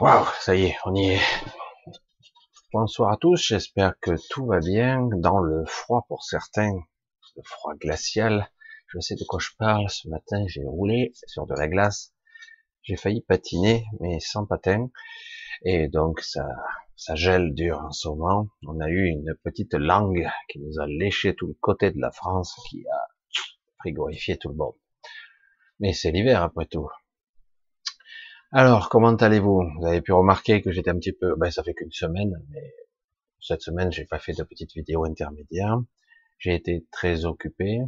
Waouh, ça y est, on y est. Bonsoir à tous, j'espère que tout va bien dans le froid pour certains, le froid glacial. Je sais de quoi je parle. Ce matin, j'ai roulé sur de la glace. J'ai failli patiner, mais sans patin. Et donc, ça, ça gèle dur en ce moment. On a eu une petite langue qui nous a léché tout le côté de la France, qui a frigorifié tout le monde. Mais c'est l'hiver après tout. Alors, comment allez-vous? Vous avez pu remarquer que j'étais un petit peu, ben ça fait qu'une semaine, mais cette semaine j'ai pas fait de petites vidéos intermédiaires. J'ai été très occupé.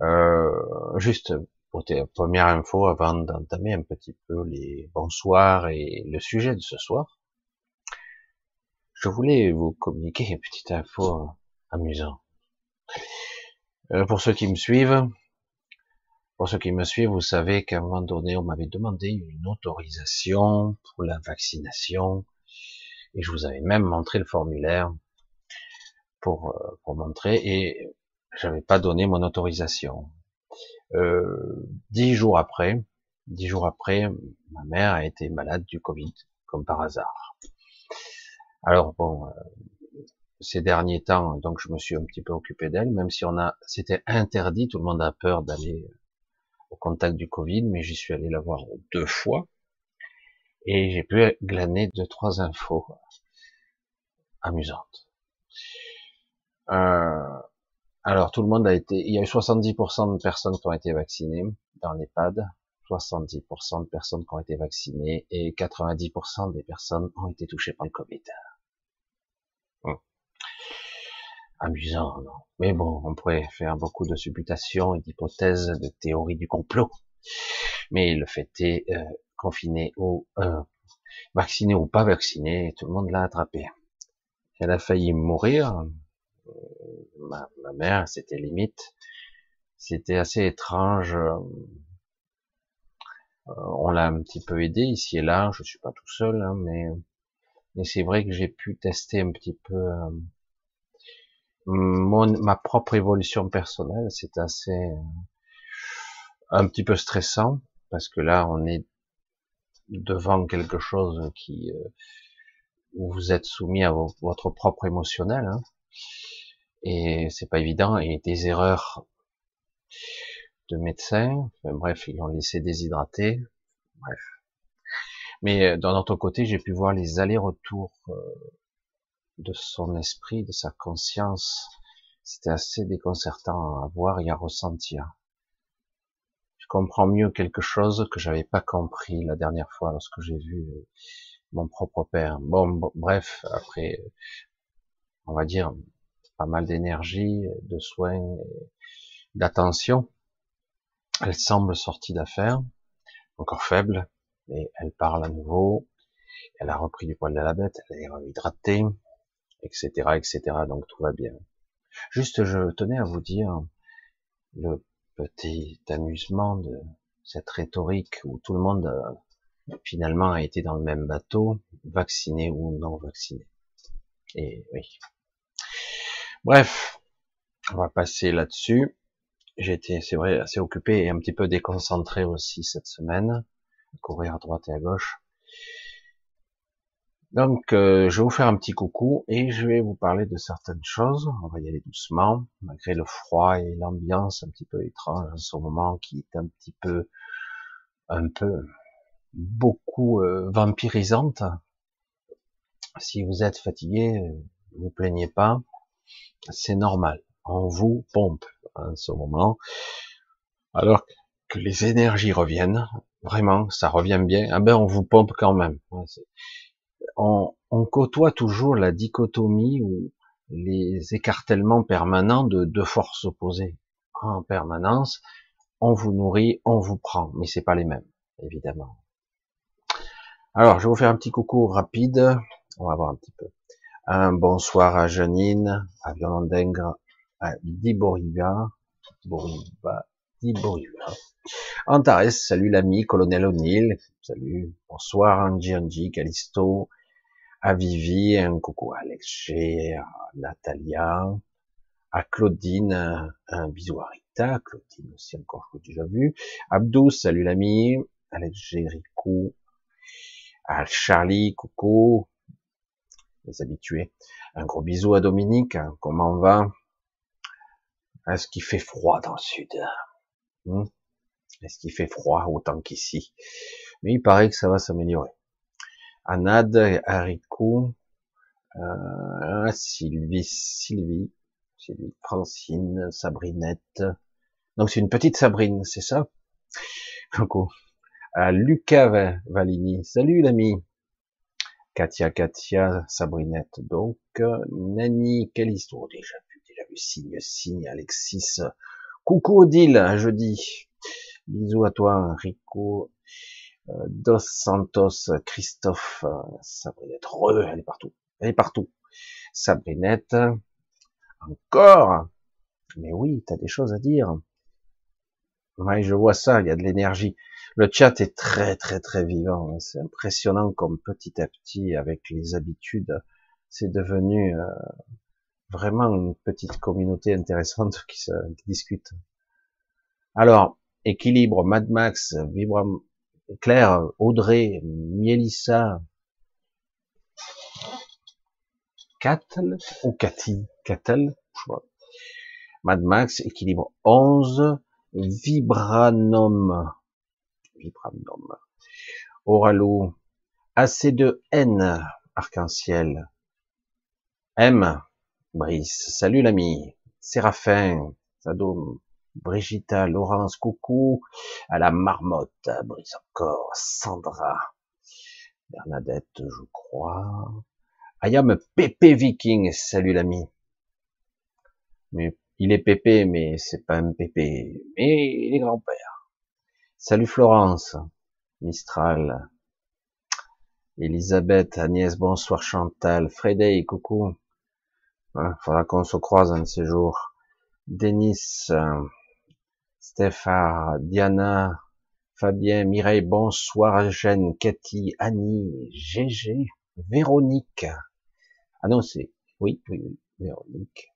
Euh, juste pour tes premières infos avant d'entamer un petit peu les bonsoirs et le sujet de ce soir. Je voulais vous communiquer une petite info amusante. Euh, pour ceux qui me suivent, pour ceux qui me suivent, vous savez qu'à un moment donné, on m'avait demandé une autorisation pour la vaccination, et je vous avais même montré le formulaire pour, euh, pour montrer, et j'avais pas donné mon autorisation. Euh, dix jours après, dix jours après, ma mère a été malade du Covid, comme par hasard. Alors bon, euh, ces derniers temps, donc je me suis un petit peu occupé d'elle, même si on a, c'était interdit, tout le monde a peur d'aller au contact du Covid, mais j'y suis allé la voir deux fois et j'ai pu glaner deux trois infos amusantes. Euh, alors tout le monde a été, il y a eu 70% de personnes qui ont été vaccinées dans l'EHPAD, 70% de personnes qui ont été vaccinées et 90% des personnes ont été touchées par le Covid. Amusant, non? Mais bon, on pourrait faire beaucoup de supputations et d'hypothèses, de théories du complot. Mais le fait est, euh, confiné ou euh, vacciné ou pas vacciné, tout le monde l'a attrapé. Elle a failli mourir. Euh, ma, mère, c'était limite. C'était assez étrange. Euh, on l'a un petit peu aidé ici et là. Je suis pas tout seul, hein, mais mais c'est vrai que j'ai pu tester un petit peu ma propre évolution personnelle, c'est assez euh, un petit peu stressant parce que là on est devant quelque chose qui euh, où vous êtes soumis à votre propre émotionnel hein, et c'est pas évident et des erreurs de médecins, bref ils ont laissé déshydrater, bref. Mais euh, d'un autre côté j'ai pu voir les allers-retours de son esprit, de sa conscience. C'était assez déconcertant à voir et à ressentir. Je comprends mieux quelque chose que j'avais pas compris la dernière fois lorsque j'ai vu euh, mon propre père. Bon, bref, après, on va dire, pas mal d'énergie, de soins, d'attention. Elle semble sortie d'affaire, encore faible, mais elle parle à nouveau. Elle a repris du poil de la bête, elle est réhydratée, etc., etc. Donc tout va bien. Juste, je tenais à vous dire le petit amusement de cette rhétorique où tout le monde euh, finalement a été dans le même bateau, vacciné ou non vacciné. Et oui. Bref, on va passer là-dessus. J'ai été, c'est vrai, assez occupé et un petit peu déconcentré aussi cette semaine, courir à droite et à gauche. Donc, euh, je vais vous faire un petit coucou et je vais vous parler de certaines choses. On va y aller doucement, malgré le froid et l'ambiance un petit peu étrange en ce moment, qui est un petit peu, un peu, beaucoup euh, vampirisante. Si vous êtes fatigué, euh, vous plaignez pas, c'est normal. On vous pompe en ce moment, alors que les énergies reviennent. Vraiment, ça revient bien. Ah ben, on vous pompe quand même on, côtoie toujours la dichotomie ou les écartèlements permanents de deux forces opposées en permanence. On vous nourrit, on vous prend, mais c'est pas les mêmes, évidemment. Alors, je vais vous faire un petit coucou rapide. On va voir un petit peu. Un bonsoir à Janine, à Violandengre, à Diboriva, Diboriva, Antares, salut l'ami, colonel O'Neill, salut, bonsoir Angie Angie, Calisto, à Vivi, un coucou à Alex à Natalia, à Claudine, un bisou à Rita, Claudine aussi encore que déjà vu, Abdou, salut l'ami, Alex Rico, à Charlie, coucou, les habitués. Un gros bisou à Dominique, comment on va? Est-ce qu'il fait froid dans le sud? Hmm Est-ce qu'il fait froid autant qu'ici? Mais il paraît que ça va s'améliorer. Anad, Haricot, euh, Sylvie, Sylvie, Sylvie, Francine, Sabrinette. Donc c'est une petite Sabrine, c'est ça? Coucou. À Lucas Valini. Salut l'ami. Katia, Katia, Sabrinette. Donc, euh, Nani, quelle histoire déjà vu, déjà vu, signe, signe, Alexis. Coucou Odile, jeudi. Bisous à toi, Rico. Euh, Dos Santos, Christophe, euh, Sabrinette. Re, elle est partout. Elle est partout. Sabrinette. Encore. Mais oui, t'as des choses à dire. Ouais, je vois ça, il y a de l'énergie. Le chat est très très très vivant. C'est impressionnant comme petit à petit, avec les habitudes, c'est devenu euh, vraiment une petite communauté intéressante qui se discute. Alors, équilibre, Mad Max, Vibram, Claire, Audrey, Mielissa, Catel ou Cathy, Catel, je. Mad Max, équilibre 11, Vibranum, Vibranum, Oralo, AC2N, Arc-en-Ciel, M, Brice, salut l'ami, Séraphin, Sadom, Brigitta, Laurence, coucou, à la marmotte, Brice encore, Sandra, Bernadette, je crois, Ayam Pépé Viking, salut l'ami. Mais il est pépé, mais c'est pas un pépé, mais il est grand-père. Salut Florence, Mistral, Elisabeth, Agnès, bonsoir Chantal, Frédéric, coucou. Il faudra qu'on se croise un de ces jours. Denis, Stéphane, Diana, Fabien, Mireille, bonsoir Jeanne, Cathy, Annie, Gégé, Véronique. Ah non, c'est, oui, oui, oui, Véronique.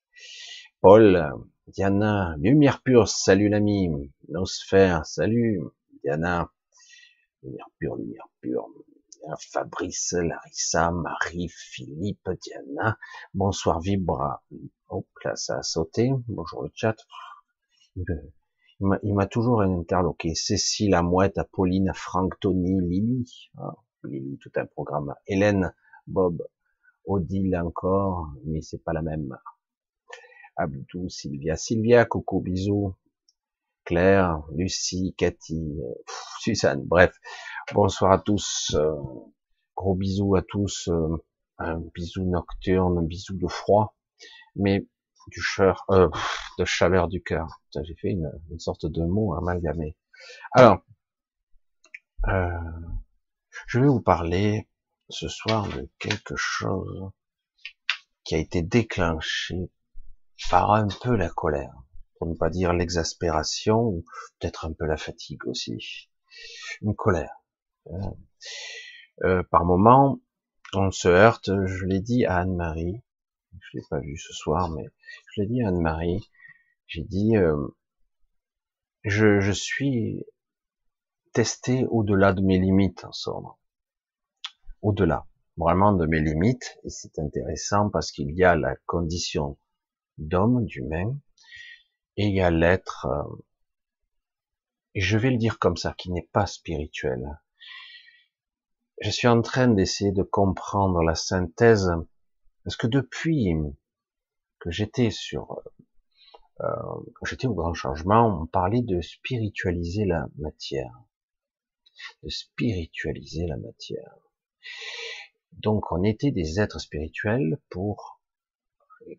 Paul, Diana, Lumière Pure, salut l'ami, Nosphère, salut, Diana, Lumière Pure, Lumière Pure, Fabrice, Larissa, Marie, Philippe, Diana, bonsoir Vibra, hop là ça a sauté, bonjour le chat, il m'a toujours interloqué, Cécile, Amouette, Apolline, Franck, Tony, Lily, ah, Lily, tout un programme, Hélène, Bob, Odile encore, mais c'est pas la même. Abdou, Sylvia, Sylvia, coucou, bisous, Claire, Lucie, Cathy, euh, Suzanne, bref, bonsoir à tous, euh, gros bisous à tous, euh, un bisou nocturne, un bisou de froid, mais du cœur, de chaleur du cœur. J'ai fait une, sorte de mot amalgamé. Alors, je vais vous parler ce soir de quelque chose qui a été déclenché par un peu la colère, pour ne pas dire l'exaspération, ou peut-être un peu la fatigue aussi. Une colère. Euh, euh, par moment, on se heurte, je l'ai dit à Anne-Marie, je l'ai pas vu ce soir, mais je l'ai dit à Anne-Marie, j'ai dit, euh, je, suis testé au-delà de mes limites en somme. Au-delà, vraiment de mes limites, et c'est intéressant parce qu'il y a la condition d'homme, d'humain, et il y a l'être, je vais le dire comme ça, qui n'est pas spirituel. Je suis en train d'essayer de comprendre la synthèse, parce que depuis que j'étais sur, euh, j'étais au grand changement, on parlait de spiritualiser la matière, de spiritualiser la matière. Donc on était des êtres spirituels pour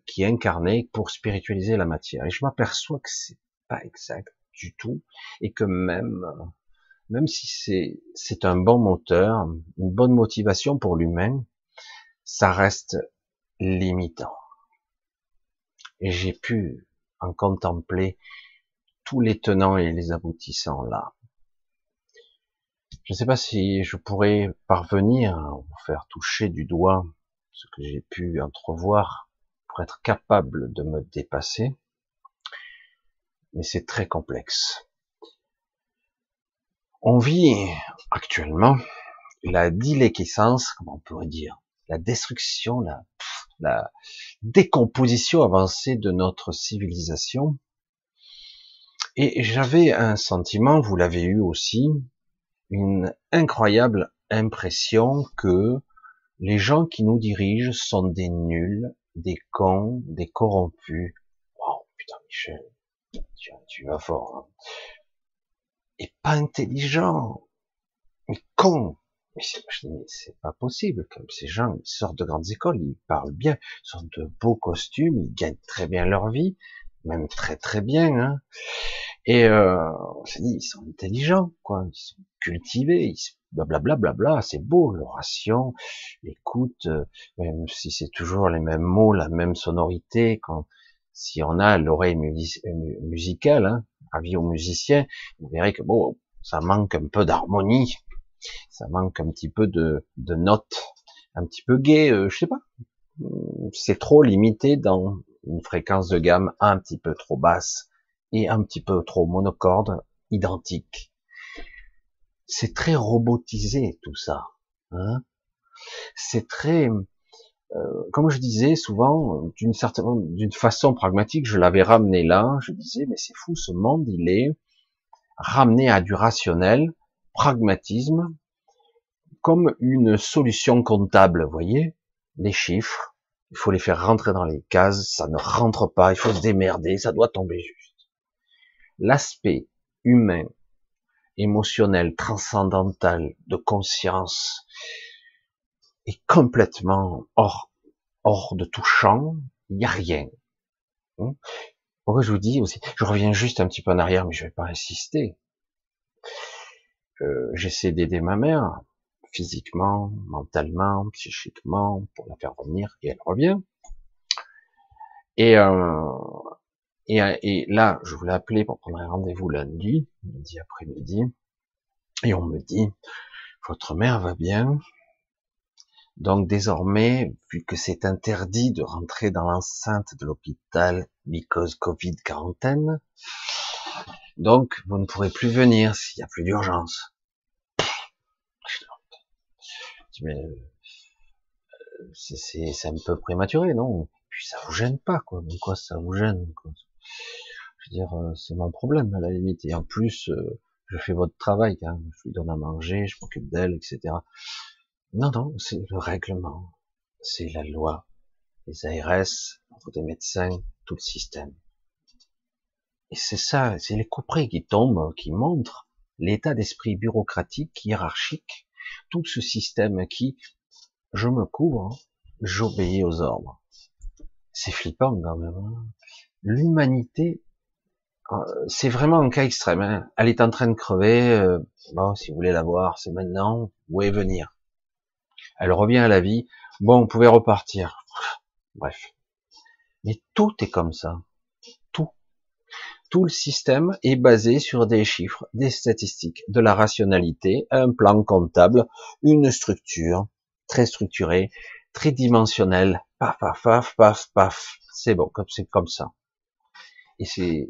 qui incarnait pour spiritualiser la matière. Et je m'aperçois que c'est pas exact du tout, et que même, même si c'est, un bon moteur, une bonne motivation pour l'humain, ça reste limitant. Et j'ai pu en contempler tous les tenants et les aboutissants là. Je ne sais pas si je pourrais parvenir à vous faire toucher du doigt ce que j'ai pu entrevoir être capable de me dépasser, mais c'est très complexe. On vit actuellement la diléquescence, comment on pourrait dire, la destruction, la, la décomposition avancée de notre civilisation. Et j'avais un sentiment, vous l'avez eu aussi, une incroyable impression que les gens qui nous dirigent sont des nuls, des cons, des corrompus. Wow, putain, Michel, tu, vas fort. Hein. Et pas intelligent, mais con. Mais c'est pas possible. Comme ces gens, ils sortent de grandes écoles, ils parlent bien, ils sont de beaux costumes, ils gagnent très bien leur vie, même très très bien. Hein. Et euh, on s'est dit, ils sont intelligents, quoi. Ils sont cultivés, ils blablabla, bla, bla, bla, c'est beau, l'oration, l'écoute, euh, même si c'est toujours les mêmes mots, la même sonorité, quand si on a l'oreille musicale, hein, avis aux musiciens, vous verrez que bon, ça manque un peu d'harmonie, ça manque un petit peu de, notes, un petit peu gai, euh, je sais pas, c'est trop limité dans une fréquence de gamme un petit peu trop basse et un petit peu trop monocorde, identique. C'est très robotisé tout ça. Hein. C'est très, comme je disais souvent, d'une certaine, d'une façon pragmatique, je l'avais ramené là. Je disais, mais c'est fou, ce monde, il est ramené à du rationnel, pragmatisme, comme une solution comptable. Vous voyez, les chiffres, il faut les faire rentrer dans les cases, ça ne rentre pas, il faut se démerder, ça doit tomber juste. L'aspect humain, émotionnel, transcendantal, de conscience, est complètement hors, hors de tout champ, il n'y a rien. Hein? Pourquoi je vous dis aussi, je reviens juste un petit peu en arrière, mais je vais pas insister. Euh, J'essaie d'aider ma mère, physiquement, mentalement, psychiquement, pour la faire revenir, et elle revient. Et euh, et, et, là, je voulais appeler pour prendre un rendez-vous lundi, lundi après-midi, et on me dit, votre mère va bien? Donc désormais, vu que c'est interdit de rentrer dans l'enceinte de l'hôpital because Covid quarantaine, donc vous ne pourrez plus venir s'il n'y a plus d'urgence. Mais euh, c'est un peu prématuré, non? Puis ça vous gêne pas, quoi. De quoi ça vous gêne quoi je veux dire, euh, c'est mon problème à la limite. Et en plus, euh, je fais votre travail, quand je lui donne à manger, je m'occupe d'elle, etc. Non, non, c'est le règlement, c'est la loi, les ARS, des médecins, tout le système. Et c'est ça, c'est les couperets qui tombent, qui montrent l'état d'esprit bureaucratique, hiérarchique, tout ce système qui, je me couvre, j'obéis aux ordres. C'est flippant quand même. Hein l'humanité, euh, c'est vraiment un cas extrême. Hein. Elle est en train de crever. Euh, bon, si vous voulez la voir, c'est maintenant. Où est venir? Elle revient à la vie. Bon, on pouvait repartir. Bref. Mais tout est comme ça. Tout. Tout le système est basé sur des chiffres, des statistiques, de la rationalité, un plan comptable, une structure très structurée, très dimensionnelle. Paf, paf, paf, paf, paf. C'est bon, comme c'est comme ça. Et c'est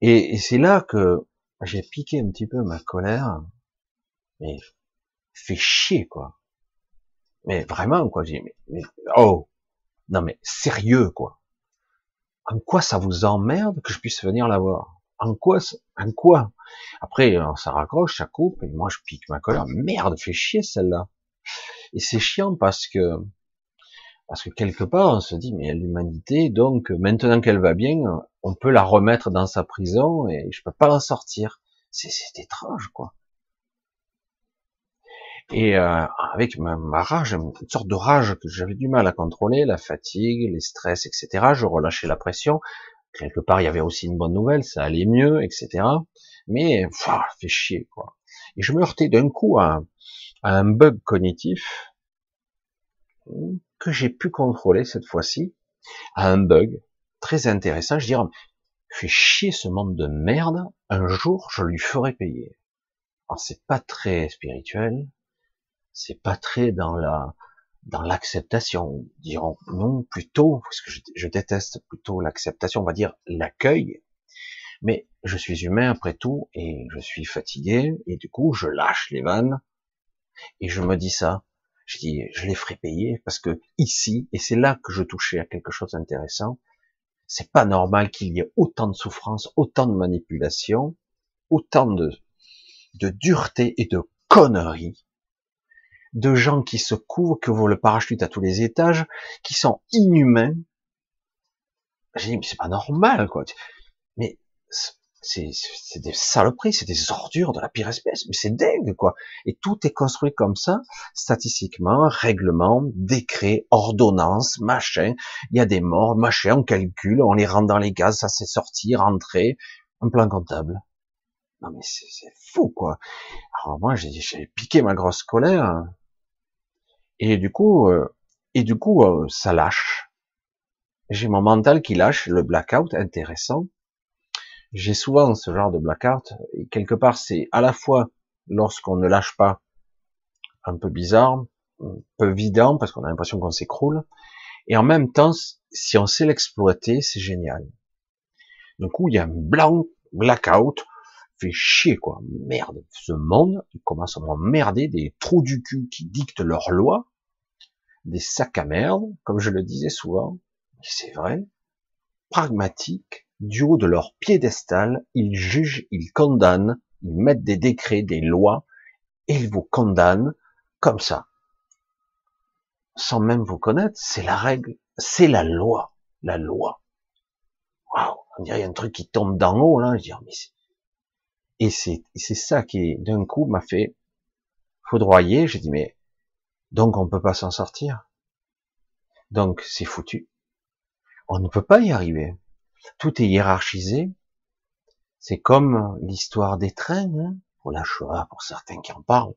et, c'est là que j'ai piqué un petit peu ma colère. Mais fait chier quoi. Mais vraiment quoi. J'ai mais, oh non mais sérieux quoi. En quoi ça vous emmerde que je puisse venir la voir? En quoi En quoi? Après ça raccroche, ça coupe et moi je pique ma colère. Merde, fait chier celle-là. Et c'est chiant parce que parce que quelque part, on se dit, mais l'humanité, donc, maintenant qu'elle va bien, on peut la remettre dans sa prison et je peux pas la sortir. C'est étrange, quoi. Et euh, avec ma, rage, une sorte de rage que j'avais du mal à contrôler, la fatigue, les stress, etc. Je relâchais la pression. Quelque part, il y avait aussi une bonne nouvelle, ça allait mieux, etc. Mais, ça fait chier, quoi. Et je me heurtais d'un coup à un bug cognitif que j'ai pu contrôler cette fois-ci à un bug très intéressant. Je dirais, fais chier ce monde de merde, un jour je lui ferai payer. Alors c'est pas très spirituel, c'est pas très dans la dans l'acceptation, dirons non plutôt, parce que je, je déteste plutôt l'acceptation, on va dire l'accueil. Mais je suis humain après tout et je suis fatigué et du coup je lâche les vannes Et je me dis ça, je dis, je les ferai payer parce que ici, et c'est là que je touchais à quelque chose d'intéressant, c'est pas normal qu'il y ait autant de souffrance, autant de manipulation, autant de, de dureté et de conneries, de gens qui se couvrent, que vaut le parachute à tous les étages, qui sont inhumains. J'ai dit, mais c'est pas normal, quoi. Mais c'est des saloperies, c'est des ordures de la pire espèce, mais c'est dingue, quoi. Et tout est construit comme ça, statistiquement, règlement, décret, ordonnance, machin. Il y a des morts, machin, on calcule, on les rentre dans les gaz, ça c'est sorti, rentré, un plan comptable. Non mais c'est fou, quoi. Alors moi, j'ai piqué ma grosse colère, et du coup, euh, et du coup, euh, ça lâche. J'ai mon mental qui lâche, le blackout, intéressant j'ai souvent ce genre de blackout, et quelque part c'est à la fois lorsqu'on ne lâche pas un peu bizarre, un peu vidant parce qu'on a l'impression qu'on s'écroule, et en même temps, si on sait l'exploiter, c'est génial. Du coup, il y a un blanc blackout, fait chier quoi, merde, ce monde, il commence à m'emmerder, des trous du cul qui dictent leurs lois, des sacs à merde, comme je le disais souvent, c'est vrai, pragmatique, du haut de leur piédestal, ils jugent, ils condamnent, ils mettent des décrets, des lois, et ils vous condamnent comme ça. Sans même vous connaître, c'est la règle, c'est la loi, la loi. Waouh, on dirait un truc qui tombe d'en haut, là, je dis, oh, mais et c'est, ça qui, d'un coup, m'a fait foudroyer, j'ai dit, mais, donc on peut pas s'en sortir. Donc, c'est foutu. On ne peut pas y arriver tout est hiérarchisé. C'est comme l'histoire des trains, hein, pour la Shoah, pour certains qui en parlent.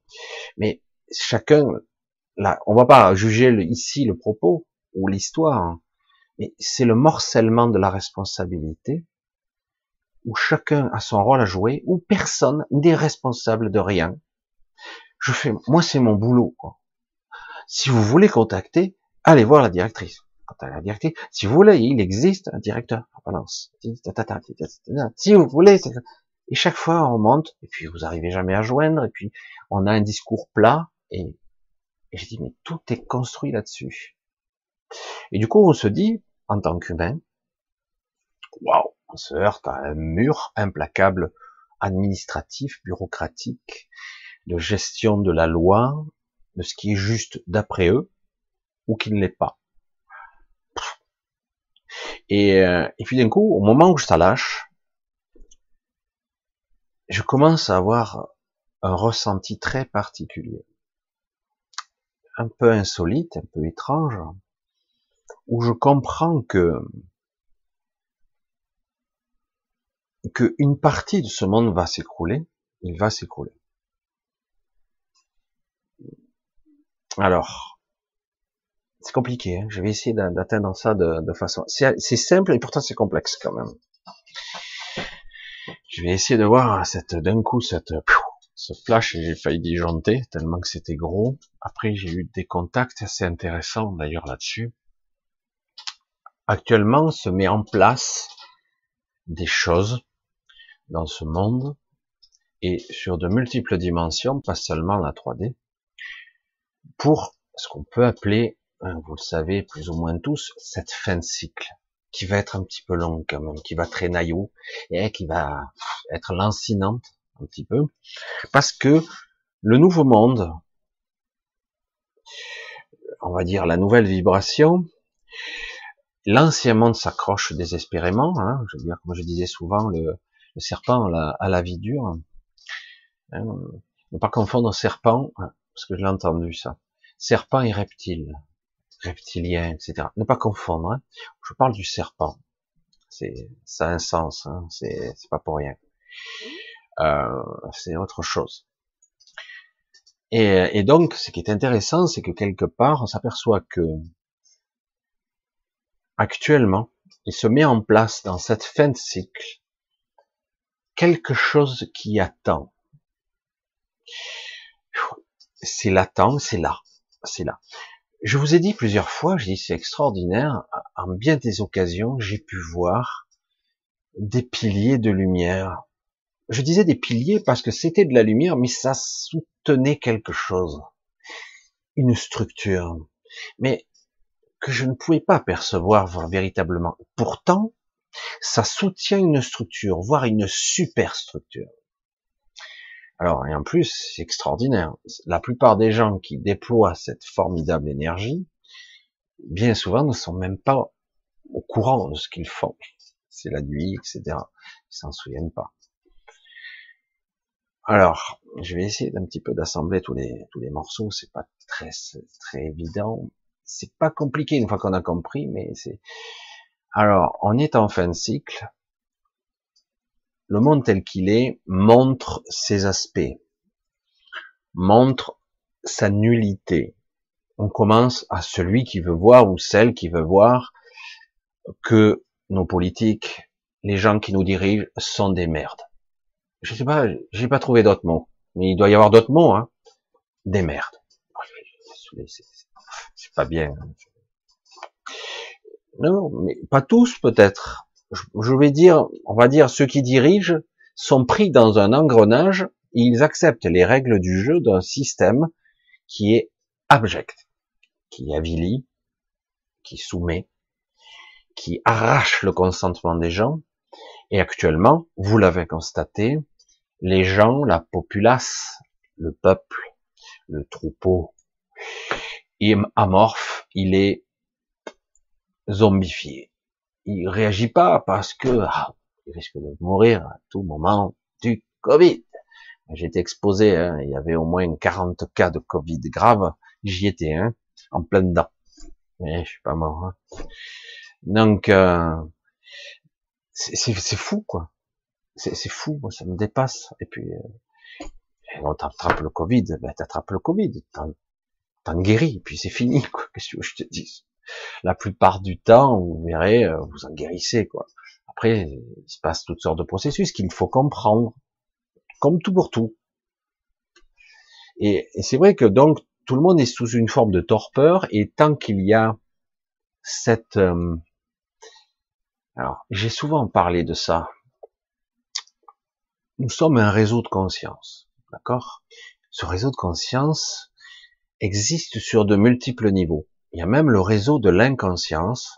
Mais chacun, là, on va pas juger ici le propos ou l'histoire, hein. mais c'est le morcellement de la responsabilité où chacun a son rôle à jouer, où personne n'est responsable de rien. Je fais, moi c'est mon boulot. Quoi. Si vous voulez contacter, allez voir la directrice à la directrice, si vous voulez, il existe un directeur balance. Si vous voulez, et chaque fois on monte, et puis vous arrivez jamais à joindre, et puis on a un discours plat, et, et je dis, mais tout est construit là-dessus. Et du coup, on se dit, en tant qu'humain, waouh, on se heurte à un mur implacable, administratif, bureaucratique, de gestion de la loi, de ce qui est juste d'après eux, ou qui ne l'est pas. Et, euh, et puis d'un coup, au moment où je lâche, je commence à avoir un ressenti très particulier, un peu insolite, un peu étrange, où je comprends que que une partie de ce monde va s'écrouler, il va s'écrouler. Alors, c'est compliqué. Hein. Je vais essayer d'atteindre ça de, façon. C'est simple et pourtant c'est complexe quand même. Je vais essayer de voir cette d'un coup cette ce flash. J'ai failli disjoncter tellement que c'était gros. Après j'ai eu des contacts assez intéressants d'ailleurs là-dessus. Actuellement se met en place des choses dans ce monde et sur de multiples dimensions, pas seulement la 3D, pour ce qu'on peut appeler Hein, vous le savez plus ou moins tous, cette fin de cycle, qui va être un petit peu longue quand même, qui va traîner et qui va être lancinante un petit peu, parce que le nouveau monde, on va dire la nouvelle vibration, l'ancien monde s'accroche désespérément, hein, je veux dire, comme je disais souvent, le, serpent a la, vie dure. Hein, ne pas confondre serpent, hein, parce que je l'ai entendu ça, serpent et reptile reptilien, etc. Ne pas confondre. Hein. Je parle du serpent. C'est ça a un sens. Hein. C'est pas pour rien. Euh, c'est autre chose. Et, et, donc, ce qui est intéressant, c'est que quelque part, on s'aperçoit que actuellement, il se met en place dans cette fin de cycle quelque chose qui attend. C'est latent, c'est là, c'est là. Je vous ai dit plusieurs fois, j'ai dit c'est extraordinaire, en bien des occasions, j'ai pu voir des piliers de lumière. Je disais des piliers parce que c'était de la lumière, mais ça soutenait quelque chose. une structure, mais que je ne pouvais pas percevoir véritablement. Pourtant, ça soutient une structure, voire une super structure. Alors, et en plus, c'est extraordinaire. La plupart des gens qui déploient cette formidable énergie, bien souvent ne sont même pas au courant de ce qu'ils font. C'est la nuit, etc. Ils s'en souviennent pas. Alors, je vais essayer d'un petit peu d'assembler tous les tous les morceaux. C'est pas très très évident. C'est pas compliqué une fois qu'on a compris, mais c'est. Alors, on est en fin de cycle. Le monde tel qu'il est montre ses aspects, montre sa nullité. On commence à celui qui veut voir ou celle qui veut voir que nos politiques, les gens qui nous dirigent sont des merdes. Je sais pas, j'ai pas trouvé d'autres mots, mais il doit y avoir d'autres mots, hein. Des merdes. C'est pas bien. Non, mais pas tous peut-être. Je vais dire, on va dire, ceux qui dirigent sont pris dans un engrenage, ils acceptent les règles du jeu d'un système qui est abject, qui avilit, qui soumet, qui arrache le consentement des gens. Et actuellement, vous l'avez constaté, les gens, la populace, le peuple, le troupeau, est amorphe, il est zombifié. Il réagit pas parce que ah, il risque de mourir à tout moment du Covid. J'étais exposé, hein, il y avait au moins 40 cas de Covid grave, j'y étais, hein, en plein dedans. Mais je suis pas mort. Hein. Donc, euh, c'est fou, quoi. C'est fou, moi, ça me dépasse. Et puis, euh, on t'attrape le Covid, ben t'attrapes le Covid, t'en guéris, et puis c'est fini, quoi. Qu'est-ce que je te dis La plupart du temps, vous verrez, euh, vous en guérissez, quoi. Après, il se passe toutes sortes de processus qu'il faut comprendre, comme tout pour tout. Et, c'est vrai que donc tout le monde est sous une forme de torpeur, et tant qu'il y a cette euh, alors, j'ai souvent parlé de ça. Nous sommes un réseau de conscience, d'accord? Ce réseau de conscience existe sur de multiples niveaux. Il y a même le réseau de l'inconscience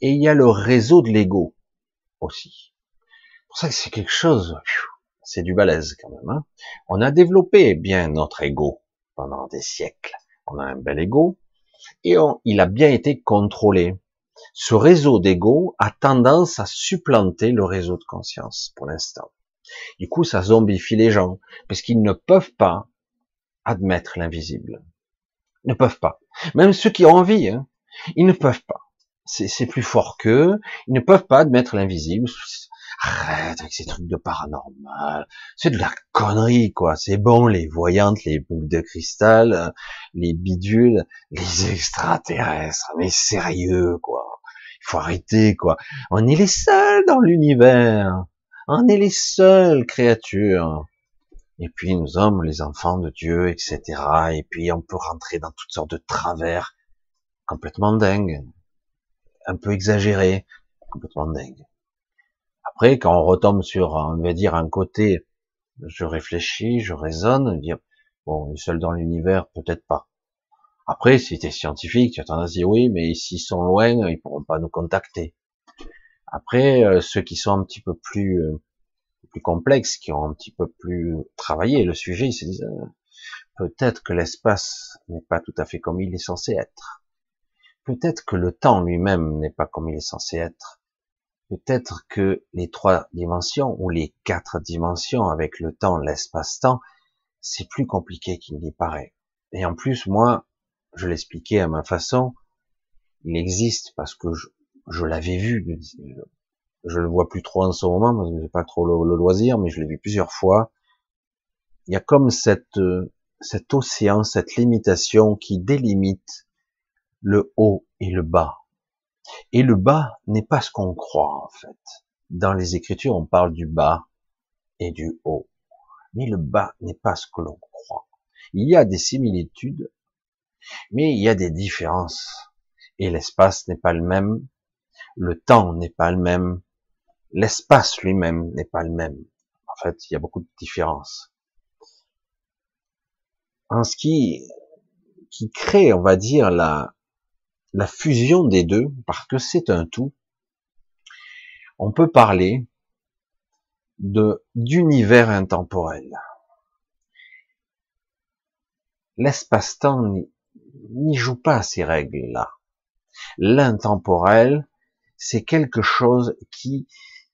et il y a le réseau de l'ego aussi. C'est pour ça que c'est quelque chose, c'est du balèze quand même. Hein on a développé bien notre ego pendant des siècles. On a un bel ego et il a bien été contrôlé ce réseau d'ego a tendance à supplanter le réseau de conscience pour l'instant. Du coup, ça zombifie les gens, parce qu'ils ne peuvent pas admettre l'invisible. Ne peuvent pas. Même ceux qui ont envie, hein, ils ne peuvent pas. C'est plus fort qu'eux. Ils ne peuvent pas admettre l'invisible. Arrête avec ces trucs de paranormal. C'est de la connerie, quoi. C'est bon, les voyantes, les boules de cristal, les bidules, les extraterrestres. Mais sérieux, quoi. Il faut arrêter, quoi. On est les seuls dans l'univers. On est les seules créatures. Et puis nous sommes les enfants de Dieu, etc. Et puis on peut rentrer dans toutes sortes de travers complètement dingues, un peu exagérés, complètement dingues. Après, quand on retombe sur, on va dire, un côté, je réfléchis, je raisonne, dire, bon, les seuls dans l'univers, peut-être pas. Après, si tu es scientifique, tu as tendance à dire oui, mais s'ils sont loin, ils pourront pas nous contacter. Après, euh, ceux qui sont un petit peu plus, euh, plus complexes, qui ont un petit peu plus travaillé le sujet, ils se disent euh, peut-être que l'espace n'est pas tout à fait comme il est censé être. Peut-être que le temps lui-même n'est pas comme il est censé être. Peut-être que les trois dimensions ou les quatre dimensions avec le temps, l'espace-temps, c'est plus compliqué qu'il n'y paraît. Et en plus, moi, je l'expliquais à ma façon, il existe parce que je, l'avais vu, je le vois plus trop en ce moment parce que j'ai pas trop le, loisir, mais je l'ai vu plusieurs fois. Il y a comme cette, cet océan, cette limitation qui délimite le haut et le bas. Et le bas n'est pas ce qu'on croit, en fait. Dans les Écritures, on parle du bas et du haut. Mais le bas n'est pas ce que l'on croit. Il y a des similitudes, mais il y a des différences. Et l'espace n'est pas le même, le temps n'est pas le même, l'espace lui-même n'est pas le même. En fait, il y a beaucoup de différences. En ce qui qui crée, on va dire, la, la fusion des deux, parce que c'est un tout, on peut parler de d'univers intemporel. L'espace-temps n'y joue pas ces règles-là. L'intemporel, c'est quelque chose qui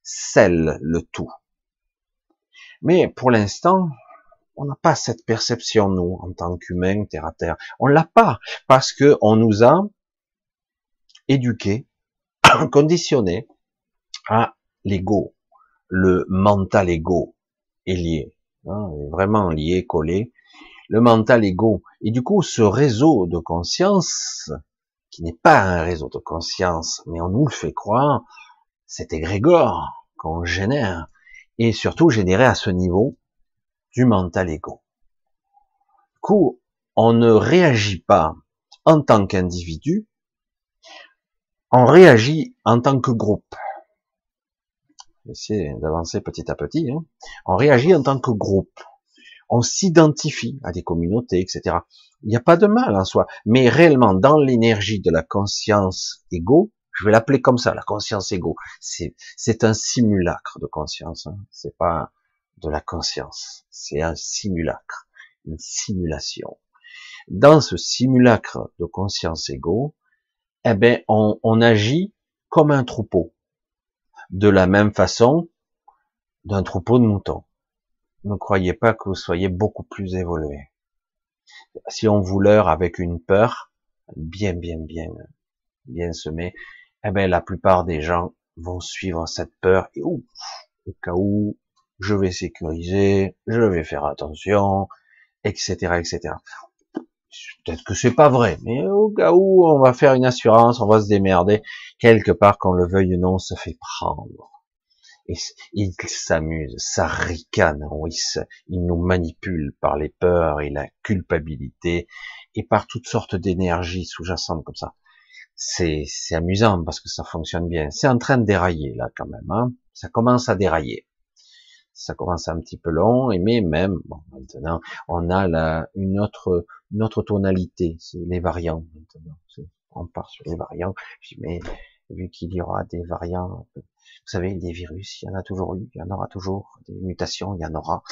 scelle le tout. Mais pour l'instant, on n'a pas cette perception, nous, en tant qu'humains, terre à terre. On l'a pas, parce que on nous a éduqués, conditionnés à l'ego. Le mental ego est lié, hein, vraiment lié, collé. Le mental ego. Et du coup, ce réseau de conscience, qui n'est pas un réseau de conscience, mais on nous le fait croire, c'est égrégore qu'on génère, et surtout généré à ce niveau du mental ego. Du coup, on ne réagit pas en tant qu'individu, on réagit en tant que groupe. J'essaie d'avancer petit à petit. Hein. On réagit en tant que groupe. On s'identifie à des communautés, etc. Il n'y a pas de mal en soi, mais réellement dans l'énergie de la conscience égo, je vais l'appeler comme ça, la conscience égo. C'est un simulacre de conscience. Hein. C'est pas de la conscience. C'est un simulacre, une simulation. Dans ce simulacre de conscience égo, eh ben, on, on agit comme un troupeau. De la même façon d'un troupeau de moutons. Ne croyez pas que vous soyez beaucoup plus évolué. Si on vous leurre avec une peur, bien, bien, bien, bien semée, eh ben, la plupart des gens vont suivre cette peur et ouf, au cas où je vais sécuriser, je vais faire attention, etc., etc. Peut-être que c'est pas vrai, mais au cas où on va faire une assurance, on va se démerder quelque part, qu'on le veuille ou non, ça fait prendre. Et il s'amuse, ça ricane, oui, il nous manipule par les peurs et la culpabilité et par toutes sortes d'énergies sous-jacentes comme ça. C'est, amusant parce que ça fonctionne bien. C'est en train de dérailler là quand même. Hein. Ça commence à dérailler ça commence un petit peu long, mais même, bon, maintenant, on a la, une autre, une autre tonalité, c'est les variants, maintenant. On part sur les variants. Mais, vu qu'il y aura des variants, vous savez, des virus, il y en a toujours eu, il y en aura toujours, des mutations, il y en aura.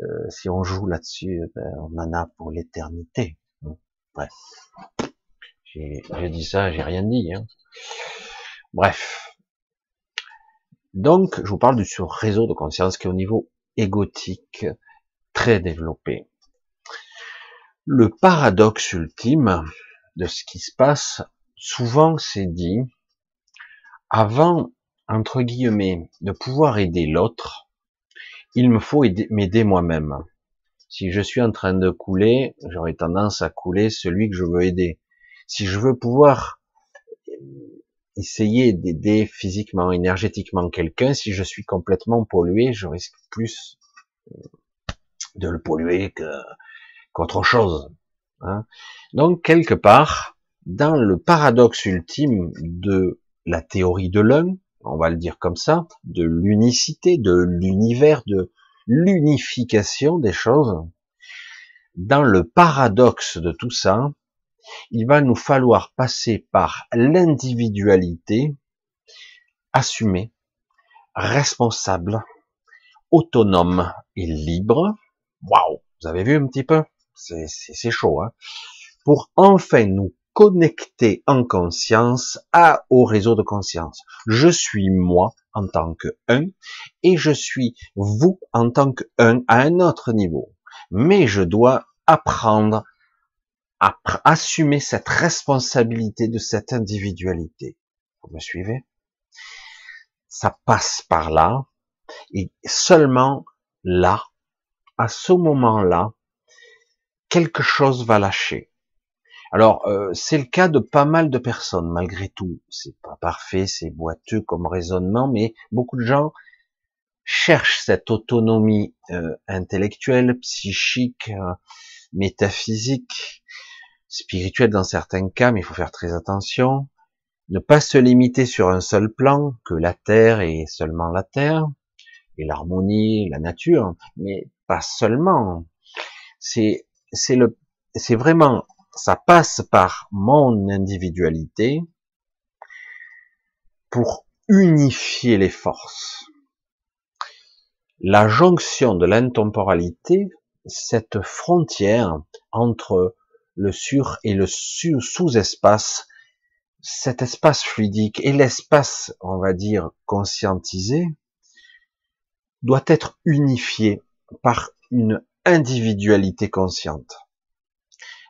Euh, si on joue là-dessus, ben, on en a pour l'éternité. Bref. J'ai dit ça, j'ai rien dit. Hein. Bref. Donc, je vous parle de ce réseau de conscience qui est au niveau égotique très développé. Le paradoxe ultime de ce qui se passe, souvent c'est dit, avant, entre guillemets, de pouvoir aider l'autre, il me faut m'aider moi-même. Si je suis en train de couler, j'aurais tendance à couler celui que je veux aider. Si je veux pouvoir essayer d'aider physiquement, énergétiquement quelqu'un, si je suis complètement pollué, je risque plus euh, de le polluer qu'autre chose. Hein. Donc quelque part, dans le paradoxe ultime de la théorie de l'un, on va le dire comme ça, de l'unicité, de l'univers, de l'unification des choses, dans le paradoxe de tout ça, il va nous falloir passer par l'individualité assumée, responsable, autonome et libre. Waouh, vous avez vu un petit peu? C'est chaud, hein Pour enfin nous connecter en conscience à, au réseau de conscience. Je suis moi en tant que un et je suis vous en tant que un à un autre niveau. Mais je dois apprendre assumer cette responsabilité de cette individualité. Vous me suivez? Ça passe par là, et seulement là, à ce moment-là, quelque chose va lâcher. Alors, euh, c'est le cas de pas mal de personnes, malgré tout. C'est pas parfait, c'est boiteux comme raisonnement, mais beaucoup de gens cherchent cette autonomie euh, intellectuelle, psychique, euh, métaphysique, spirituel dans certains cas, mais il faut faire très attention. Ne pas se limiter sur un seul plan, que la terre est seulement la terre, et l'harmonie, la nature, mais pas seulement. C'est, c'est le, c'est vraiment ça passe par mon individualité pour unifier les forces. La jonction de l'intemporalité, cette frontière entre le sur et le sous-espace, cet espace fluidique et l'espace, on va dire, conscientisé, doit être unifié par une individualité consciente.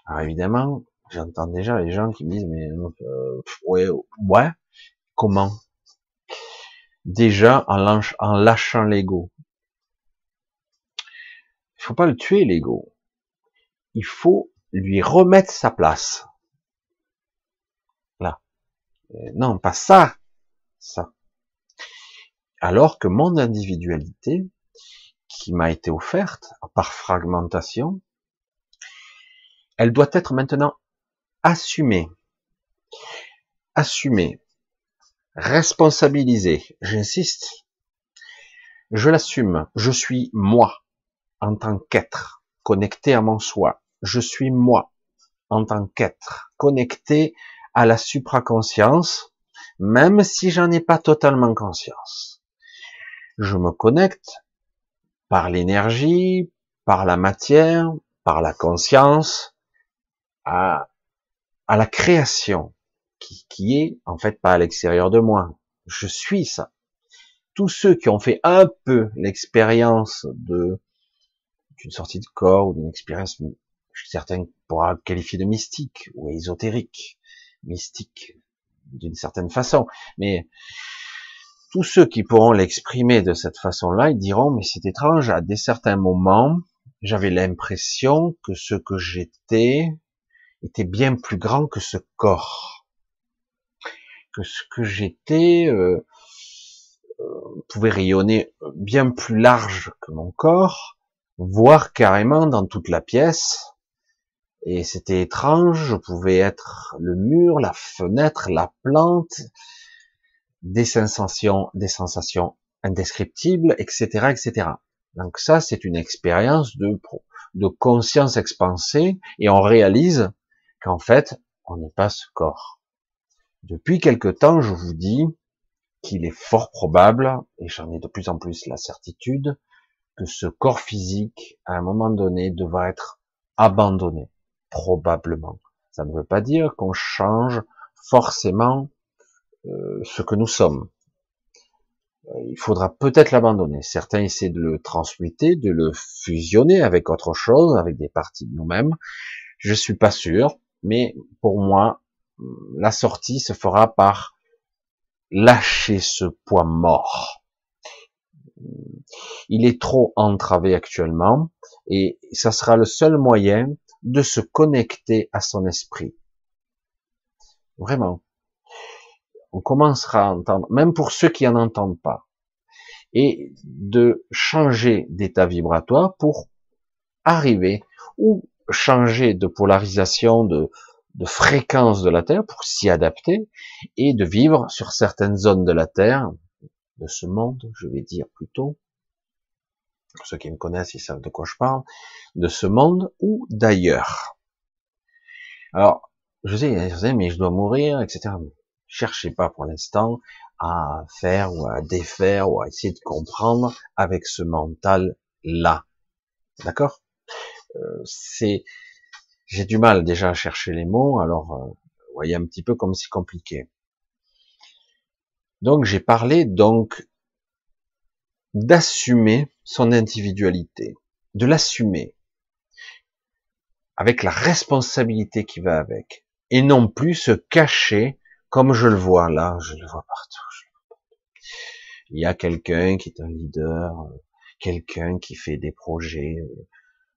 Alors évidemment, j'entends déjà les gens qui me disent mais euh, ouais, ouais, comment? Déjà en, en lâchant l'ego. Il faut pas le tuer l'ego. Il faut lui remettre sa place. Là. Euh, non, pas ça. Ça. Alors que mon individualité, qui m'a été offerte par fragmentation, elle doit être maintenant assumée. Assumée. Responsabilisée. J'insiste. Je l'assume. Je suis moi en tant qu'être connecté à mon soi. Je suis moi en tant qu'être connecté à la supraconscience, même si j'en ai pas totalement conscience. Je me connecte par l'énergie, par la matière, par la conscience, à, à la création, qui, qui est en fait pas à l'extérieur de moi. Je suis ça. Tous ceux qui ont fait un peu l'expérience de d'une sortie de corps ou d'une expérience, certains pourra qualifier de mystique ou ésotérique, mystique d'une certaine façon, mais tous ceux qui pourront l'exprimer de cette façon-là, ils diront, mais c'est étrange, à des certains moments, j'avais l'impression que ce que j'étais était bien plus grand que ce corps. Que ce que j'étais euh, euh, pouvait rayonner bien plus large que mon corps, voire carrément dans toute la pièce. Et c'était étrange, je pouvais être le mur, la fenêtre, la plante, des sensations, des sensations indescriptibles, etc., etc. Donc ça, c'est une expérience de, de conscience expansée et on réalise qu'en fait, on n'est pas ce corps. Depuis quelque temps, je vous dis qu'il est fort probable, et j'en ai de plus en plus la certitude, que ce corps physique, à un moment donné, devra être abandonné, probablement. Ça ne veut pas dire qu'on change forcément euh, ce que nous sommes. Euh, il faudra peut-être l'abandonner. Certains essaient de le transmuter, de le fusionner avec autre chose, avec des parties de nous-mêmes. Je suis pas sûr, mais pour moi, la sortie se fera par lâcher ce poids mort. Il est trop entravé actuellement et ça sera le seul moyen de se connecter à son esprit. Vraiment on commencera à entendre, même pour ceux qui en entendent pas, et de changer d'état vibratoire pour arriver ou changer de polarisation, de, de fréquence de la Terre pour s'y adapter et de vivre sur certaines zones de la Terre, de ce monde, je vais dire plutôt, ceux qui me connaissent, ils savent de quoi je parle, de ce monde ou d'ailleurs. Alors, je sais, mais je dois mourir, etc cherchez pas pour l'instant à faire ou à défaire ou à essayer de comprendre avec ce mental là. D'accord? Euh, C'est j'ai du mal déjà à chercher les mots, alors euh, vous voyez un petit peu comme c'est compliqué. Donc j'ai parlé donc d'assumer son individualité, de l'assumer avec la responsabilité qui va avec, et non plus se cacher comme je le vois là, je le vois partout. Il y a quelqu'un qui est un leader, quelqu'un qui fait des projets, euh,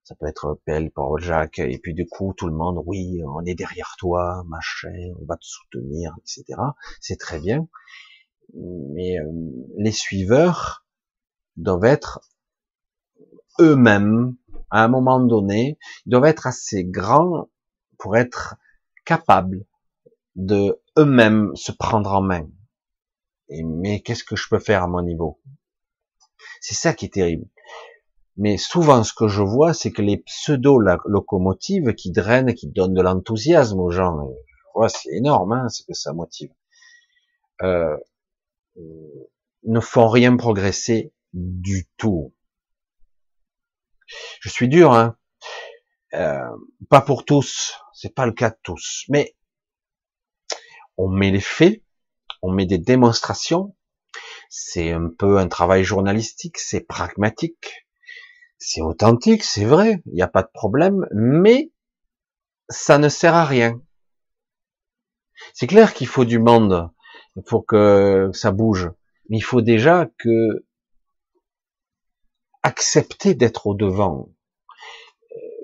ça peut être Pelle, Paul Jacques, et puis du coup tout le monde, oui, on est derrière toi, machin, on va te soutenir, etc. C'est très bien, mais euh, les suiveurs doivent être eux-mêmes, à un moment donné, ils doivent être assez grands pour être capables de eux-mêmes se prendre en main. Et, mais qu'est-ce que je peux faire à mon niveau? C'est ça qui est terrible. Mais souvent, ce que je vois, c'est que les pseudo-locomotives qui drainent, qui donnent de l'enthousiasme aux gens, vois, c'est énorme, hein, ce que ça motive, euh, ne font rien progresser du tout. Je suis dur, hein. Euh, pas pour tous, c'est pas le cas de tous, mais on met les faits, on met des démonstrations, c'est un peu un travail journalistique, c'est pragmatique, c'est authentique, c'est vrai, il n'y a pas de problème, mais ça ne sert à rien. C'est clair qu'il faut du monde pour que ça bouge, mais il faut déjà que accepter d'être au devant.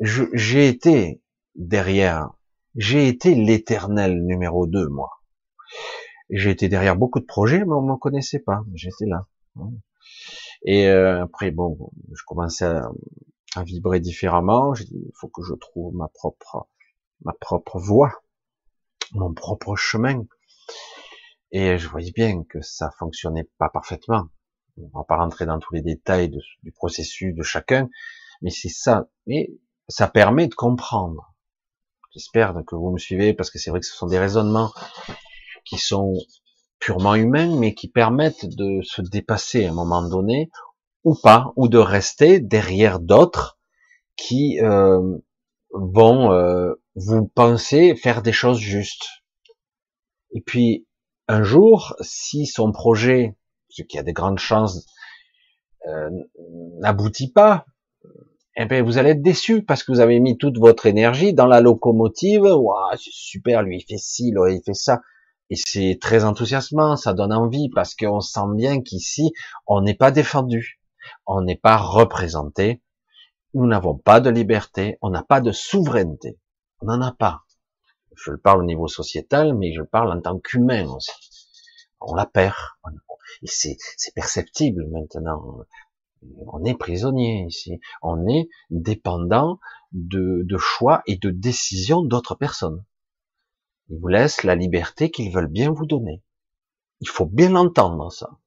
J'ai été derrière, j'ai été l'éternel numéro 2, moi. J'ai été derrière beaucoup de projets, mais on ne me connaissait pas. J'étais là. Et euh, après, bon, je commençais à, à vibrer différemment. J'ai dit, il faut que je trouve ma propre, ma propre voie, mon propre chemin. Et je voyais bien que ça fonctionnait pas parfaitement. On va pas rentrer dans tous les détails du processus de chacun, mais c'est ça. Mais ça permet de comprendre. J'espère que vous me suivez parce que c'est vrai que ce sont des raisonnements qui sont purement humains, mais qui permettent de se dépasser à un moment donné, ou pas, ou de rester derrière d'autres qui euh, vont euh, vous penser faire des choses justes. Et puis, un jour, si son projet, ce qui a de grandes chances, euh, n'aboutit pas, eh bien, vous allez être déçu parce que vous avez mis toute votre énergie dans la locomotive. C'est super, lui il fait ci, lui il fait ça. Et c'est très enthousiasmant, ça donne envie parce qu'on sent bien qu'ici, on n'est pas défendu, on n'est pas représenté, nous n'avons pas de liberté, on n'a pas de souveraineté, on n'en a pas. Je le parle au niveau sociétal, mais je le parle en tant qu'humain aussi. On la perd. C'est perceptible maintenant. On est prisonnier ici. On est dépendant de, choix et de décisions d'autres personnes. Ils vous laissent la liberté qu'ils veulent bien vous donner. Il faut bien entendre ça.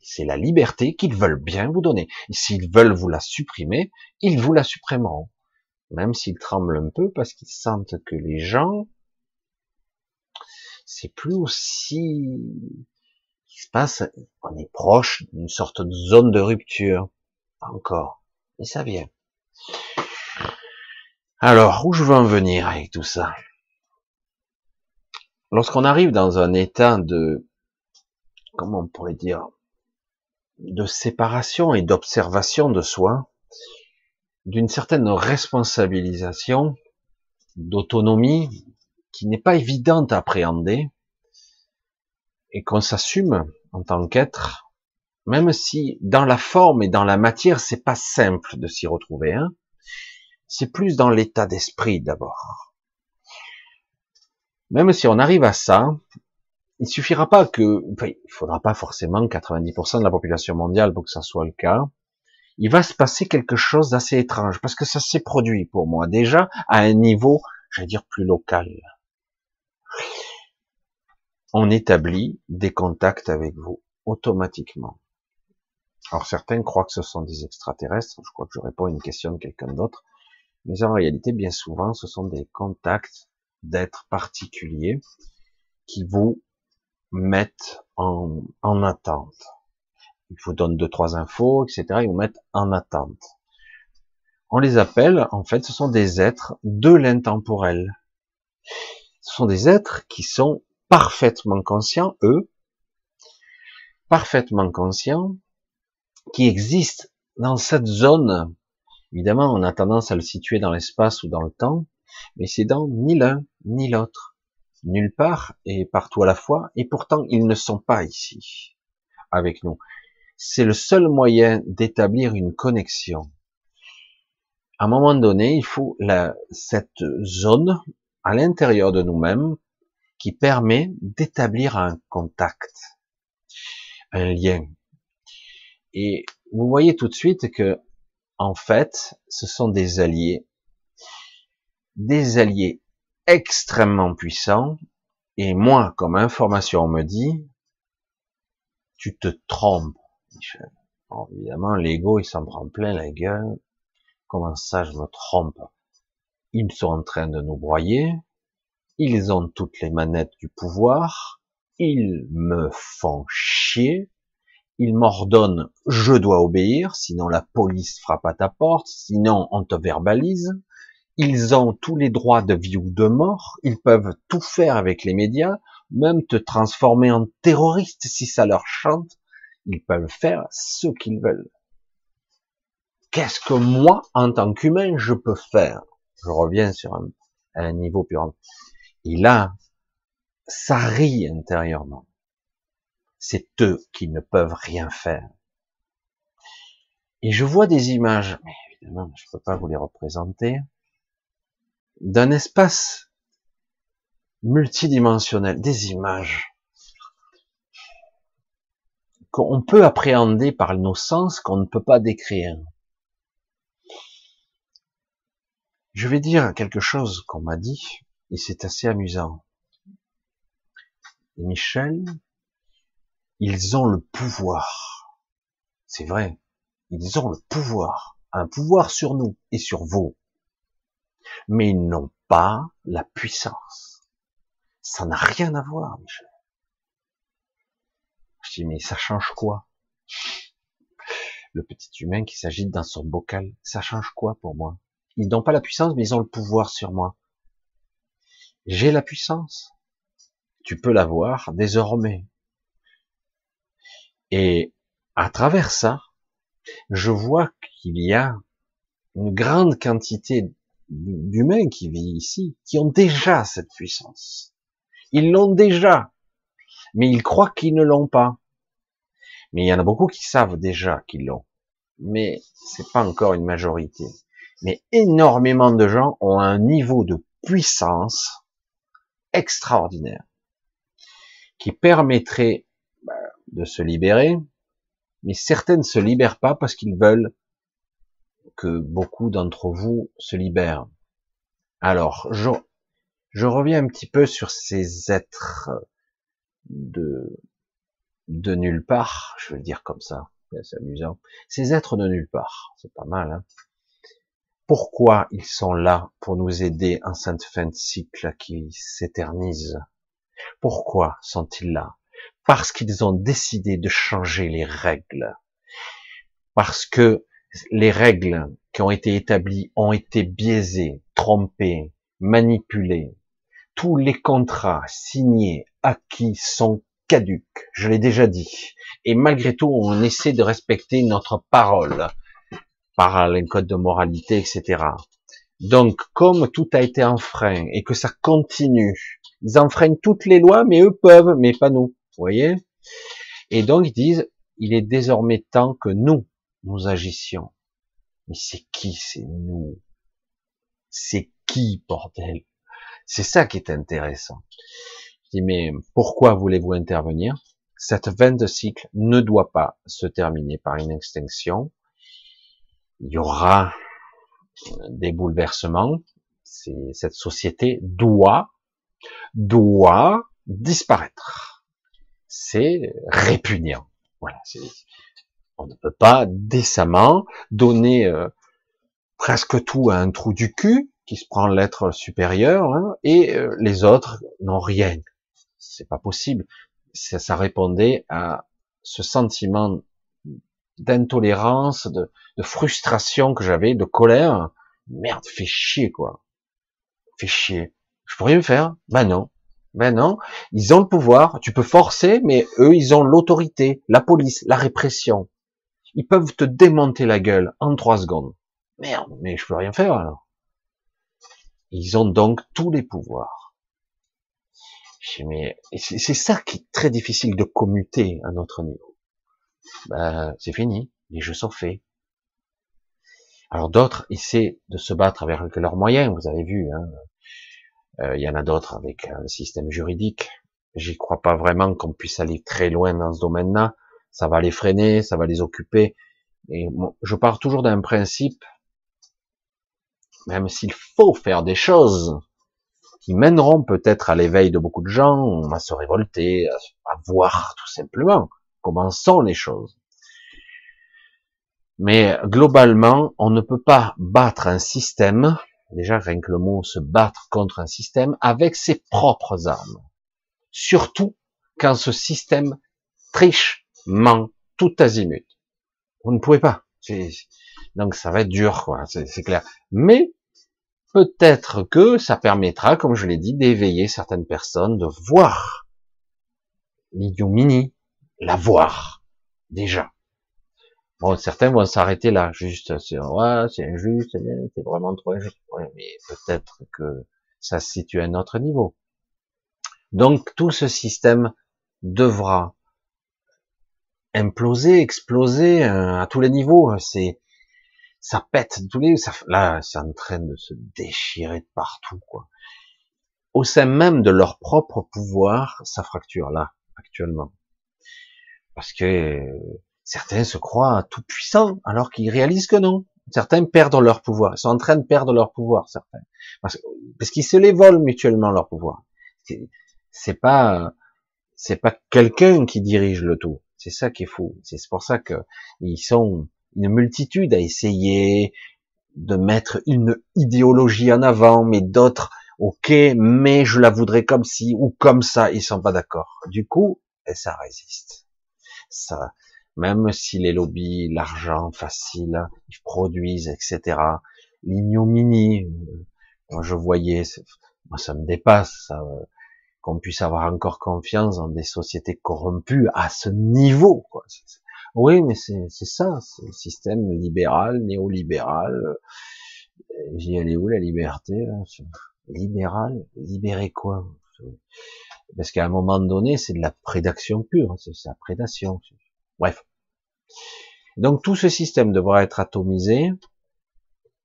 C'est la liberté qu'ils veulent bien vous donner. S'ils veulent vous la supprimer, ils vous la supprimeront. Même s'ils tremblent un peu parce qu'ils sentent que les gens, c'est plus aussi qui se passe, on est proche d'une sorte de zone de rupture. encore. Mais ça vient. Alors, où je veux en venir avec tout ça? lorsqu'on arrive dans un état de, comment on pourrait dire, de séparation et d'observation de soi, d'une certaine responsabilisation, d'autonomie, qui n'est pas évidente à appréhender, et qu'on s'assume en tant qu'être, même si dans la forme et dans la matière, c'est pas simple de s'y retrouver, hein, c'est plus dans l'état d'esprit d'abord. Même si on arrive à ça, il suffira pas que, enfin, il faudra pas forcément 90% de la population mondiale pour que ça soit le cas. Il va se passer quelque chose d'assez étrange parce que ça s'est produit pour moi déjà à un niveau, j'allais dire plus local. On établit des contacts avec vous automatiquement. Alors certains croient que ce sont des extraterrestres. Je crois que je réponds à une question de quelqu'un d'autre. Mais en réalité, bien souvent, ce sont des contacts d'êtres particuliers qui vous mettent en, en attente. Ils vous donnent deux, trois infos, etc. Ils vous mettent en attente. On les appelle, en fait, ce sont des êtres de l'intemporel. Ce sont des êtres qui sont parfaitement conscients, eux, parfaitement conscients, qui existent dans cette zone. Évidemment, on a tendance à le situer dans l'espace ou dans le temps, mais c'est dans ni l'un ni l'autre, nulle part et partout à la fois, et pourtant ils ne sont pas ici avec nous. C'est le seul moyen d'établir une connexion. À un moment donné, il faut la, cette zone à l'intérieur de nous-mêmes qui permet d'établir un contact, un lien. Et vous voyez tout de suite que, en fait, ce sont des alliés des alliés extrêmement puissants, et moi, comme information, on me dit, tu te trompes. Alors, évidemment, l'ego, il s'en prend plein la gueule. Comment ça, je me trompe? Ils sont en train de nous broyer. Ils ont toutes les manettes du pouvoir. Ils me font chier. Ils m'ordonnent, je dois obéir, sinon la police frappe à ta porte, sinon on te verbalise. Ils ont tous les droits de vie ou de mort. Ils peuvent tout faire avec les médias, même te transformer en terroriste si ça leur chante. Ils peuvent faire ce qu'ils veulent. Qu'est-ce que moi, en tant qu'humain, je peux faire? Je reviens sur un, niveau plus Et là, ça rit intérieurement. C'est eux qui ne peuvent rien faire. Et je vois des images, mais évidemment, je ne peux pas vous les représenter, d'un espace multidimensionnel, des images qu'on peut appréhender par nos sens, qu'on ne peut pas décrire. Je vais dire quelque chose qu'on m'a dit, et c'est assez amusant. Michel, ils ont le pouvoir. C'est vrai, ils ont le pouvoir, un pouvoir sur nous et sur vous. Mais ils n'ont pas la puissance. Ça n'a rien à voir, Michel. Je dis, mais ça change quoi? Le petit humain qui s'agite dans son bocal, ça change quoi pour moi? Ils n'ont pas la puissance, mais ils ont le pouvoir sur moi. J'ai la puissance. Tu peux l'avoir désormais. Et à travers ça, je vois qu'il y a une grande quantité d'humains qui vivent ici, qui ont déjà cette puissance. Ils l'ont déjà mais ils croient qu'ils ne l'ont pas. Mais il y en a beaucoup qui savent déjà qu'ils l'ont. Mais c'est pas encore une majorité. Mais énormément de gens ont un niveau de puissance extraordinaire qui permettrait bah, de se libérer, mais certaines ne se libèrent pas parce qu'ils veulent que beaucoup d'entre vous se libèrent. Alors, je, reviens un petit peu sur ces êtres de, de nulle part, je veux le dire comme ça, c'est amusant, ces êtres de nulle part, c'est pas mal. Hein Pourquoi ils sont là pour nous aider en cette fin de cycle qui s'éternise? Pourquoi sont-ils là? Parce qu'ils ont décidé de changer les règles. Parce que les règles qui ont été établies ont été biaisées, trompées, manipulées. Tous les contrats signés acquis sont caduques, je l'ai déjà dit. Et malgré tout, on essaie de respecter notre parole par les codes de moralité, etc. Donc, comme tout a été enfreint et que ça continue, ils enfreignent toutes les lois, mais eux peuvent, mais pas nous. Vous voyez? Et donc, ils disent, il est désormais temps que nous, nous agissions. Mais c'est qui, c'est nous C'est qui, bordel? C'est ça qui est intéressant dis, mais pourquoi voulez-vous intervenir? Cette fin de cycle ne doit pas se terminer par une extinction. Il y aura des bouleversements. Cette société doit, doit disparaître. C'est répugnant. Voilà. On ne peut pas décemment donner euh, presque tout à un trou du cul qui se prend l'être supérieur hein, et euh, les autres n'ont rien c'est pas possible. Ça, ça, répondait à ce sentiment d'intolérance, de, frustration que j'avais, de colère. Merde, fais chier, quoi. Fais chier. Je pourrais rien faire? Ben non. Ben non. Ils ont le pouvoir. Tu peux forcer, mais eux, ils ont l'autorité, la police, la répression. Ils peuvent te démonter la gueule en trois secondes. Merde, mais je peux rien faire alors. Ils ont donc tous les pouvoirs mais c'est ça qui est très difficile de commuter à notre niveau. Ben, c'est fini, les jeux sont faits. Alors d'autres essaient de se battre avec leurs moyens, vous avez vu. Hein. Euh, il y en a d'autres avec un système juridique. J'y crois pas vraiment qu'on puisse aller très loin dans ce domaine-là. Ça va les freiner, ça va les occuper. Et je pars toujours d'un principe, même s'il faut faire des choses, qui mèneront peut-être à l'éveil de beaucoup de gens, à se révolter, à, voir tout simplement comment sont les choses. Mais globalement, on ne peut pas battre un système, déjà rien que le mot se battre contre un système, avec ses propres armes. Surtout quand ce système triche, ment, tout azimut. Vous ne pouvez pas. Donc ça va être dur, quoi, c'est clair. Mais peut-être que ça permettra, comme je l'ai dit, d'éveiller certaines personnes, de voir l'ignominie, la voir, déjà. Bon, certains vont s'arrêter là, juste, c'est, ouais, c'est injuste, c'est vraiment trop injuste. mais peut-être que ça se situe à un autre niveau. Donc, tout ce système devra imploser, exploser euh, à tous les niveaux. C'est, ça pète tous les, ça, là, c'est en train de se déchirer de partout, quoi. Au sein même de leur propre pouvoir, ça fracture là, actuellement. Parce que certains se croient tout puissants, alors qu'ils réalisent que non. Certains perdent leur pouvoir. Ils sont en train de perdre leur pouvoir, certains. Parce, qu'ils se les volent mutuellement leur pouvoir. C'est pas, c'est pas quelqu'un qui dirige le tout. C'est ça qui est fou. C'est pour ça que ils sont une multitude à essayer de mettre une idéologie en avant, mais d'autres, ok, mais je la voudrais comme ci ou comme ça, ils sont pas d'accord. Du coup, et ça résiste. Ça, même si les lobbies, l'argent facile, ils produisent, etc. L'ignominie, euh, moi je voyais, moi ça me dépasse, ça, qu'on puisse avoir encore confiance dans des sociétés corrompues à ce niveau. Quoi. Oui, mais c'est ça, c'est le système libéral, néolibéral. J'y allais où la liberté Libéral, libérer quoi? Parce qu'à un moment donné, c'est de la prédation pure, c'est la prédation. Bref. Donc tout ce système devra être atomisé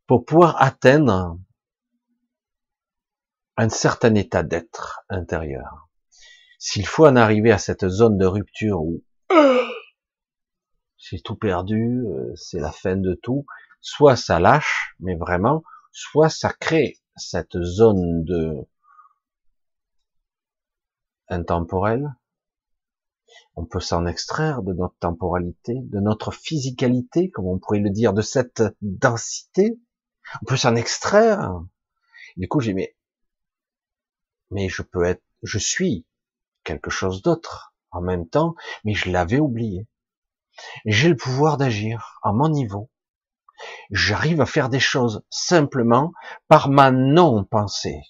pour pouvoir atteindre un certain état d'être intérieur. S'il faut en arriver à cette zone de rupture où c'est tout perdu, euh, c'est la fin de tout, soit ça lâche, mais vraiment, soit ça crée cette zone de intemporel. On peut s'en extraire de notre temporalité, de notre physicalité, comme on pourrait le dire, de cette densité. On peut s'en extraire. Du coup, j'ai mais mais je peux être, je suis quelque chose d'autre en même temps, mais je l'avais oublié. J'ai le pouvoir d'agir à mon niveau. J'arrive à faire des choses simplement par ma non-pensée,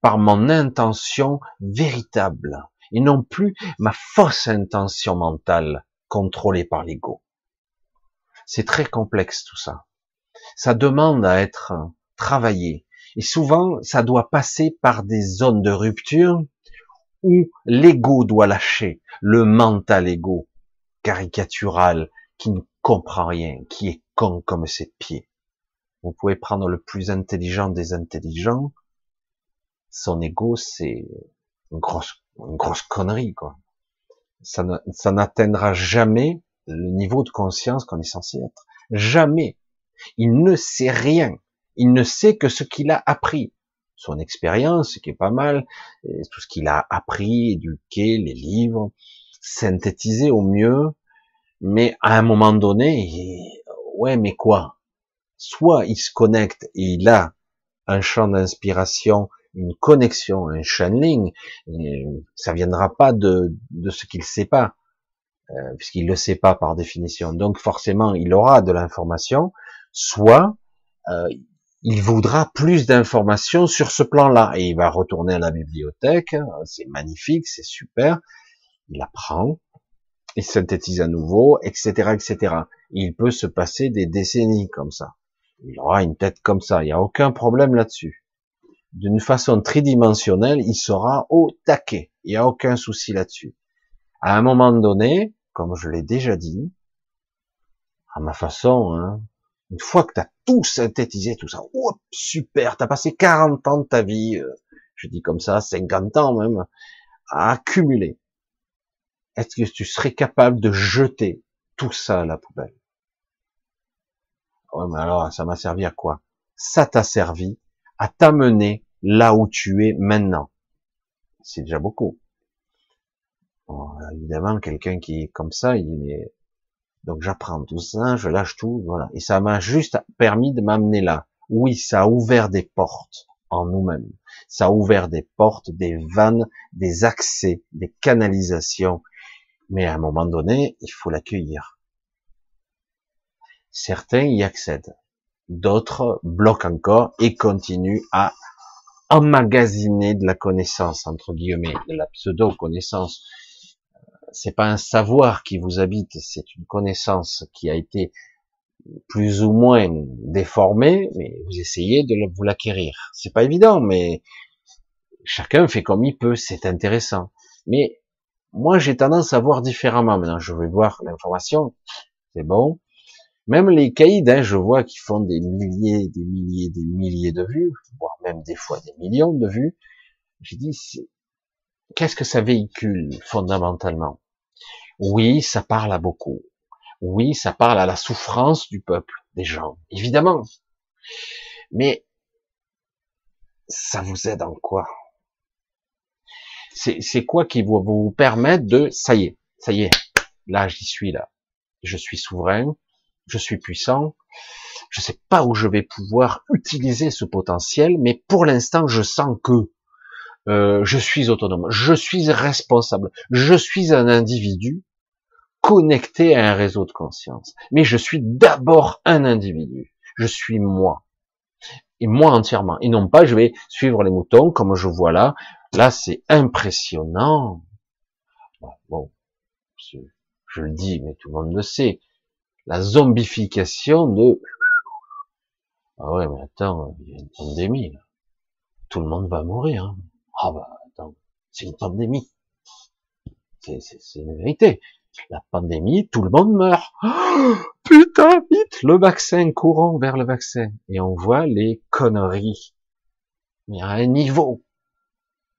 par mon intention véritable, et non plus ma fausse intention mentale contrôlée par l'ego. C'est très complexe tout ça. Ça demande à être travaillé, et souvent, ça doit passer par des zones de rupture où l'ego doit lâcher, le mental ego, caricatural, qui ne comprend rien, qui est con comme ses pieds. Vous pouvez prendre le plus intelligent des intelligents, son ego, c'est une grosse, une grosse connerie, quoi. Ça, n'atteindra jamais le niveau de conscience qu'on est censé être. Jamais. Il ne sait rien. Il ne sait que ce qu'il a appris, son expérience, ce qui est pas mal, tout ce qu'il a appris, éduqué, les livres, synthétisé au mieux, mais à un moment donné, ouais, mais quoi? Soit il se connecte et il a un champ d'inspiration, une connexion, un channeling, ça viendra pas de, de ce qu'il sait pas, euh, puisqu'il le sait pas par définition. Donc forcément, il aura de l'information, soit euh, il voudra plus d'informations sur ce plan-là et il va retourner à la bibliothèque. C'est magnifique, c'est super. Il apprend, il synthétise à nouveau, etc., etc. Il peut se passer des décennies comme ça. Il aura une tête comme ça. Il n'y a aucun problème là-dessus. D'une façon tridimensionnelle, il sera au taquet. Il n'y a aucun souci là-dessus. À un moment donné, comme je l'ai déjà dit, à ma façon, hein, une fois que tu as tout synthétisé, tout ça, oh, super, tu as passé 40 ans de ta vie, euh, je dis comme ça, 50 ans même, à accumuler. Est-ce que tu serais capable de jeter tout ça à la poubelle? Ouais, mais alors, ça m'a servi à quoi? Ça t'a servi à t'amener là où tu es maintenant. C'est déjà beaucoup. évidemment, quelqu'un qui est comme ça, il est Donc j'apprends tout ça, je lâche tout, voilà. Et ça m'a juste permis de m'amener là. Oui, ça a ouvert des portes en nous-mêmes. Ça a ouvert des portes, des vannes, des accès, des canalisations. Mais à un moment donné, il faut l'accueillir. Certains y accèdent. D'autres bloquent encore et continuent à emmagasiner de la connaissance, entre guillemets, de la pseudo-connaissance. C'est pas un savoir qui vous habite, c'est une connaissance qui a été plus ou moins déformée, mais vous essayez de vous l'acquérir. C'est pas évident, mais chacun fait comme il peut, c'est intéressant. Mais moi, j'ai tendance à voir différemment. Maintenant, je vais voir l'information, c'est bon. Même les caïds, hein, je vois qu'ils font des milliers, des milliers, des milliers de vues, voire même des fois des millions de vues. J'ai dit, qu'est-ce que ça véhicule fondamentalement? Oui, ça parle à beaucoup. Oui, ça parle à la souffrance du peuple, des gens, évidemment. Mais ça vous aide en quoi? C'est quoi qui vous permettre de, ça y est, ça y est, là j'y suis là, je suis souverain, je suis puissant, je sais pas où je vais pouvoir utiliser ce potentiel, mais pour l'instant, je sens que euh, je suis autonome, je suis responsable, je suis un individu connecté à un réseau de conscience. Mais je suis d'abord un individu, je suis moi, et moi entièrement, et non pas je vais suivre les moutons comme je vois là. Là, c'est impressionnant. bon je le dis, mais tout le monde le sait la zombification de ah ouais mais attends il y a une pandémie là. tout le monde va mourir hein. ah bah attends c'est une pandémie. C'est une vérité. La pandémie tout le monde meurt. Putain vite le vaccin courant vers le vaccin. Et on voit les conneries. Mais à un niveau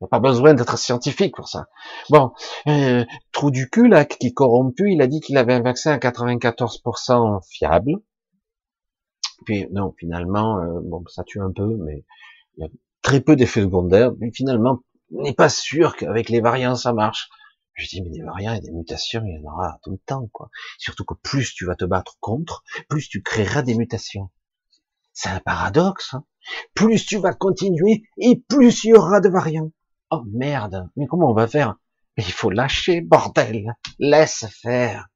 il n'y a pas besoin d'être scientifique pour ça. Bon, euh, trou du cul là, qui corrompu, il a dit qu'il avait un vaccin à 94% fiable. Puis non, finalement, euh, bon, ça tue un peu, mais il y a très peu d'effets secondaires. Mais finalement, on n'est pas sûr qu'avec les variants ça marche. Je dis mais des variants et des mutations, il y en aura tout le temps, quoi. Surtout que plus tu vas te battre contre, plus tu créeras des mutations. C'est un paradoxe. Hein plus tu vas continuer et plus il y aura de variants. Oh merde, mais comment on va faire? Il faut lâcher, bordel. Laisse faire.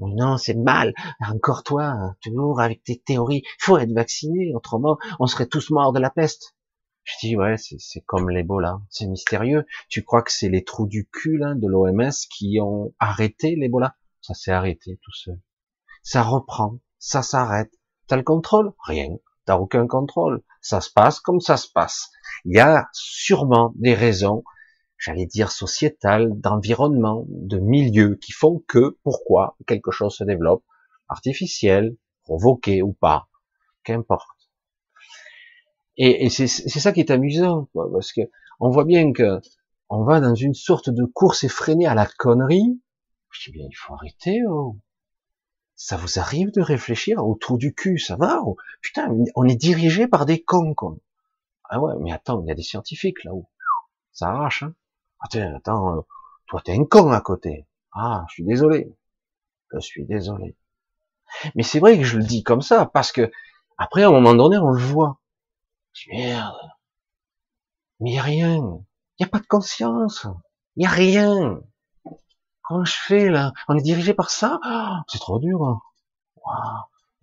Oh non, c'est mal. Encore toi, toujours avec tes théories. Il faut être vacciné, autrement, on serait tous morts de la peste. Je dis ouais, c'est comme l'Ebola, c'est mystérieux. Tu crois que c'est les trous du cul de l'OMS qui ont arrêté l'Ebola? Ça s'est arrêté tout seul. Ça reprend, ça s'arrête. T'as le contrôle? Rien. T'as aucun contrôle. Ça se passe comme ça se passe. Il y a sûrement des raisons, j'allais dire sociétales, d'environnement, de milieu qui font que, pourquoi quelque chose se développe, artificiel, provoqué ou pas, qu'importe. Et, et c'est ça qui est amusant, parce que on voit bien que on va dans une sorte de course effrénée à la connerie. Je dis bien, il faut arrêter. Oh. Ça vous arrive de réfléchir au trou du cul, ça va Putain, on est dirigé par des cons. Ah ouais, mais attends, il y a des scientifiques là-haut. Ça arrache, hein Attends, attends, euh, toi t'es un con à côté. Ah, je suis désolé. Je suis désolé. Mais c'est vrai que je le dis comme ça, parce que après, à un moment donné, on le voit. Merde. Mais il n'y a rien. Il n'y a pas de conscience. Il n'y a rien. Comment je fais là? On est dirigé par ça? Oh, C'est trop dur. Hein.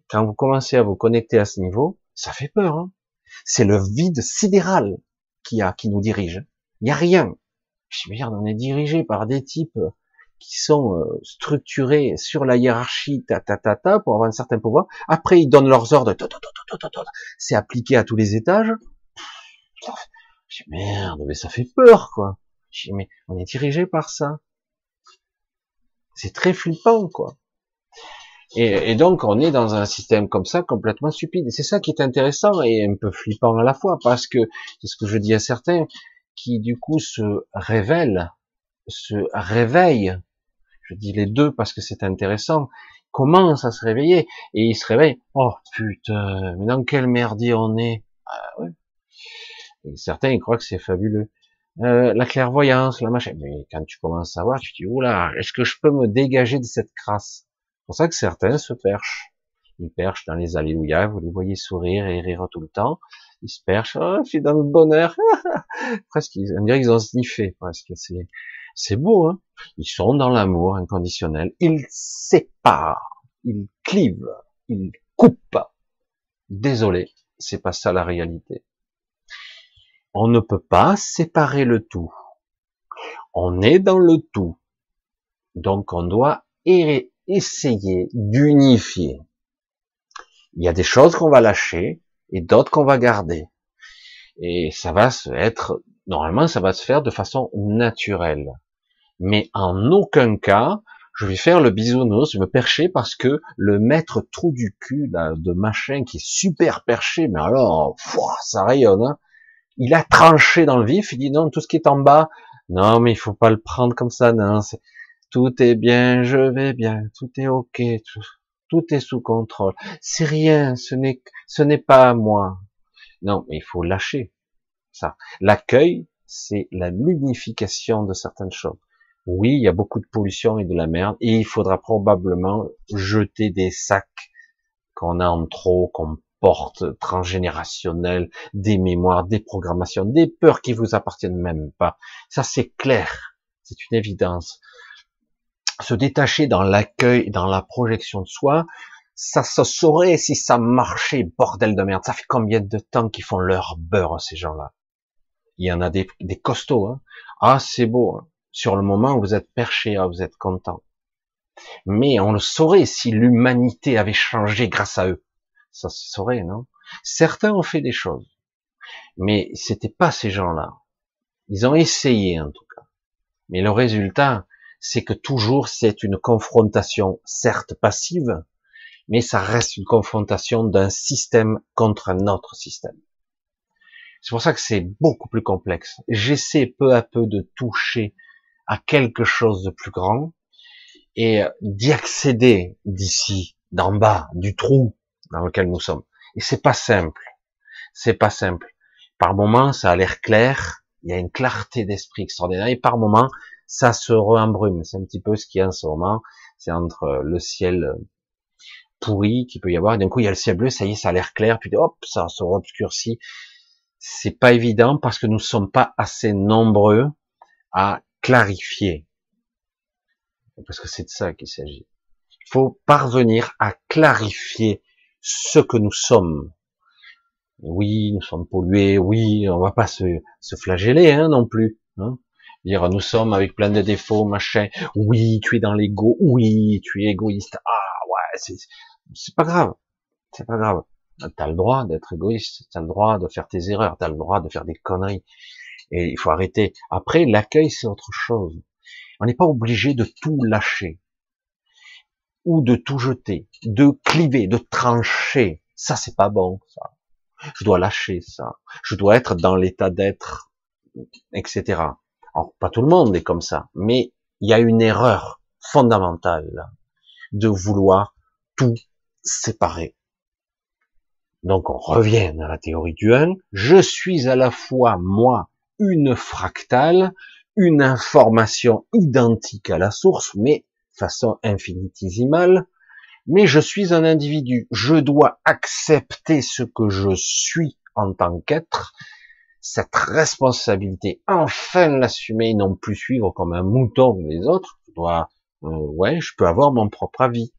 Quand vous commencez à vous connecter à ce niveau, ça fait peur. Hein c'est le vide sidéral qui a, qui nous dirige. Il n'y a rien. Je merde, on est dirigé par des types qui sont euh, structurés sur la hiérarchie, ta, ta, ta, ta, pour avoir un certain pouvoir. Après, ils donnent leurs ordres. C'est appliqué à tous les étages. Je merde, mais ça fait peur, quoi. Je mais on est dirigé par ça. C'est très flippant, quoi. Et, donc, on est dans un système comme ça, complètement stupide. C'est ça qui est intéressant et un peu flippant à la fois, parce que c'est ce que je dis à certains, qui du coup se révèlent, se réveillent. Je dis les deux parce que c'est intéressant. Commencent à se réveiller et ils se réveillent. Oh putain, mais dans quel merdier on est? Ah, ouais. Et certains ils croient que c'est fabuleux. Euh, la clairvoyance, la machin. Mais quand tu commences à voir, tu te dis oula, est-ce que je peux me dégager de cette crasse? Pour ça que certains se perchent. Ils perchent dans les alléluia, vous les voyez sourire et rire tout le temps. Ils se perchent, oh, je suis dans le bonheur. presque, on dirait qu'ils ont sniffé, presque. C'est, c'est beau, hein. Ils sont dans l'amour inconditionnel. Ils séparent, ils clivent, ils coupent. Désolé, c'est pas ça la réalité. On ne peut pas séparer le tout. On est dans le tout. Donc on doit essayer d'unifier. Il y a des choses qu'on va lâcher et d'autres qu'on va garder. Et ça va se être, normalement, ça va se faire de façon naturelle. Mais en aucun cas, je vais faire le bisounours, je me percher parce que le maître trou du cul de machin qui est super perché, mais alors, ça rayonne, hein. Il a tranché dans le vif, il dit non, tout ce qui est en bas, non, mais il faut pas le prendre comme ça, non, tout est bien, je vais bien, tout est ok, tout, est sous contrôle. C'est rien, ce n'est, ce n'est pas moi. Non, mais il faut lâcher ça. L'accueil, c'est la l'unification de certaines choses. Oui, il y a beaucoup de pollution et de la merde, et il faudra probablement jeter des sacs qu'on a en trop, qu'on porte transgénérationnels, des mémoires, des programmations, des peurs qui vous appartiennent même pas. Ça, c'est clair. C'est une évidence se détacher dans l'accueil, dans la projection de soi, ça se saurait si ça marchait, bordel de merde. Ça fait combien de temps qu'ils font leur beurre, ces gens-là? Il y en a des, des costauds. Hein ah, c'est beau. Hein. Sur le moment, vous êtes perché, ah, vous êtes content. Mais on le saurait si l'humanité avait changé grâce à eux. Ça se saurait, non? Certains ont fait des choses, mais c'était pas ces gens-là. Ils ont essayé en tout cas. Mais le résultat, c'est que toujours c'est une confrontation, certes passive, mais ça reste une confrontation d'un système contre un autre système. C'est pour ça que c'est beaucoup plus complexe. J'essaie peu à peu de toucher à quelque chose de plus grand et d'y accéder d'ici, d'en bas, du trou dans lequel nous sommes. Et c'est pas simple. C'est pas simple. Par moments, ça a l'air clair. Il y a une clarté d'esprit extraordinaire. Et par moments, ça se re-embrume. C'est un petit peu ce qu'il y a en ce moment. C'est entre le ciel pourri qu'il peut y avoir, et d'un coup il y a le ciel bleu, ça y est, ça a l'air clair, puis hop, ça se obscurcit. C'est pas évident parce que nous sommes pas assez nombreux à clarifier. Parce que c'est de ça qu'il s'agit. Il faut parvenir à clarifier ce que nous sommes. Oui, nous sommes pollués, oui, on va pas se, se flageller hein, non plus. Hein Dire nous sommes avec plein de défauts, machin. Oui, tu es dans l'ego. Oui, tu es égoïste. Ah ouais, c'est c'est pas grave. C'est pas grave. T'as le droit d'être égoïste. T'as le droit de faire tes erreurs. T'as le droit de faire des conneries. Et il faut arrêter. Après, l'accueil, c'est autre chose. On n'est pas obligé de tout lâcher ou de tout jeter, de cliver, de trancher. Ça, c'est pas bon, ça. Je dois lâcher ça. Je dois être dans l'état d'être, etc. Alors, pas tout le monde est comme ça, mais il y a une erreur fondamentale de vouloir tout séparer. Donc on revient à la théorie du 1. Je suis à la fois moi une fractale, une information identique à la source, mais façon infinitésimale, mais je suis un individu. Je dois accepter ce que je suis en tant qu'être cette responsabilité, enfin l'assumer non plus suivre comme un mouton les autres. Je dois, euh, ouais, je peux avoir mon propre avis.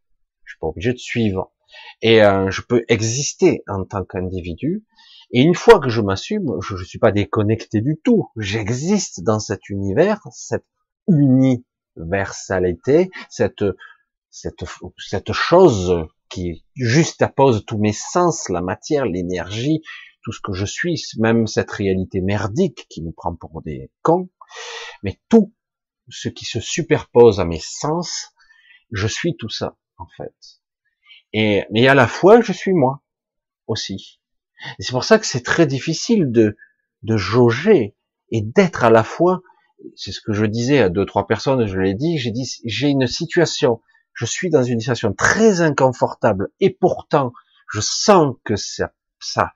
Je suis pas obligé de suivre. Et euh, je peux exister en tant qu'individu. Et une fois que je m'assume, je ne suis pas déconnecté du tout. J'existe dans cet univers, cette universalité, cette, cette, cette chose qui juste appose tous mes sens, la matière, l'énergie, tout ce que je suis, même cette réalité merdique qui nous prend pour des cons, mais tout ce qui se superpose à mes sens, je suis tout ça, en fait. Et, mais à la fois, je suis moi, aussi. C'est pour ça que c'est très difficile de, de jauger et d'être à la fois, c'est ce que je disais à deux, trois personnes, je l'ai dit, j'ai dit, j'ai une situation, je suis dans une situation très inconfortable et pourtant, je sens que ça, ça,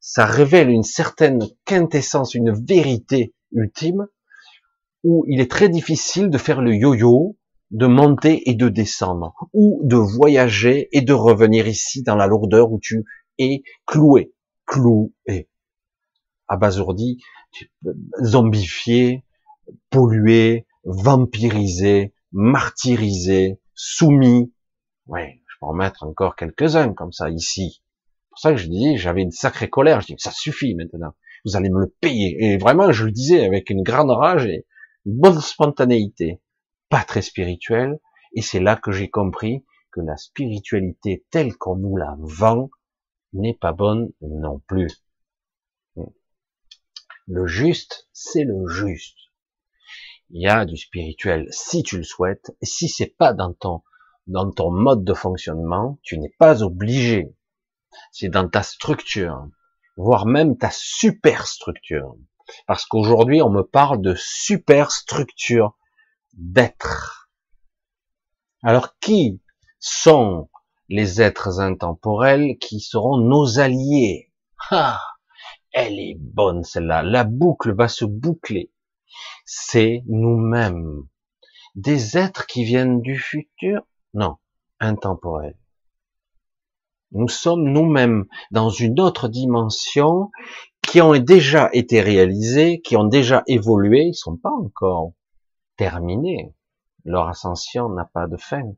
ça révèle une certaine quintessence, une vérité ultime, où il est très difficile de faire le yo-yo de monter et de descendre, ou de voyager et de revenir ici dans la lourdeur où tu es cloué, cloué, abasourdi, zombifié, pollué, vampirisé, martyrisé, soumis. Ouais, je peux en mettre encore quelques-uns comme ça ici. C'est pour ça que je dis, j'avais une sacrée colère. Je dis, ça suffit maintenant. Vous allez me le payer. Et vraiment, je le disais avec une grande rage et une bonne spontanéité pas très spirituel, et c'est là que j'ai compris que la spiritualité telle qu'on nous la vend n'est pas bonne non plus. Le juste, c'est le juste. Il y a du spirituel si tu le souhaites, et si c'est pas dans ton, dans ton mode de fonctionnement, tu n'es pas obligé. C'est dans ta structure, voire même ta superstructure. Parce qu'aujourd'hui, on me parle de superstructure d'être. Alors qui sont les êtres intemporels qui seront nos alliés? Ah, elle est bonne celle-là. La boucle va se boucler. C'est nous-mêmes. Des êtres qui viennent du futur? Non, intemporels. Nous sommes nous-mêmes dans une autre dimension qui ont déjà été réalisés, qui ont déjà évolué, ils sont pas encore terminé. Leur ascension n'a pas de fin.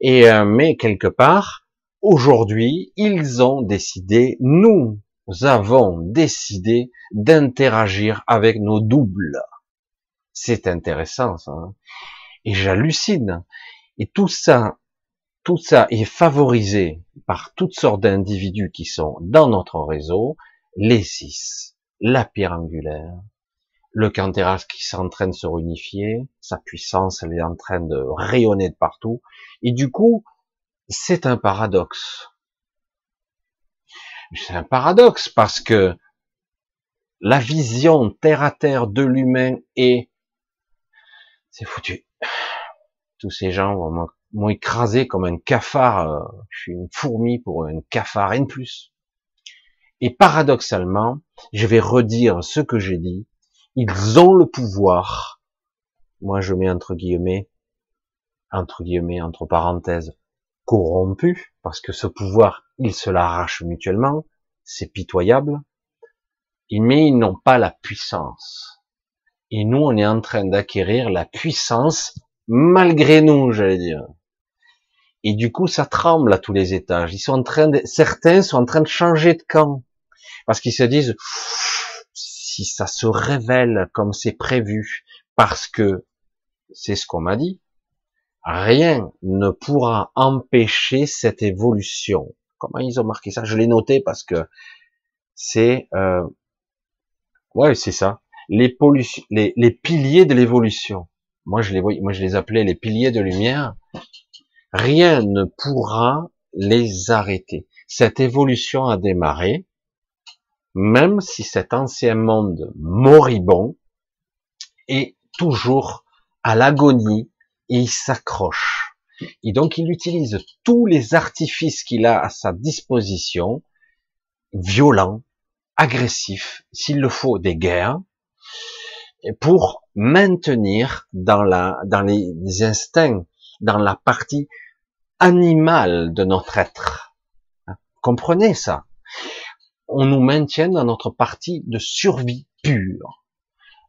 Et euh, mais quelque part, aujourd'hui, ils ont décidé, nous avons décidé d'interagir avec nos doubles. C'est intéressant, ça. Hein. et j'hallucine. Et tout ça, tout ça est favorisé par toutes sortes d'individus qui sont dans notre réseau, les six, la pierre angulaire, le Canteras qui s'entraîne de se réunifier, sa puissance, elle est en train de rayonner de partout, et du coup, c'est un paradoxe. C'est un paradoxe parce que la vision terre à terre de l'humain est, c'est foutu. Tous ces gens m'ont écrasé comme un cafard, euh, je suis une fourmi pour un cafard, et de plus. Et paradoxalement, je vais redire ce que j'ai dit, ils ont le pouvoir. Moi, je mets entre guillemets, entre guillemets, entre parenthèses, corrompu, parce que ce pouvoir, ils se l'arrachent mutuellement, c'est pitoyable, mais ils n'ont pas la puissance. Et nous, on est en train d'acquérir la puissance malgré nous, j'allais dire. Et du coup, ça tremble à tous les étages. Ils sont en train de, certains sont en train de changer de camp. Parce qu'ils se disent, si ça se révèle comme c'est prévu, parce que c'est ce qu'on m'a dit, rien ne pourra empêcher cette évolution. Comment ils ont marqué ça? Je l'ai noté parce que c'est, euh, ouais, c'est ça, les, piliers de l'évolution. Moi, je les moi, je les appelais les piliers de lumière. Rien ne pourra les arrêter. Cette évolution a démarré même si cet ancien monde moribond est toujours à l'agonie et il s'accroche. Et donc il utilise tous les artifices qu'il a à sa disposition, violents, agressifs, s'il le faut des guerres, pour maintenir dans la, dans les, instincts, dans la partie animale de notre être. Comprenez ça on nous maintient dans notre partie de survie pure.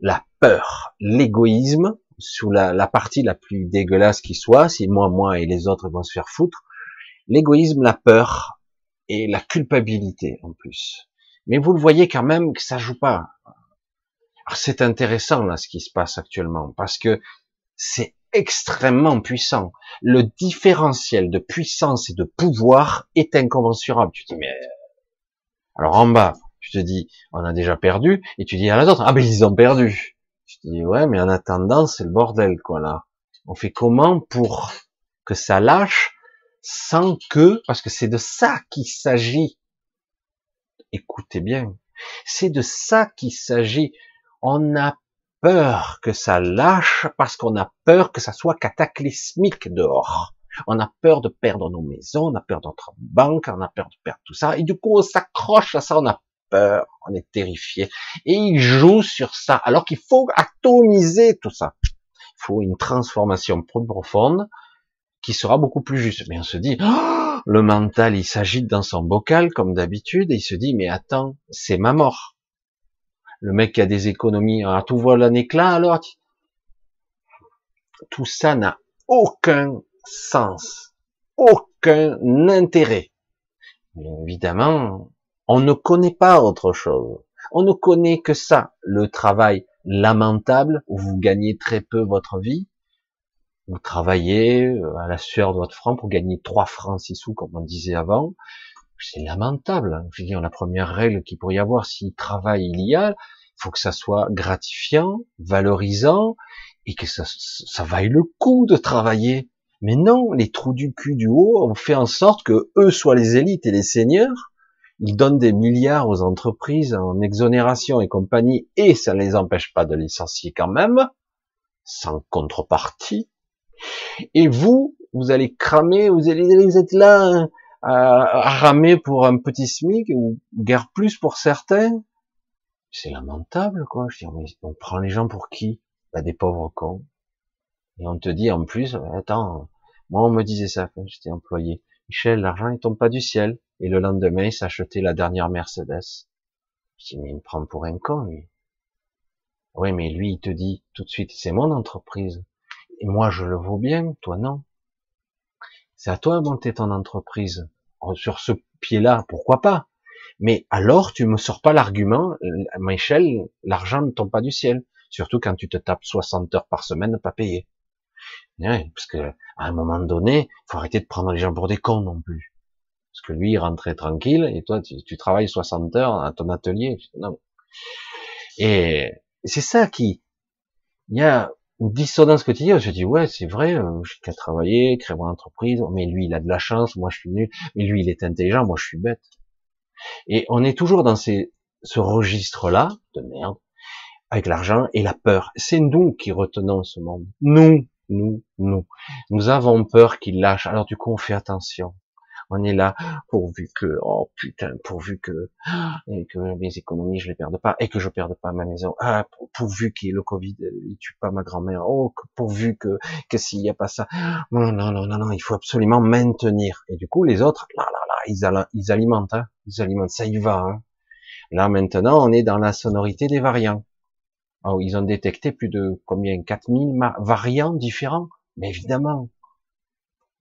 La peur, l'égoïsme, sous la, partie la plus dégueulasse qui soit, si moi, moi et les autres vont se faire foutre, l'égoïsme, la peur et la culpabilité en plus. Mais vous le voyez quand même que ça joue pas. C'est intéressant là ce qui se passe actuellement parce que c'est extrêmement puissant. Le différentiel de puissance et de pouvoir est incommensurable. Tu dis mais alors en bas, tu te dis, on a déjà perdu, et tu dis à la ah ben ils ont perdu. Tu te dis, ouais, mais en attendant, c'est le bordel, quoi, là. On fait comment pour que ça lâche sans que, parce que c'est de ça qu'il s'agit. Écoutez bien. C'est de ça qu'il s'agit. On a peur que ça lâche parce qu'on a peur que ça soit cataclysmique dehors. On a peur de perdre nos maisons, on a peur de notre banque, on a peur de perdre tout ça. Et du coup, on s'accroche à ça, on a peur, on est terrifié. Et il joue sur ça, alors qu'il faut atomiser tout ça. faut une transformation profonde qui sera beaucoup plus juste. Mais on se dit, oh, le mental, il s'agite dans son bocal comme d'habitude et il se dit, mais attends, c'est ma mort. Le mec qui a des économies, ah, tout voit un éclat alors. Tout ça n'a aucun sens, aucun intérêt. Évidemment, on ne connaît pas autre chose. On ne connaît que ça, le travail lamentable où vous gagnez très peu votre vie. Vous travaillez euh, à la sueur de votre franc pour gagner 3 francs 6 sous, comme on disait avant. C'est lamentable. Je veux dire, la première règle qu'il pourrait y avoir, si travail il y a, faut que ça soit gratifiant, valorisant, et que ça, ça vaille le coup de travailler. Mais non, les trous du cul du haut ont fait en sorte que eux soient les élites et les seigneurs, ils donnent des milliards aux entreprises en exonération et compagnie, et ça ne les empêche pas de licencier quand même, sans contrepartie. Et vous, vous allez cramer, vous allez, vous êtes là hein, à, ramer pour un petit SMIC ou guère plus pour certains. C'est lamentable, quoi. Je dis, on prend les gens pour qui? Bah, Des pauvres cons. Et on te dit en plus, attends, moi on me disait ça quand j'étais employé. Michel, l'argent il tombe pas du ciel. Et le lendemain, il s'achetait la dernière Mercedes. Je dis, mais il me prend pour un con, lui. Oui, mais lui, il te dit tout de suite, c'est mon entreprise. Et moi, je le vaux bien, toi non? C'est à toi de monter ton entreprise. Sur ce pied-là, pourquoi pas? Mais alors, tu me sors pas l'argument, Michel, l'argent ne tombe pas du ciel. Surtout quand tu te tapes 60 heures par semaine pas payé. parce que à un moment donné, faut arrêter de prendre les gens pour des cons non plus. Parce que lui, il rentrait tranquille, et toi, tu, travailles 60 heures à ton atelier. Non. Et c'est ça qui, il y a dissonance quotidienne. Je dis, ouais, c'est vrai, euh, j'ai qu'à travailler, créer mon entreprise, mais lui, il a de la chance, moi, je suis nul, mais lui, il est intelligent, moi, je suis bête. Et on est toujours dans ces, ce registre-là, de merde, avec l'argent et la peur. C'est nous qui retenons ce monde. Nous, nous, nous. Nous avons peur qu'il lâche. Alors du coup, on fait attention on est là pourvu que oh putain pourvu que et que mes économies je les perde pas et que je perde pas ma maison. Ah pourvu qu'il le covid il tue pas ma grand-mère. Oh pourvu que que s'il y a pas ça. Non non non non non il faut absolument maintenir. Et du coup les autres là là là ils, ils alimentent hein, ils alimentent ça y va hein. là maintenant on est dans la sonorité des variants. Oh, ils ont détecté plus de combien? 4000 variants différents? Mais évidemment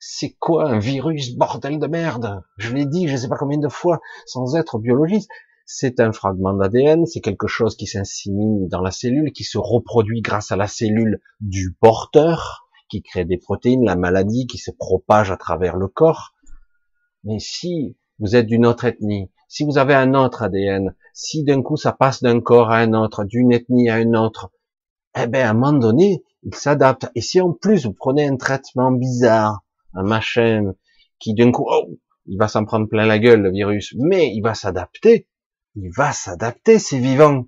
c'est quoi un virus, bordel de merde? Je l'ai dit, je ne sais pas combien de fois, sans être biologiste. C'est un fragment d'ADN, c'est quelque chose qui s'insimine dans la cellule, qui se reproduit grâce à la cellule du porteur, qui crée des protéines, la maladie qui se propage à travers le corps. Mais si vous êtes d'une autre ethnie, si vous avez un autre ADN, si d'un coup ça passe d'un corps à un autre, d'une ethnie à une autre, eh ben à un moment donné, il s'adapte. Et si en plus vous prenez un traitement bizarre, un machin qui d'un coup, oh, il va s'en prendre plein la gueule, le virus, mais il va s'adapter, il va s'adapter, c'est vivant.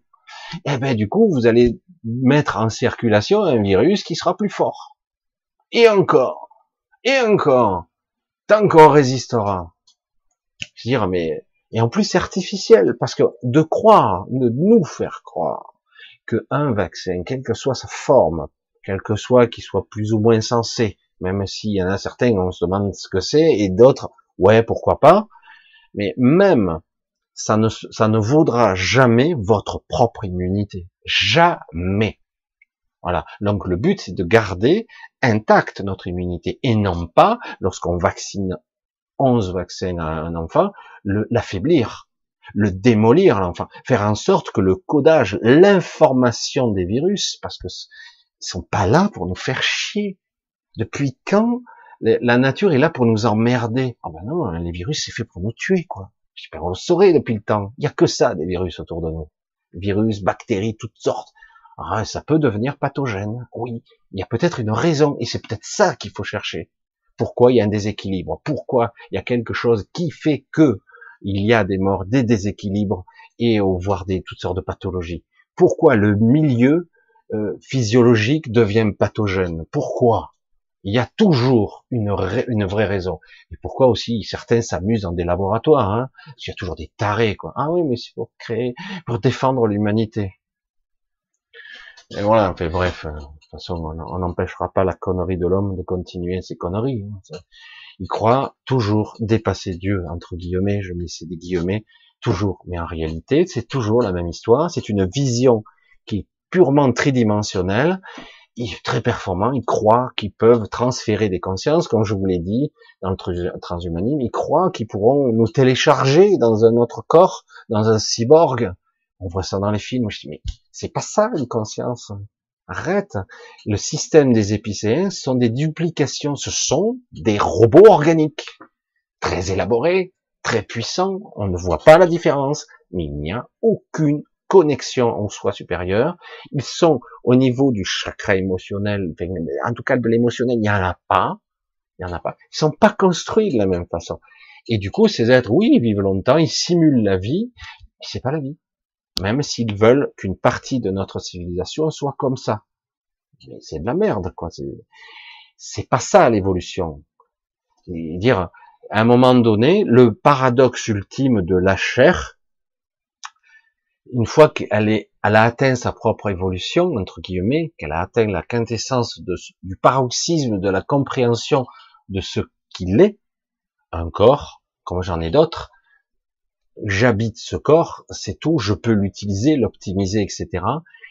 Eh ben du coup, vous allez mettre en circulation un virus qui sera plus fort. Et encore, et encore, tant qu'on résistera. Je veux dire, mais et en plus c'est artificiel, parce que de croire, de nous faire croire que un vaccin, quelle que soit sa forme, quel que soit qu'il soit plus ou moins sensé, même s'il y en a certains, on se demande ce que c'est, et d'autres, ouais, pourquoi pas, mais même, ça ne, ça ne vaudra jamais votre propre immunité. Jamais. Voilà. Donc le but, c'est de garder intacte notre immunité, et non pas, lorsqu'on vaccine 11 vaccins à un enfant, l'affaiblir, le démolir l'enfant, faire en sorte que le codage, l'information des virus, parce que ils sont pas là pour nous faire chier, depuis quand la nature est là pour nous emmerder? Ah ben non, les virus c'est fait pour nous tuer, quoi. J'espère on le saurait depuis le temps. Il y a que ça, des virus autour de nous. Virus, bactéries, toutes sortes. Ah, ça peut devenir pathogène. Oui, il y a peut-être une raison, et c'est peut-être ça qu'il faut chercher. Pourquoi il y a un déséquilibre? Pourquoi il y a quelque chose qui fait que il y a des morts, des déséquilibres et voire des toutes sortes de pathologies? Pourquoi le milieu euh, physiologique devient pathogène? Pourquoi? Il y a toujours une, vraie raison. Et pourquoi aussi certains s'amusent dans des laboratoires hein? Il y a toujours des tarés, quoi. Ah oui, mais c'est pour créer, pour défendre l'humanité. Et voilà, fait, bref, euh, façon, on n'empêchera pas la connerie de l'homme de continuer ses conneries. Hein. Il croit toujours dépasser Dieu, entre guillemets, je mets des guillemets, toujours. Mais en réalité, c'est toujours la même histoire. C'est une vision qui est purement tridimensionnelle. Il est très performant. Ils croient qu'ils peuvent transférer des consciences, comme je vous l'ai dit, dans le transhumanisme. Ils croient qu'ils pourront nous télécharger dans un autre corps, dans un cyborg. On voit ça dans les films. Je dis, mais c'est pas ça, une conscience. Arrête. Le système des épicéens sont des duplications. Ce sont des robots organiques. Très élaborés, très puissants. On ne voit pas la différence. Mais il n'y a aucune connexion au soi supérieur. Ils sont au niveau du chakra émotionnel. En tout cas, de l'émotionnel, il n'y en a pas. Il n'y en a pas. Ils sont pas construits de la même façon. Et du coup, ces êtres, oui, ils vivent longtemps, ils simulent la vie, mais c'est pas la vie même s'ils veulent qu'une partie de notre civilisation soit comme ça. C'est de la merde, quoi. C'est pas ça l'évolution. Dire, à un moment donné, le paradoxe ultime de la chair, une fois qu'elle a atteint sa propre évolution, entre guillemets, qu'elle a atteint la quintessence du paroxysme de la compréhension de ce qu'il est, un corps, comme j'en ai d'autres, j'habite ce corps, c'est tout, je peux l'utiliser, l'optimiser, etc.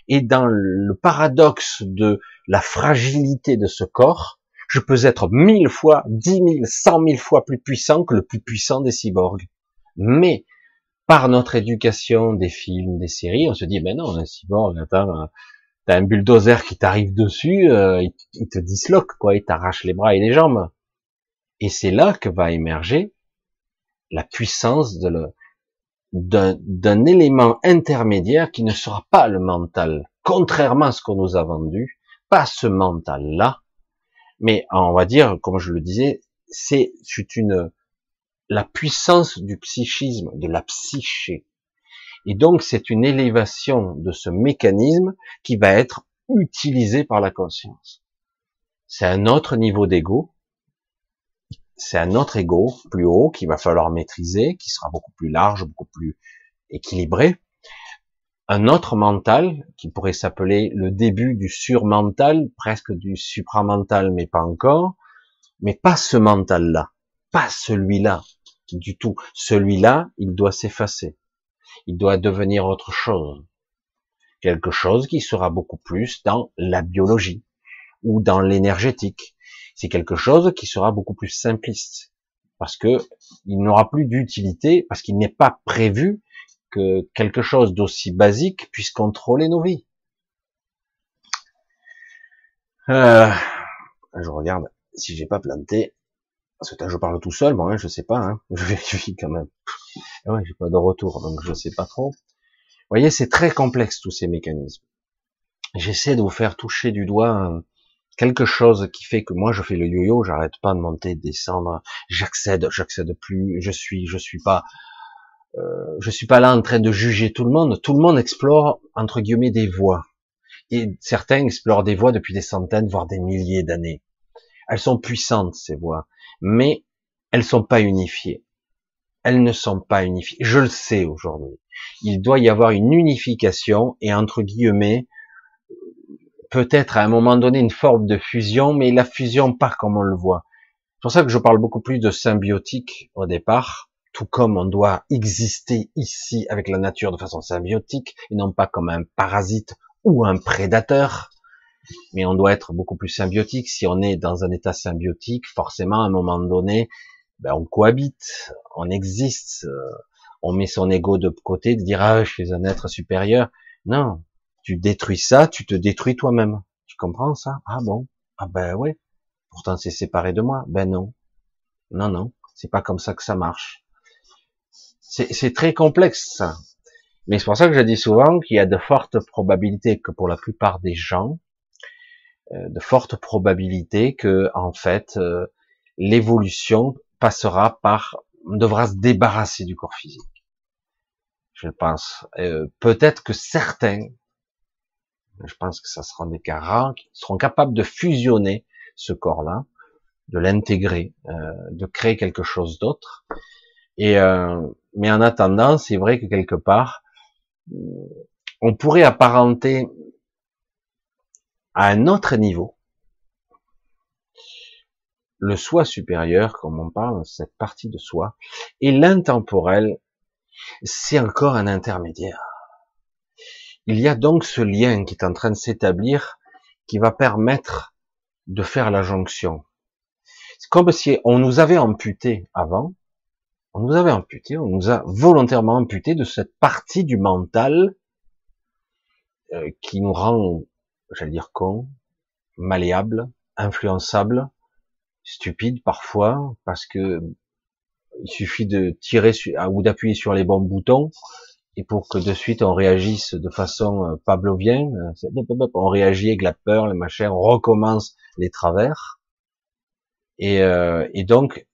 Et dans le paradoxe de la fragilité de ce corps, je peux être mille fois, dix mille, cent mille fois plus puissant que le plus puissant des cyborgs. Mais par notre éducation des films, des séries, on se dit, ben non, un cyborg, attends, t'as un bulldozer qui t'arrive dessus, euh, il, te disloque, quoi, il t'arrache les bras et les jambes. Et c'est là que va émerger la puissance de le, d'un élément intermédiaire qui ne sera pas le mental, contrairement à ce qu'on nous a vendu, pas ce mental-là, mais on va dire, comme je le disais, c'est une la puissance du psychisme, de la psyché. Et donc c'est une élévation de ce mécanisme qui va être utilisé par la conscience. C'est un autre niveau d'ego, c'est un autre ego plus haut qu'il va falloir maîtriser, qui sera beaucoup plus large, beaucoup plus équilibré. Un autre mental qui pourrait s'appeler le début du surmental, presque du supramental, mais pas encore. Mais pas ce mental-là, pas celui-là du tout. Celui-là, il doit s'effacer. Il doit devenir autre chose. Quelque chose qui sera beaucoup plus dans la biologie ou dans l'énergétique c'est quelque chose qui sera beaucoup plus simpliste parce que il n'aura plus d'utilité parce qu'il n'est pas prévu que quelque chose d'aussi basique puisse contrôler nos vies. Euh, je regarde si j'ai pas planté. Parce que je parle tout seul, bon, hein, je sais pas, hein, je vérifie quand même. Ah ouais, j'ai pas de retour, donc je sais pas trop. Vous voyez, c'est très complexe tous ces mécanismes. J'essaie de vous faire toucher du doigt quelque chose qui fait que moi je fais le yo-yo, j'arrête pas de monter, de descendre, j'accède, j'accède plus, je suis, je suis pas, euh, je suis pas là en train de juger tout le monde. Tout le monde explore entre guillemets des voies, et certains explorent des voies depuis des centaines, voire des milliers d'années. Elles sont puissantes ces voies, mais elles sont pas unifiées. Elles ne sont pas unifiées. Je le sais aujourd'hui. Il doit y avoir une unification et entre guillemets peut-être à un moment donné une forme de fusion, mais la fusion pas comme on le voit. C'est pour ça que je parle beaucoup plus de symbiotique au départ, tout comme on doit exister ici avec la nature de façon symbiotique, et non pas comme un parasite ou un prédateur, mais on doit être beaucoup plus symbiotique. Si on est dans un état symbiotique, forcément, à un moment donné, ben, on cohabite, on existe, euh, on met son ego de côté, de dire, ah, je suis un être supérieur. Non, tu détruis ça, tu te détruis toi-même. Tu comprends ça? Ah bon? Ah ben ouais. Pourtant c'est séparé de moi. Ben non. Non, non. C'est pas comme ça que ça marche. C'est très complexe ça. Mais c'est pour ça que je dis souvent qu'il y a de fortes probabilités que pour la plupart des gens, de fortes probabilités que en fait euh, l'évolution passera par, on devra se débarrasser du corps physique. Je pense. Euh, peut-être que certains je pense que ça sera des cas rares, qui seront capables de fusionner ce corps-là, de l'intégrer, euh, de créer quelque chose d'autre. Et euh, mais en attendant, c'est vrai que quelque part, on pourrait apparenter à un autre niveau, le soi supérieur, comme on parle, cette partie de soi, et l'intemporel, c'est encore un intermédiaire. Il y a donc ce lien qui est en train de s'établir, qui va permettre de faire la jonction. C'est comme si on nous avait amputé avant, on nous avait amputé, on nous a volontairement amputé de cette partie du mental euh, qui nous rend, j'allais dire con, malléable, influençable, stupide parfois, parce que il suffit de tirer ou d'appuyer sur les bons boutons et pour que de suite on réagisse de façon euh, pavlovienne, euh, on réagit avec la peur, le machin, on recommence les travers. Et, euh, et, donc,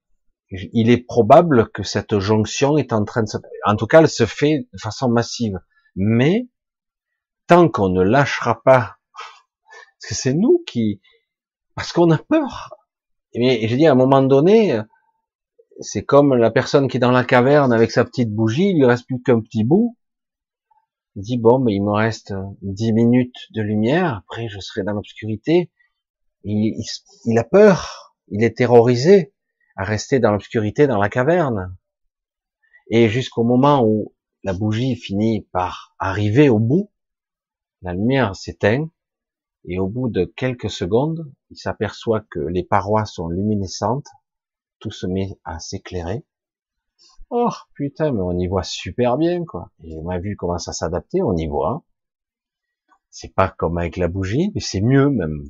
il est probable que cette jonction est en train de se... En tout cas, elle se fait de façon massive. Mais, tant qu'on ne lâchera pas, parce que c'est nous qui... Parce qu'on a peur. Mais je dis, à un moment donné, c'est comme la personne qui est dans la caverne avec sa petite bougie, il lui reste plus qu'un petit bout. Il dit bon, mais il me reste dix minutes de lumière, après je serai dans l'obscurité. Il, il, a peur, il est terrorisé à rester dans l'obscurité dans la caverne. Et jusqu'au moment où la bougie finit par arriver au bout, la lumière s'éteint, et au bout de quelques secondes, il s'aperçoit que les parois sont luminescentes, tout se met à s'éclairer. Oh putain, mais on y voit super bien quoi. Et on a vu comment ça s'adapter, on y voit. C'est pas comme avec la bougie, mais c'est mieux même.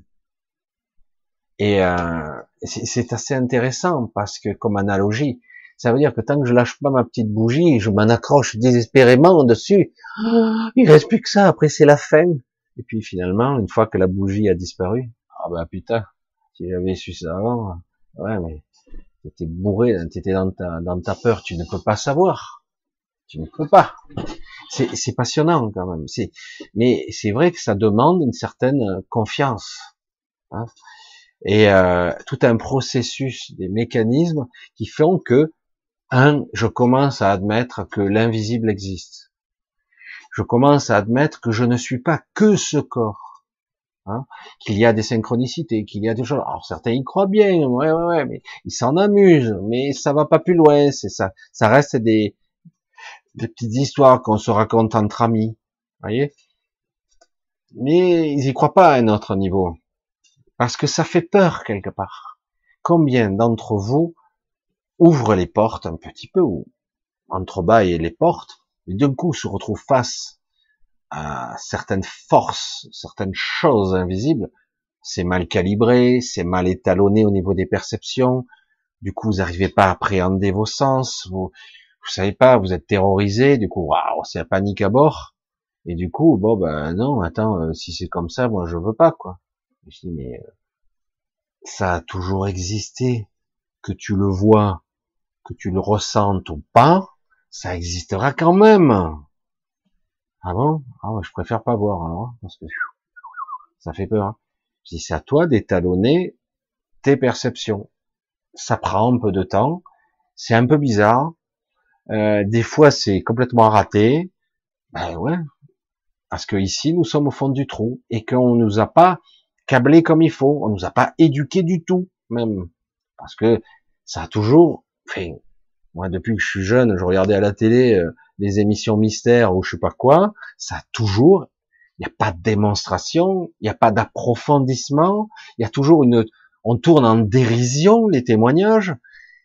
Et euh, c'est assez intéressant parce que comme analogie, ça veut dire que tant que je lâche pas ma petite bougie, je m'en accroche désespérément dessus. Oh, il reste plus que ça. Après c'est la fin. Et puis finalement, une fois que la bougie a disparu, ah bah putain, si j'avais su ça avant, ouais mais t'étais bourré, t'étais dans ta, dans ta peur, tu ne peux pas savoir. Tu ne peux pas. C'est passionnant quand même. C'est, mais c'est vrai que ça demande une certaine confiance. Hein et euh, tout un processus, des mécanismes qui font que, un, je commence à admettre que l'invisible existe. Je commence à admettre que je ne suis pas que ce corps Hein, qu'il y a des synchronicités, qu'il y a des choses. Alors certains y croient bien, ouais, ouais, ouais, mais ils s'en amusent, mais ça va pas plus loin. C'est ça, ça reste des, des petites histoires qu'on se raconte entre amis, voyez. Mais ils y croient pas à un autre niveau, parce que ça fait peur quelque part. Combien d'entre vous ouvrent les portes un petit peu ou entrebâillent les portes et d'un coup se retrouvent face à certaines forces, certaines choses invisibles, c'est mal calibré, c'est mal étalonné au niveau des perceptions. Du coup, vous n'arrivez pas à appréhender vos sens. Vous, vous savez pas, vous êtes terrorisé. Du coup, waouh, c'est la panique à bord. Et du coup, bon ben non, attends, euh, si c'est comme ça, moi je veux pas quoi. Je dis mais euh, ça a toujours existé, que tu le vois, que tu le ressentes ou pas, ça existera quand même. Ah bon? Ah je préfère pas voir alors, hein, parce que ça fait peur. Hein. C'est à toi d'étalonner tes perceptions. Ça prend un peu de temps, c'est un peu bizarre. Euh, des fois c'est complètement raté. Ben ouais, parce que ici nous sommes au fond du trou et qu'on nous a pas câblé comme il faut, on nous a pas éduqué du tout même, parce que ça a toujours. Moi depuis que je suis jeune, je regardais à la télé. Euh, les émissions mystères ou je sais pas quoi, ça a toujours, il n'y a pas de démonstration, il n'y a pas d'approfondissement, il y a toujours une, on tourne en dérision les témoignages,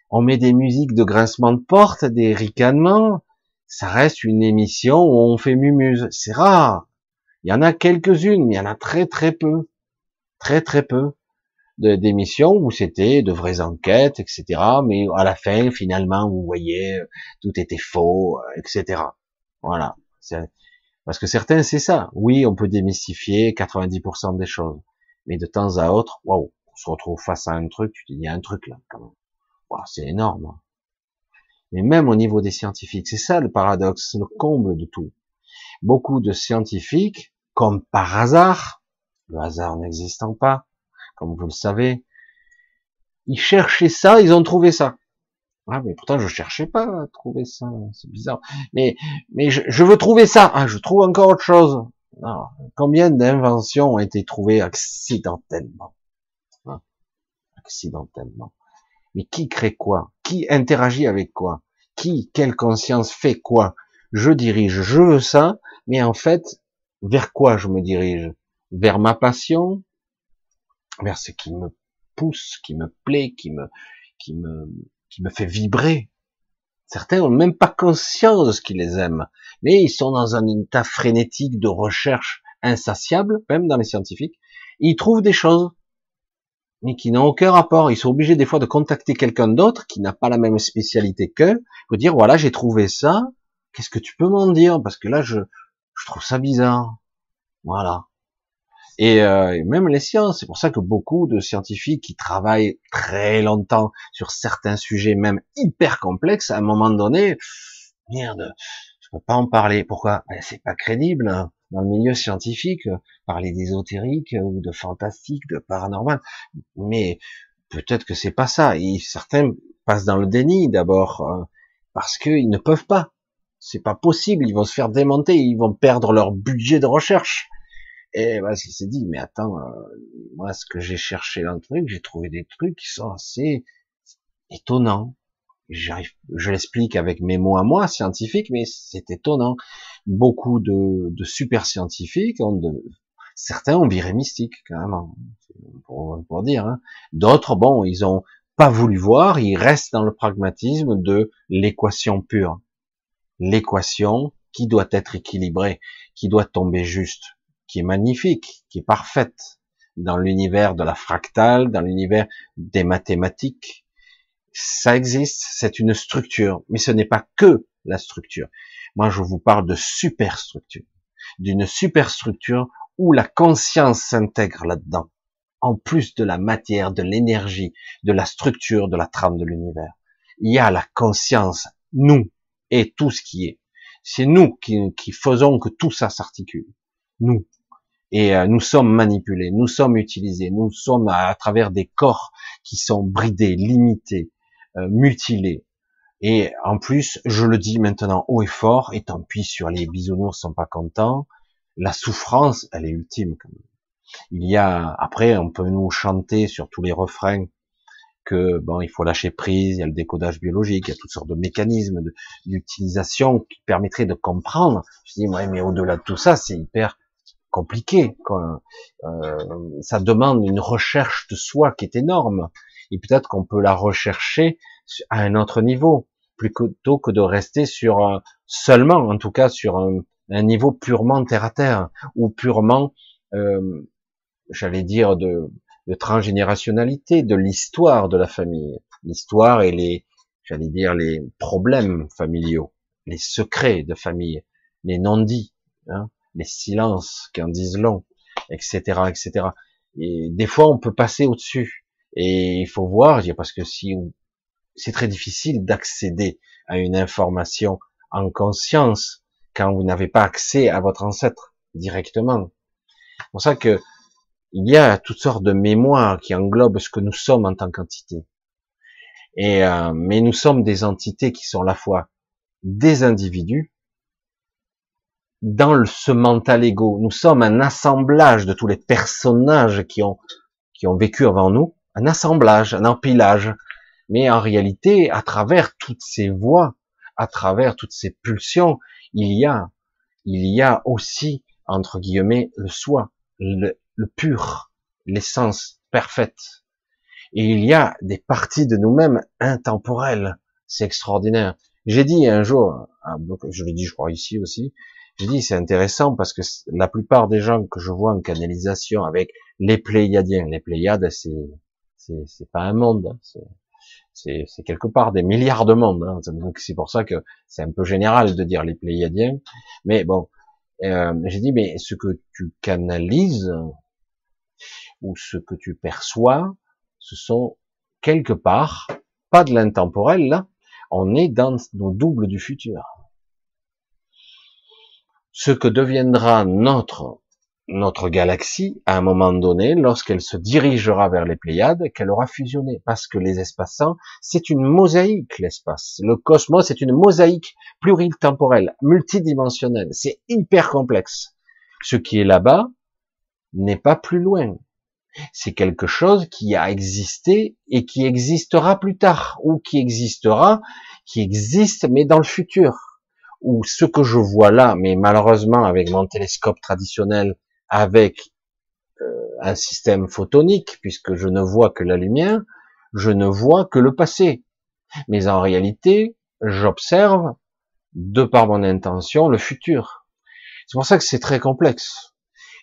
on met des musiques de grincement de porte, des ricanements, ça reste une émission où on fait mumuse. C'est rare. Il y en a quelques-unes, mais il y en a très très peu. Très très peu d'émissions où c'était de vraies enquêtes, etc. Mais à la fin, finalement, vous voyez, tout était faux, euh, etc. Voilà. Parce que certains, c'est ça. Oui, on peut démystifier 90% des choses. Mais de temps à autre, waouh, on se retrouve face à un truc, tu te dis, il y a un truc là, quand même. c'est énorme. Mais même au niveau des scientifiques, c'est ça le paradoxe, le comble de tout. Beaucoup de scientifiques, comme par hasard, le hasard n'existant pas, comme vous le savez. Ils cherchaient ça, ils ont trouvé ça. Ah, mais pourtant je cherchais pas à trouver ça, c'est bizarre. Mais mais je, veux trouver ça. Ah, je trouve encore autre chose. combien d'inventions ont été trouvées accidentellement? Hein, Accidentellement. Mais qui crée quoi? Qui interagit avec quoi? Qui, quelle conscience fait quoi? Je dirige, je veux ça, mais en fait, vers quoi je me dirige? Vers ma passion? Vers ce qui me pousse, qui me plaît, qui me, qui me, qui me fait vibrer. Certains ont même pas conscience de ce qui les aime, mais ils sont dans un état frénétique de recherche insatiable, même dans les scientifiques. Ils trouvent des choses, mais qui n'ont aucun rapport. Ils sont obligés des fois de contacter quelqu'un d'autre qui n'a pas la même spécialité qu'eux, pour dire voilà j'ai trouvé ça, qu'est-ce que tu peux m'en dire? Parce que là je, je trouve ça bizarre. Voilà. Euh, et, même les sciences, c'est pour ça que beaucoup de scientifiques qui travaillent très longtemps sur certains sujets, même hyper complexes, à un moment donné, merde, je peux pas en parler. Pourquoi? Ben, C'est pas crédible hein. dans le milieu scientifique, parler d'ésotérique ou de fantastique, de paranormal. Mais peut-être que c'est pas ça. Et certains passent dans le déni d'abord euh, parce qu'ils ne peuvent pas. C'est pas possible. Ils vont se faire démonter. Ils vont perdre leur budget de recherche. Et bah, il s'est dit, mais attends, euh, moi, ce que j'ai cherché dans le truc, j'ai trouvé des trucs qui sont assez étonnants. J'arrive, je l'explique avec mes mots à moi, scientifiques, mais c'est étonnant. Beaucoup de, de super scientifiques ont de, certains ont viré mystique, carrément, pour, pour dire. Hein. D'autres, bon, ils ont pas voulu voir, ils restent dans le pragmatisme de l'équation pure. L'équation qui doit être équilibrée, qui doit tomber juste qui est magnifique, qui est parfaite dans l'univers de la fractale, dans l'univers des mathématiques. Ça existe, c'est une structure, mais ce n'est pas que la structure. Moi, je vous parle de superstructure, d'une superstructure où la conscience s'intègre là-dedans, en plus de la matière, de l'énergie, de la structure, de la trame de l'univers. Il y a la conscience, nous, et tout ce qui est. C'est nous qui, qui faisons que tout ça s'articule. Nous. Et euh, nous sommes manipulés, nous sommes utilisés, nous sommes à, travers des corps qui sont bridés, limités, euh, mutilés. Et en plus, je le dis maintenant haut et fort, et tant pis sur les bisounours sont pas contents, la souffrance, elle est ultime quand même. Il y a, après, on peut nous chanter sur tous les refrains que bon, il faut lâcher prise, il y a le décodage biologique, il y a toutes sortes de mécanismes d'utilisation qui permettraient de comprendre. Je dis, ouais, mais au-delà de tout ça, c'est hyper compliqué. Quoi. Euh, ça demande une recherche de soi qui est énorme. Et peut-être qu'on peut la rechercher à un autre niveau, plutôt que de rester sur seulement, en tout cas, sur un, niveau purement terre à terre ou purement, euh, j'allais dire, de, de transgénérationnalité, de l'histoire de la famille, l'histoire et les, j'allais dire, les problèmes familiaux, les secrets de famille, les non-dits. Hein les silences qui en disent long, etc., etc. Et des fois, on peut passer au-dessus. Et il faut voir, parce que si c'est très difficile d'accéder à une information en conscience quand vous n'avez pas accès à votre ancêtre directement. C'est pour ça que il y a toutes sortes de mémoires qui englobent ce que nous sommes en tant qu'entité. Et euh, mais nous sommes des entités qui sont à la fois des individus dans ce mental ego. Nous sommes un assemblage de tous les personnages qui ont, qui ont vécu avant nous, un assemblage, un empilage. Mais en réalité, à travers toutes ces voix, à travers toutes ces pulsions, il y a, il y a aussi, entre guillemets, le soi, le, le pur, l'essence parfaite. Et il y a des parties de nous-mêmes intemporelles. C'est extraordinaire. J'ai dit un jour, je l'ai dit, je crois ici aussi, j'ai dit c'est intéressant parce que la plupart des gens que je vois en canalisation avec les Pléiadiens, les Pléiades, c'est c'est pas un monde, hein, c'est c'est quelque part des milliards de mondes. Hein, donc c'est pour ça que c'est un peu général de dire les Pléiadiens. Mais bon, euh, j'ai dit mais ce que tu canalises ou ce que tu perçois, ce sont quelque part pas de l'intemporel là. On est dans nos doubles du futur ce que deviendra notre notre galaxie à un moment donné, lorsqu'elle se dirigera vers les Pléiades, qu'elle aura fusionné, parce que les espaces-temps, c'est une mosaïque, l'espace. Le cosmos est une mosaïque pluritemporelle, multidimensionnelle. C'est hyper complexe. Ce qui est là-bas n'est pas plus loin. C'est quelque chose qui a existé et qui existera plus tard, ou qui existera, qui existe, mais dans le futur. Ou ce que je vois là, mais malheureusement avec mon télescope traditionnel, avec euh, un système photonique, puisque je ne vois que la lumière, je ne vois que le passé. Mais en réalité, j'observe, de par mon intention, le futur. C'est pour ça que c'est très complexe.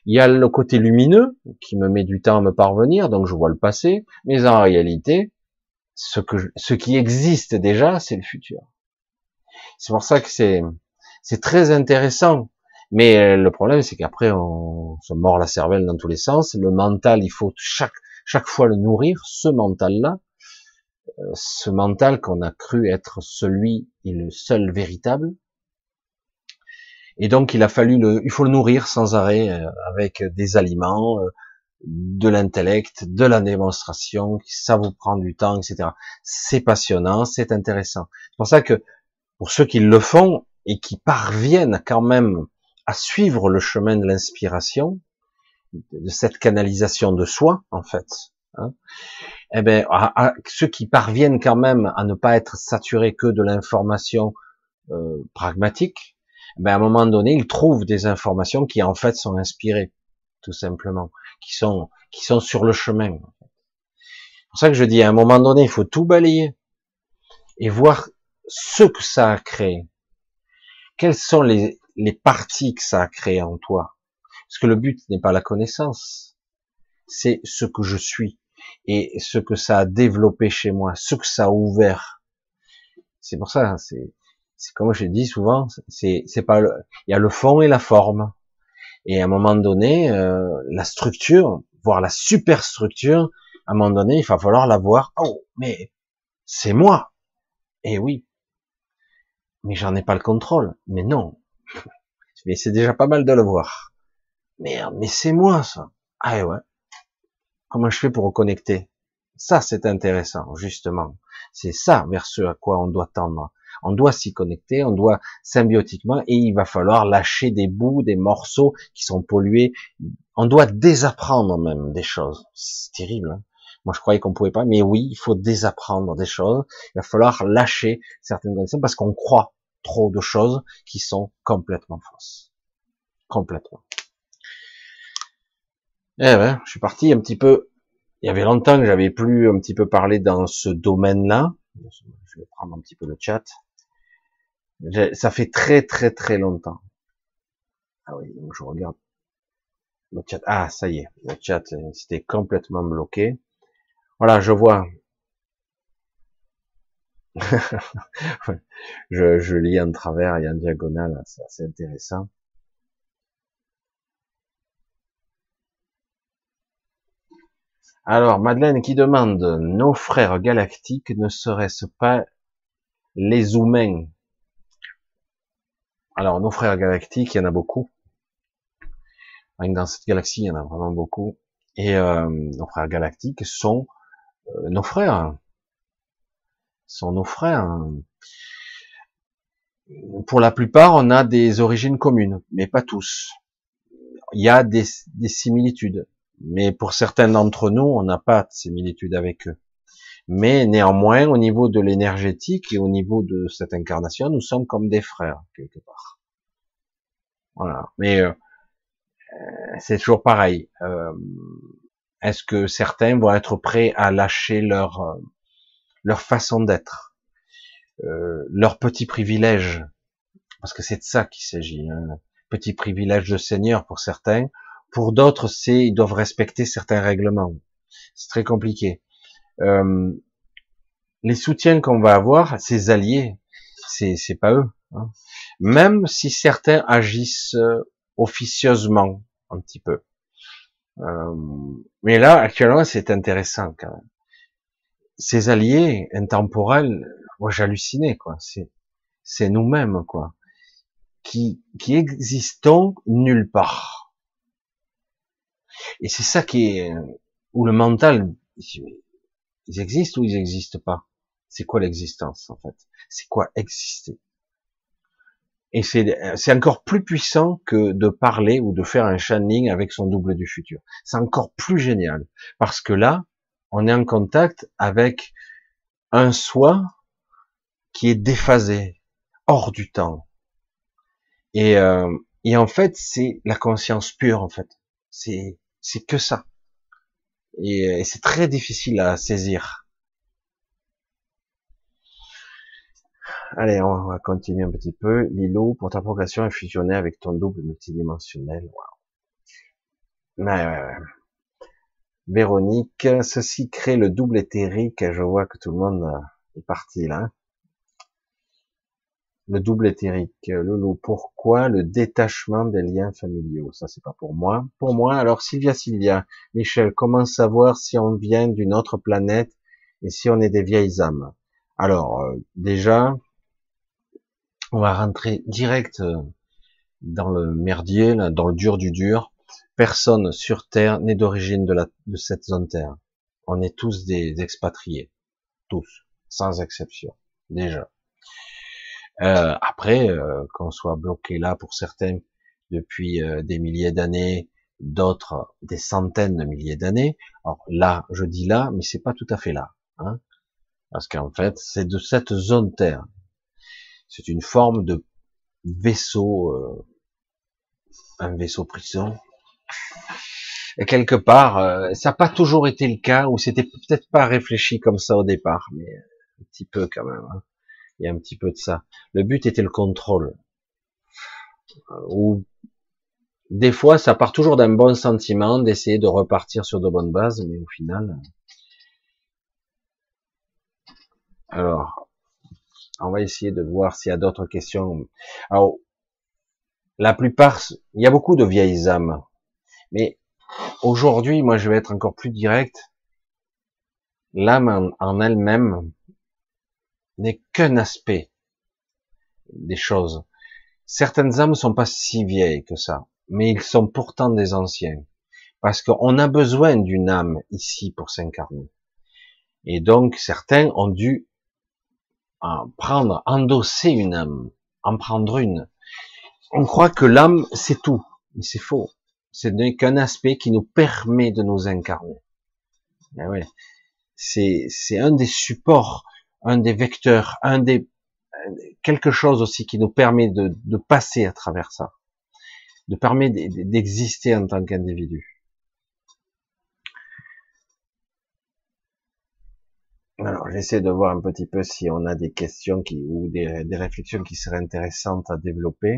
Il y a le côté lumineux qui me met du temps à me parvenir, donc je vois le passé, mais en réalité, ce qui existe déjà, c'est le futur. C'est pour ça que c'est c'est très intéressant. Mais euh, le problème, c'est qu'après, on se mord la cervelle dans tous les sens. Le mental, il faut chaque chaque fois le nourrir, ce mental-là, euh, ce mental qu'on a cru être celui et le seul véritable. Et donc, il a fallu le, il faut le nourrir sans arrêt euh, avec des aliments, de l'intellect, de la démonstration. Ça vous prend du temps, etc. C'est passionnant, c'est intéressant. C'est pour ça que pour ceux qui le font et qui parviennent quand même à suivre le chemin de l'inspiration, de cette canalisation de soi, en fait, hein, eh ben, ceux qui parviennent quand même à ne pas être saturés que de l'information euh, pragmatique, ben à un moment donné, ils trouvent des informations qui en fait sont inspirées, tout simplement, qui sont qui sont sur le chemin. C'est pour ça que je dis à un moment donné, il faut tout balayer et voir ce que ça a créé. Quelles sont les, les parties que ça a créé en toi? Parce que le but n'est pas la connaissance, c'est ce que je suis et ce que ça a développé chez moi, ce que ça a ouvert. C'est pour ça, c'est c'est comme je dis souvent, c'est pas il y a le fond et la forme. Et à un moment donné, euh, la structure, voire la superstructure, à un moment donné, il va falloir la voir. Oh, mais c'est moi. Eh oui. Mais j'en ai pas le contrôle. Mais non. Mais c'est déjà pas mal de le voir. Merde, mais c'est moi ça. Ah ouais. Comment je fais pour reconnecter? Ça, c'est intéressant, justement. C'est ça vers ce à quoi on doit tendre. On doit s'y connecter, on doit symbiotiquement, et il va falloir lâcher des bouts, des morceaux qui sont pollués. On doit désapprendre même des choses. C'est terrible. Hein. Moi, je croyais qu'on pouvait pas, mais oui, il faut désapprendre des choses. Il va falloir lâcher certaines connaissances parce qu'on croit trop de choses qui sont complètement fausses. Complètement. Eh ben, je suis parti un petit peu. Il y avait longtemps que j'avais plus un petit peu parlé dans ce domaine-là. Je vais prendre un petit peu le chat. Ça fait très très très longtemps. Ah oui, donc je regarde le chat. Ah, ça y est, le chat c'était complètement bloqué. Voilà, je vois. je, lis en travers et en diagonale, c'est assez intéressant. Alors, Madeleine qui demande, nos frères galactiques ne seraient-ce pas les humains? Alors, nos frères galactiques, il y en a beaucoup. Dans cette galaxie, il y en a vraiment beaucoup. Et euh, nos frères galactiques sont euh, nos frères. Sont nos frères. Pour la plupart, on a des origines communes, mais pas tous. Il y a des, des similitudes. Mais pour certains d'entre nous, on n'a pas de similitudes avec eux. Mais néanmoins, au niveau de l'énergétique et au niveau de cette incarnation, nous sommes comme des frères, quelque part. Voilà. Mais euh, c'est toujours pareil. Euh, est-ce que certains vont être prêts à lâcher leur euh, leur façon d'être, euh, leurs petits privilèges, parce que c'est de ça qu'il s'agit. Hein. Petit privilège de Seigneur pour certains, pour d'autres, c'est ils doivent respecter certains règlements. C'est très compliqué. Euh, les soutiens qu'on va avoir, ces alliés, c'est c'est pas eux. Hein. Même si certains agissent euh, officieusement un petit peu. Euh, mais là, actuellement, c'est intéressant quand même. Ces alliés intemporels, moi j'hallucinais quoi. C'est c'est nous-mêmes quoi, qui qui existons nulle part. Et c'est ça qui est où le mental ils existent ou ils n'existent pas? C'est quoi l'existence en fait? C'est quoi exister? Et c'est encore plus puissant que de parler ou de faire un channeling avec son double du futur. C'est encore plus génial. Parce que là, on est en contact avec un soi qui est déphasé, hors du temps. Et, euh, et en fait, c'est la conscience pure, en fait. C'est, que ça. Et c'est très difficile à saisir. Allez, on va continuer un petit peu. Lilo, pour ta progression est fusionné avec ton double multidimensionnel. Véronique, ceci crée le double éthérique. Je vois que tout le monde est parti là. Le double éthérique. Loulou, pourquoi le détachement des liens familiaux? Ça, c'est pas pour moi. Pour moi, alors Sylvia, Sylvia, Michel, comment savoir si on vient d'une autre planète et si on est des vieilles âmes? Alors, euh, déjà, on va rentrer direct euh, dans le merdier, dans le dur du dur. Personne sur Terre n'est d'origine de, cette zone Terre. On est tous des expatriés, tous, sans exception, déjà. Euh, après, euh, qu'on soit bloqué là pour certains depuis des milliers d'années, d'autres des centaines de milliers d'années. Alors là, je dis là, mais c'est pas tout à fait là, hein, parce qu'en fait, c'est de cette zone Terre c'est une forme de vaisseau, euh, un vaisseau prison. Et quelque part, euh, ça n'a pas toujours été le cas, ou c'était peut-être pas réfléchi comme ça au départ, mais un petit peu quand même. Hein. Il y a un petit peu de ça. Le but était le contrôle. Ou des fois, ça part toujours d'un bon sentiment d'essayer de repartir sur de bonnes bases, mais au final. Alors, on va essayer de voir s'il y a d'autres questions. Alors, la plupart, il y a beaucoup de vieilles âmes. Mais aujourd'hui, moi, je vais être encore plus direct. L'âme en, elle-même n'est qu'un aspect des choses. Certaines âmes sont pas si vieilles que ça, mais ils sont pourtant des anciens. Parce qu'on a besoin d'une âme ici pour s'incarner. Et donc, certains ont dû prendre, endosser une âme, en prendre une. On croit que l'âme, c'est tout. Mais c'est faux. Ce n'est qu'un aspect qui nous permet de nous incarner. Ben ouais. C'est, c'est un des supports, un des vecteurs, un des, quelque chose aussi qui nous permet de, de passer à travers ça. De permettre d'exister en tant qu'individu. Alors, j'essaie de voir un petit peu si on a des questions qui, ou des, réflexions qui seraient intéressantes à développer.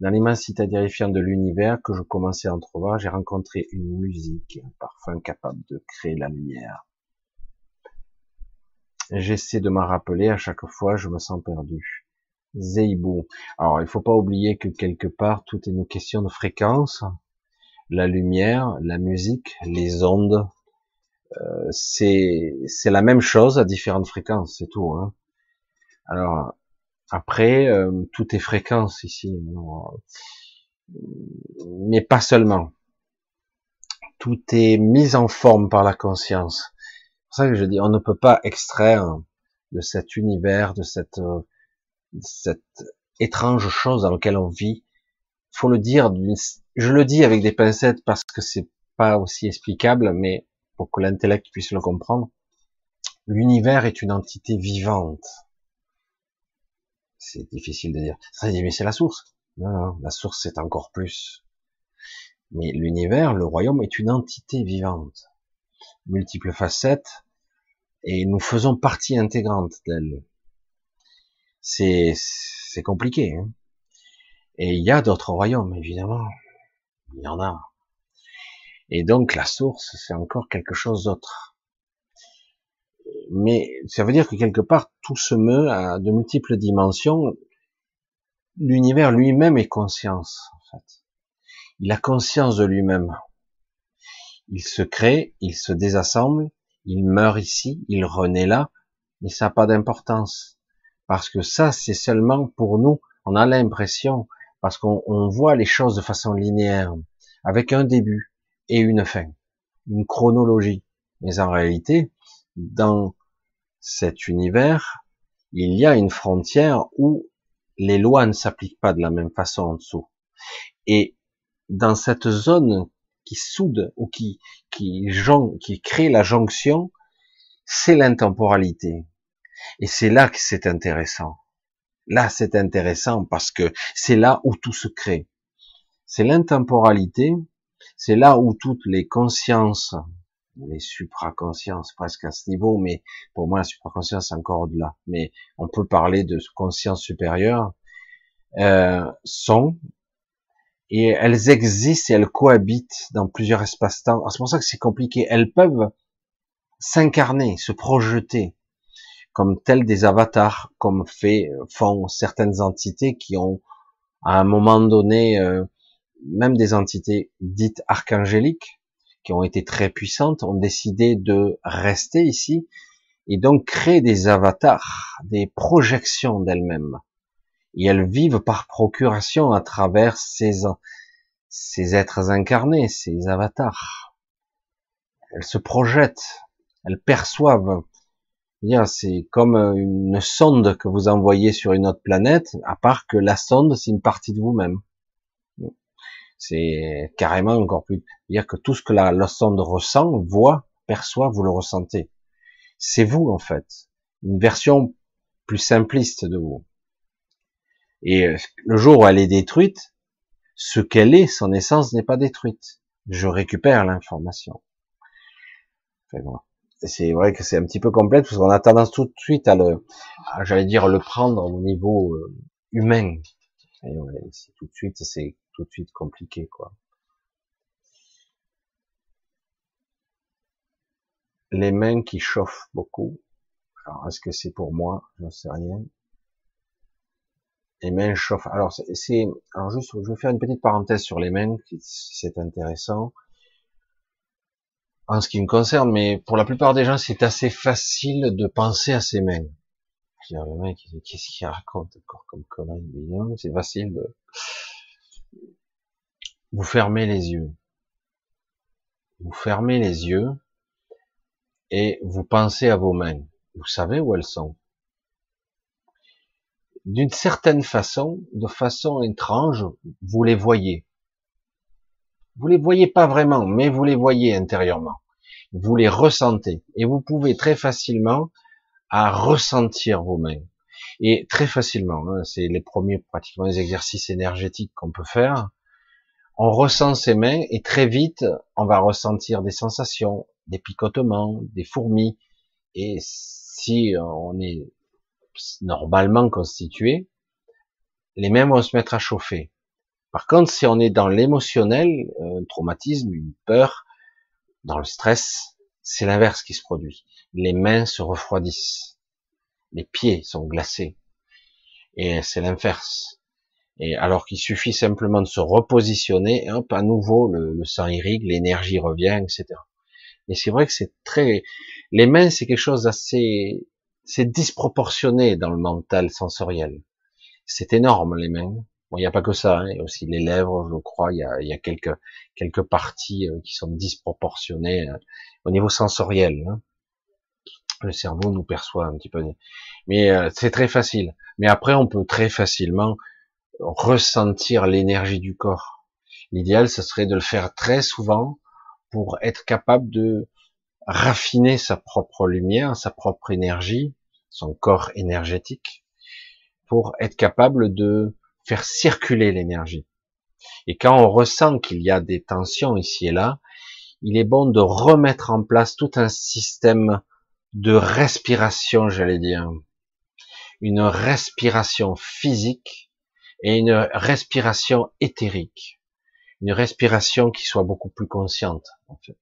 Dans l'immensité terrifiante de l'univers que je commençais à entrevoir, j'ai rencontré une musique, un parfum capable de créer la lumière. J'essaie de m'en rappeler, à chaque fois, je me sens perdu. Zeibou. Alors, il faut pas oublier que quelque part, tout est une question de fréquence. La lumière, la musique, les ondes, euh, c'est c'est la même chose à différentes fréquences, c'est tout. Hein. Alors après, euh, tout est fréquence ici, mais pas seulement. Tout est mis en forme par la conscience. C'est pour ça que je dis, on ne peut pas extraire de cet univers, de cette, cette étrange chose dans laquelle on vit. Faut le dire, je le dis avec des pincettes parce que c'est pas aussi explicable, mais pour que l'intellect puisse le comprendre, l'univers est une entité vivante. C'est difficile de dire. Ça dit, mais c'est la source. Non, non, la source c'est encore plus. Mais l'univers, le royaume est une entité vivante, multiples facettes, et nous faisons partie intégrante d'elle. C'est, c'est compliqué. Hein et il y a d'autres royaumes, évidemment. Il y en a. Et donc la source, c'est encore quelque chose d'autre. Mais ça veut dire que quelque part, tout se meut à de multiples dimensions. L'univers lui-même est conscience, en fait. Il a conscience de lui-même. Il se crée, il se désassemble, il meurt ici, il renaît là, mais ça n'a pas d'importance. Parce que ça, c'est seulement pour nous, on a l'impression, parce qu'on voit les choses de façon linéaire, avec un début, et une fin, une chronologie. Mais en réalité, dans cet univers, il y a une frontière où les lois ne s'appliquent pas de la même façon en dessous. Et dans cette zone qui soude ou qui qui, qui crée la jonction, c'est l'intemporalité. Et c'est là que c'est intéressant. Là, c'est intéressant parce que c'est là où tout se crée. C'est l'intemporalité, c'est là où toutes les consciences, les supraconsciences presque à ce niveau, mais pour moi la supraconscience encore au-delà. Mais on peut parler de conscience supérieure, euh, sont et elles existent et elles cohabitent dans plusieurs espaces-temps. C'est pour ça que c'est compliqué. Elles peuvent s'incarner, se projeter comme tels des avatars, comme fait, font certaines entités qui ont, à un moment donné, euh, même des entités dites archangéliques, qui ont été très puissantes, ont décidé de rester ici et donc créer des avatars, des projections d'elles-mêmes. Et elles vivent par procuration à travers ces, ces êtres incarnés, ces avatars. Elles se projettent, elles perçoivent. C'est comme une sonde que vous envoyez sur une autre planète, à part que la sonde, c'est une partie de vous-même. C'est carrément encore plus. dire que tout ce que la, la sonde ressent, voit, perçoit, vous le ressentez. C'est vous en fait, une version plus simpliste de vous. Et euh, le jour où elle est détruite, ce qu'elle est, son essence n'est pas détruite. Je récupère l'information. C'est vrai que c'est un petit peu complexe parce qu'on a tendance tout de suite à le, j'allais dire, le prendre au niveau euh, humain. Tout de suite, c'est tout de suite compliqué, quoi. Les mains qui chauffent beaucoup. Alors, est-ce que c'est pour moi? J'en sais rien. Les mains chauffent. Alors, c'est, alors juste, je vais faire une petite parenthèse sur les mains, c'est intéressant. En ce qui me concerne, mais pour la plupart des gens, c'est assez facile de penser à ses mains. Je le mec, qu'est-ce qu'il raconte encore comme connerie C'est facile de, vous fermez les yeux. Vous fermez les yeux et vous pensez à vos mains. Vous savez où elles sont. D'une certaine façon, de façon étrange, vous les voyez. Vous les voyez pas vraiment, mais vous les voyez intérieurement. Vous les ressentez. Et vous pouvez très facilement à ressentir vos mains. Et très facilement, hein, c'est les premiers pratiquement les exercices énergétiques qu'on peut faire on ressent ses mains et très vite, on va ressentir des sensations, des picotements, des fourmis. Et si on est normalement constitué, les mains vont se mettre à chauffer. Par contre, si on est dans l'émotionnel, un traumatisme, une peur, dans le stress, c'est l'inverse qui se produit. Les mains se refroidissent. Les pieds sont glacés. Et c'est l'inverse. Et alors qu'il suffit simplement de se repositionner, hop, à nouveau, le, sang irrigue, l'énergie revient, etc. Et c'est vrai que c'est très, les mains, c'est quelque chose d'assez, c'est disproportionné dans le mental sensoriel. C'est énorme, les mains. Bon, il n'y a pas que ça, hein. il y a aussi les lèvres, je crois, il y a, y a quelques, quelques parties euh, qui sont disproportionnées euh, au niveau sensoriel. Hein. Le cerveau nous perçoit un petit peu. Mais euh, c'est très facile. Mais après, on peut très facilement ressentir l'énergie du corps. L'idéal, ce serait de le faire très souvent pour être capable de raffiner sa propre lumière, sa propre énergie, son corps énergétique, pour être capable de faire circuler l'énergie. Et quand on ressent qu'il y a des tensions ici et là, il est bon de remettre en place tout un système de respiration, j'allais dire. Une respiration physique et une respiration éthérique, une respiration qui soit beaucoup plus consciente, en fait,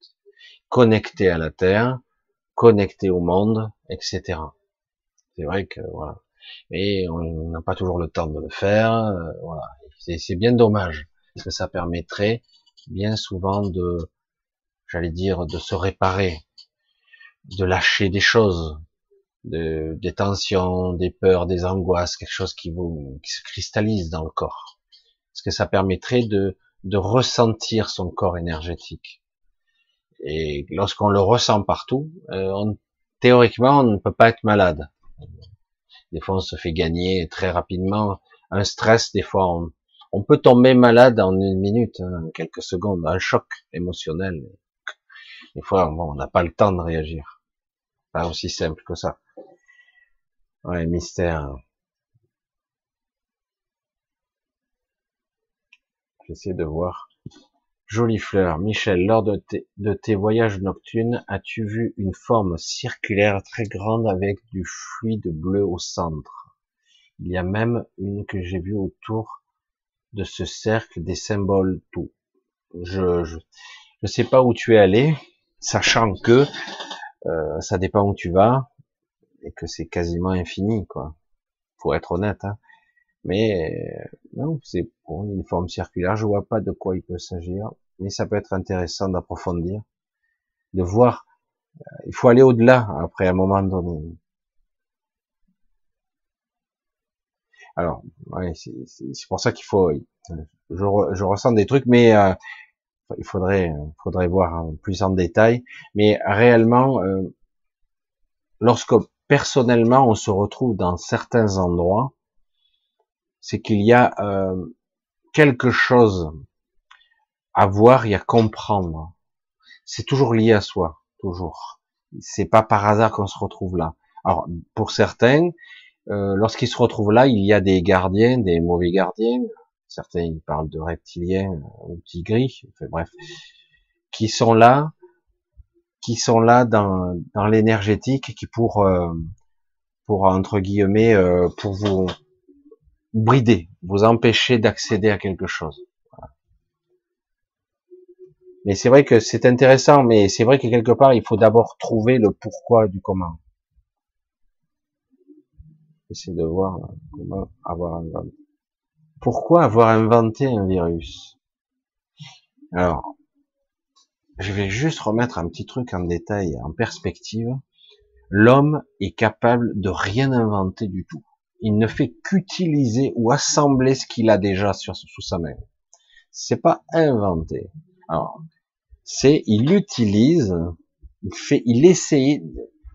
connectée à la terre, connectée au monde, etc. C'est vrai que voilà, et on n'a pas toujours le temps de le faire, euh, voilà, c'est bien dommage parce que ça permettrait bien souvent de, j'allais dire, de se réparer, de lâcher des choses, de, des tensions, des peurs, des angoisses, quelque chose qui vous qui se cristallise dans le corps. Parce que ça permettrait de, ressentir son corps énergétique. Et lorsqu'on le ressent partout, euh, on, théoriquement, on ne peut pas être malade. Des fois, on se fait gagner très rapidement un stress, des fois, on, peut tomber malade en une minute, hein, quelques secondes, un choc émotionnel. Des fois, on n'a pas le temps de réagir. Pas aussi simple que ça. Ouais, mystère. J'essaie de voir. Jolie fleur. Michel, lors de tes, voyages nocturnes, as-tu vu une forme circulaire très grande avec du fluide bleu au centre? Il y a même une que j'ai vue autour de ce cercle des symboles tout. Je, je, je sais pas où tu es allé, sachant que euh, ça dépend où tu vas et que c'est quasiment infini, quoi. Faut être honnête. Hein. Mais non, c'est pour une forme circulaire. Je vois pas de quoi il peut s'agir, mais ça peut être intéressant d'approfondir, de voir. Euh, il faut aller au-delà après un moment donné. Alors, c'est pour ça qu'il faut. Je, je, ressens des trucs, mais euh, il faudrait, faudrait voir plus en détail. Mais réellement, euh, lorsque personnellement on se retrouve dans certains endroits, c'est qu'il y a euh, quelque chose à voir et à comprendre. C'est toujours lié à soi, toujours. C'est pas par hasard qu'on se retrouve là. Alors pour certains, euh, lorsqu'ils se retrouvent là, il y a des gardiens, des mauvais gardiens. Certains ils parlent de reptiliens ou tigris, enfin, bref, qui sont là, qui sont là dans, dans l'énergétique, qui pour euh, pour entre guillemets euh, pour vous brider, vous empêcher d'accéder à quelque chose. Mais c'est vrai que c'est intéressant, mais c'est vrai que quelque part, il faut d'abord trouver le pourquoi du comment. Essayer de voir comment avoir inventé. Pourquoi avoir inventé un virus? Alors, je vais juste remettre un petit truc en détail, en perspective. L'homme est capable de rien inventer du tout il ne fait qu'utiliser ou assembler ce qu'il a déjà sous sa main. C'est pas inventé. Alors, c'est, il utilise, il fait, il essaie,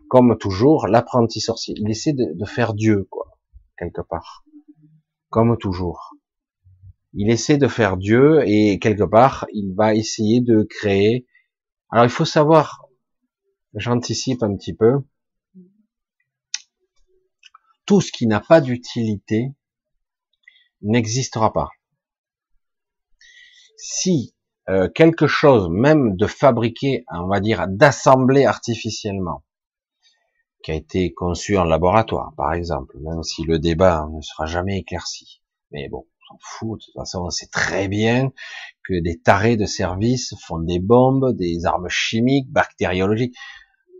comme toujours, l'apprenti sorcier. Il essaie de, faire Dieu, quoi, quelque part. Comme toujours. Il essaie de faire Dieu et quelque part, il va essayer de créer. Alors, il faut savoir, j'anticipe un petit peu, tout ce qui n'a pas d'utilité n'existera pas. Si euh, quelque chose, même de fabriquer, on va dire, d'assembler artificiellement, qui a été conçu en laboratoire, par exemple, même si le débat ne sera jamais éclairci. Mais bon, on s'en fout, de toute façon, on sait très bien que des tarés de service font des bombes, des armes chimiques, bactériologiques,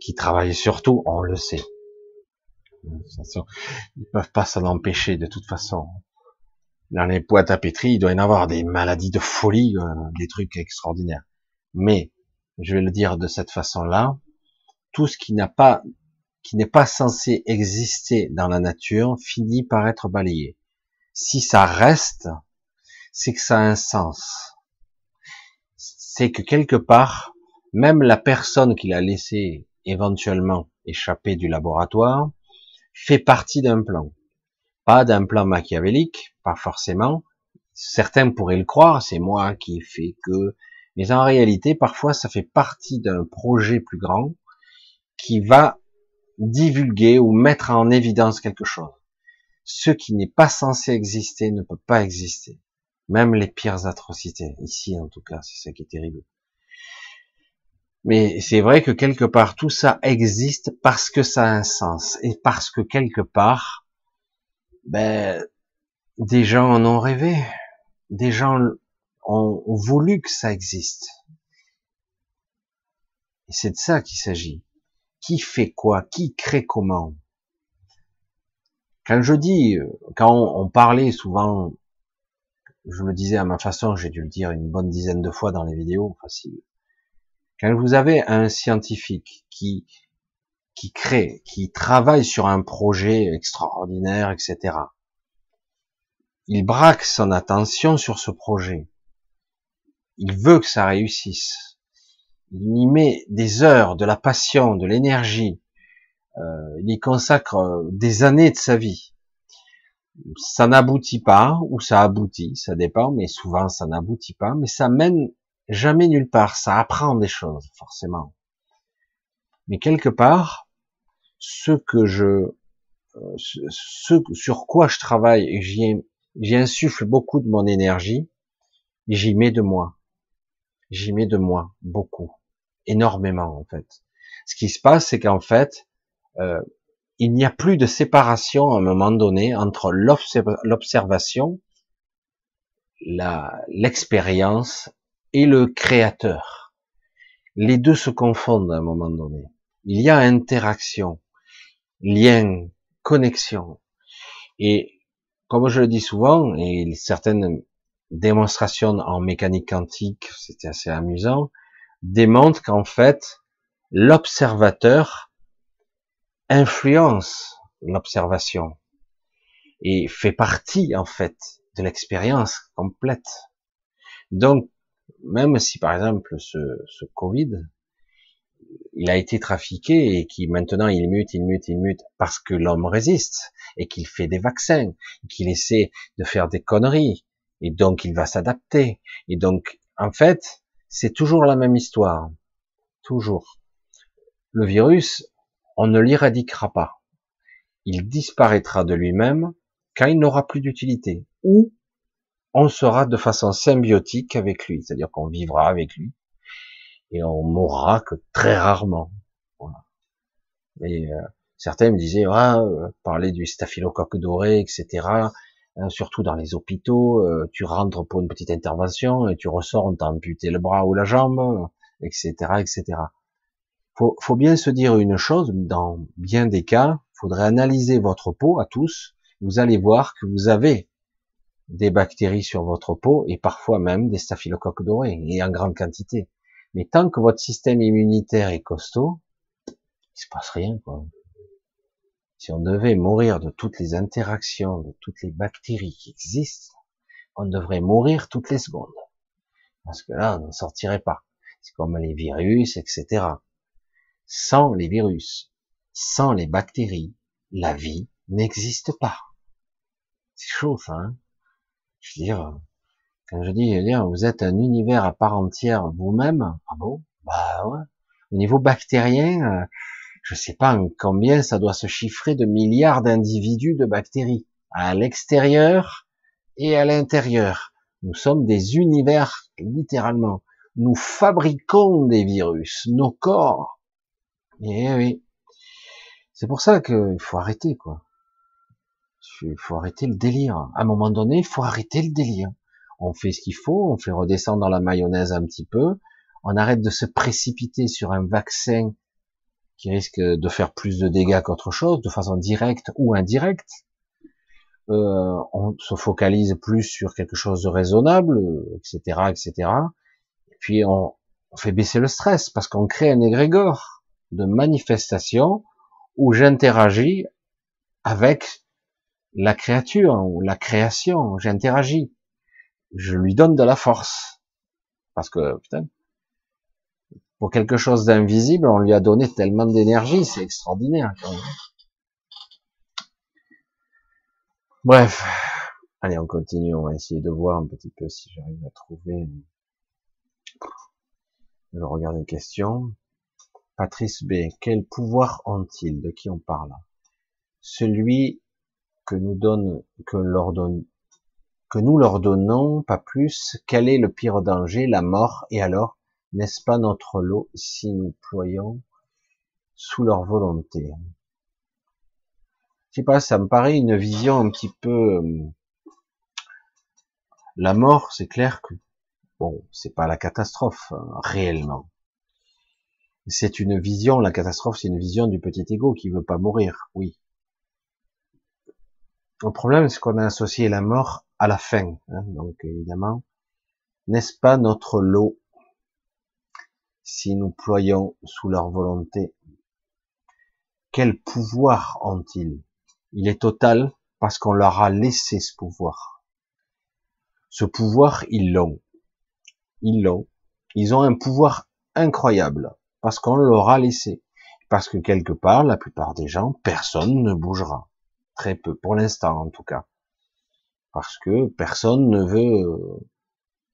qui travaillent surtout, on le sait, ils peuvent pas s'en empêcher de toute façon. Dans les boîtes à pétri, il doit y en avoir des maladies de folie, euh, des trucs extraordinaires. Mais, je vais le dire de cette façon-là, tout ce qui n'a pas, qui n'est pas censé exister dans la nature finit par être balayé. Si ça reste, c'est que ça a un sens. C'est que quelque part, même la personne qui l'a laissé éventuellement échapper du laboratoire, fait partie d'un plan. Pas d'un plan machiavélique, pas forcément. Certains pourraient le croire, c'est moi qui fais que, mais en réalité, parfois, ça fait partie d'un projet plus grand qui va divulguer ou mettre en évidence quelque chose. Ce qui n'est pas censé exister ne peut pas exister. Même les pires atrocités. Ici, en tout cas, c'est ça qui est terrible. Mais c'est vrai que quelque part tout ça existe parce que ça a un sens et parce que quelque part, ben, des gens en ont rêvé, des gens ont, voulu que ça existe. Et c'est de ça qu'il s'agit. Qui fait quoi? Qui crée comment? Quand je dis, quand on parlait souvent, je le disais à ma façon, j'ai dû le dire une bonne dizaine de fois dans les vidéos, facile quand vous avez un scientifique qui qui crée, qui travaille sur un projet extraordinaire, etc. Il braque son attention sur ce projet. Il veut que ça réussisse. Il y met des heures, de la passion, de l'énergie. Euh, il y consacre des années de sa vie. ça n'aboutit pas, ou ça aboutit, ça dépend, mais souvent ça n'aboutit pas, mais ça mène jamais nulle part, ça apprend des choses, forcément. Mais quelque part, ce que je, euh, ce sur quoi je travaille j'y insuffle beaucoup de mon énergie, j'y mets de moi. J'y mets de moi, beaucoup. Énormément, en fait. Ce qui se passe, c'est qu'en fait, euh, il n'y a plus de séparation à un moment donné entre l'observation, l'expérience et le créateur. Les deux se confondent à un moment donné. Il y a interaction, lien, connexion. Et comme je le dis souvent, et certaines démonstrations en mécanique quantique, c'était assez amusant, démontrent qu'en fait, l'observateur influence l'observation et fait partie en fait de l'expérience complète. Donc, même si par exemple ce, ce Covid, il a été trafiqué et qui maintenant il mute, il mute, il mute parce que l'homme résiste et qu'il fait des vaccins, qu'il essaie de faire des conneries et donc il va s'adapter. Et donc en fait, c'est toujours la même histoire, toujours. Le virus, on ne l'éradiquera pas. Il disparaîtra de lui-même quand il n'aura plus d'utilité. Ou on sera de façon symbiotique avec lui, c'est-à-dire qu'on vivra avec lui et on mourra que très rarement. Voilà. Et euh, certains me disaient, ah, parler du staphylocoque doré, etc. Hein, surtout dans les hôpitaux, euh, tu rentres pour une petite intervention et tu ressors, on t'a amputé le bras ou la jambe, etc., etc. Faut, faut bien se dire une chose, dans bien des cas, faudrait analyser votre peau à tous. Vous allez voir que vous avez des bactéries sur votre peau et parfois même des staphylocoques dorés et en grande quantité. Mais tant que votre système immunitaire est costaud, il se passe rien, quoi. Si on devait mourir de toutes les interactions, de toutes les bactéries qui existent, on devrait mourir toutes les secondes. Parce que là, on n'en sortirait pas. C'est comme les virus, etc. Sans les virus, sans les bactéries, la vie n'existe pas. C'est chaud, ça, hein Je veux dire, quand je dis, je vous êtes un univers à part entière vous-même. Ah bon? Bah ouais. Au niveau bactérien, euh, je sais pas combien ça doit se chiffrer de milliards d'individus de bactéries à l'extérieur et à l'intérieur. Nous sommes des univers littéralement. Nous fabriquons des virus, nos corps. Et eh oui. C'est pour ça qu'il faut arrêter, quoi. Il faut arrêter le délire. À un moment donné, il faut arrêter le délire on fait ce qu'il faut, on fait redescendre dans la mayonnaise un petit peu, on arrête de se précipiter sur un vaccin qui risque de faire plus de dégâts qu'autre chose, de façon directe ou indirecte. Euh, on se focalise plus sur quelque chose de raisonnable, etc., etc. Et puis on, on fait baisser le stress parce qu'on crée un égrégore de manifestation où j'interagis avec la créature ou la création, j'interagis je lui donne de la force. Parce que, putain, pour quelque chose d'invisible, on lui a donné tellement d'énergie, c'est extraordinaire. Bref, allez, on continue, on va essayer de voir un petit peu si j'arrive à trouver. Je regarde les questions. Patrice B. Quel pouvoir ont-ils? De qui on parle? Celui que nous donne, que leur nous leur donnons, pas plus, quel est le pire danger, la mort, et alors, n'est-ce pas notre lot si nous ployons sous leur volonté? Je sais pas, ça me paraît une vision un petit peu... Euh, la mort, c'est clair que, bon, c'est pas la catastrophe, hein, réellement. C'est une vision, la catastrophe, c'est une vision du petit ego qui veut pas mourir, oui. Le problème, c'est qu'on a associé la mort à la fin. Hein, donc évidemment, n'est-ce pas notre lot si nous ployons sous leur volonté? Quel pouvoir ont-ils? Il est total parce qu'on leur a laissé ce pouvoir. Ce pouvoir, ils l'ont. Ils l'ont. Ils ont un pouvoir incroyable parce qu'on leur a laissé. Parce que quelque part, la plupart des gens, personne ne bougera. Très peu, pour l'instant en tout cas. parce que personne ne veut euh,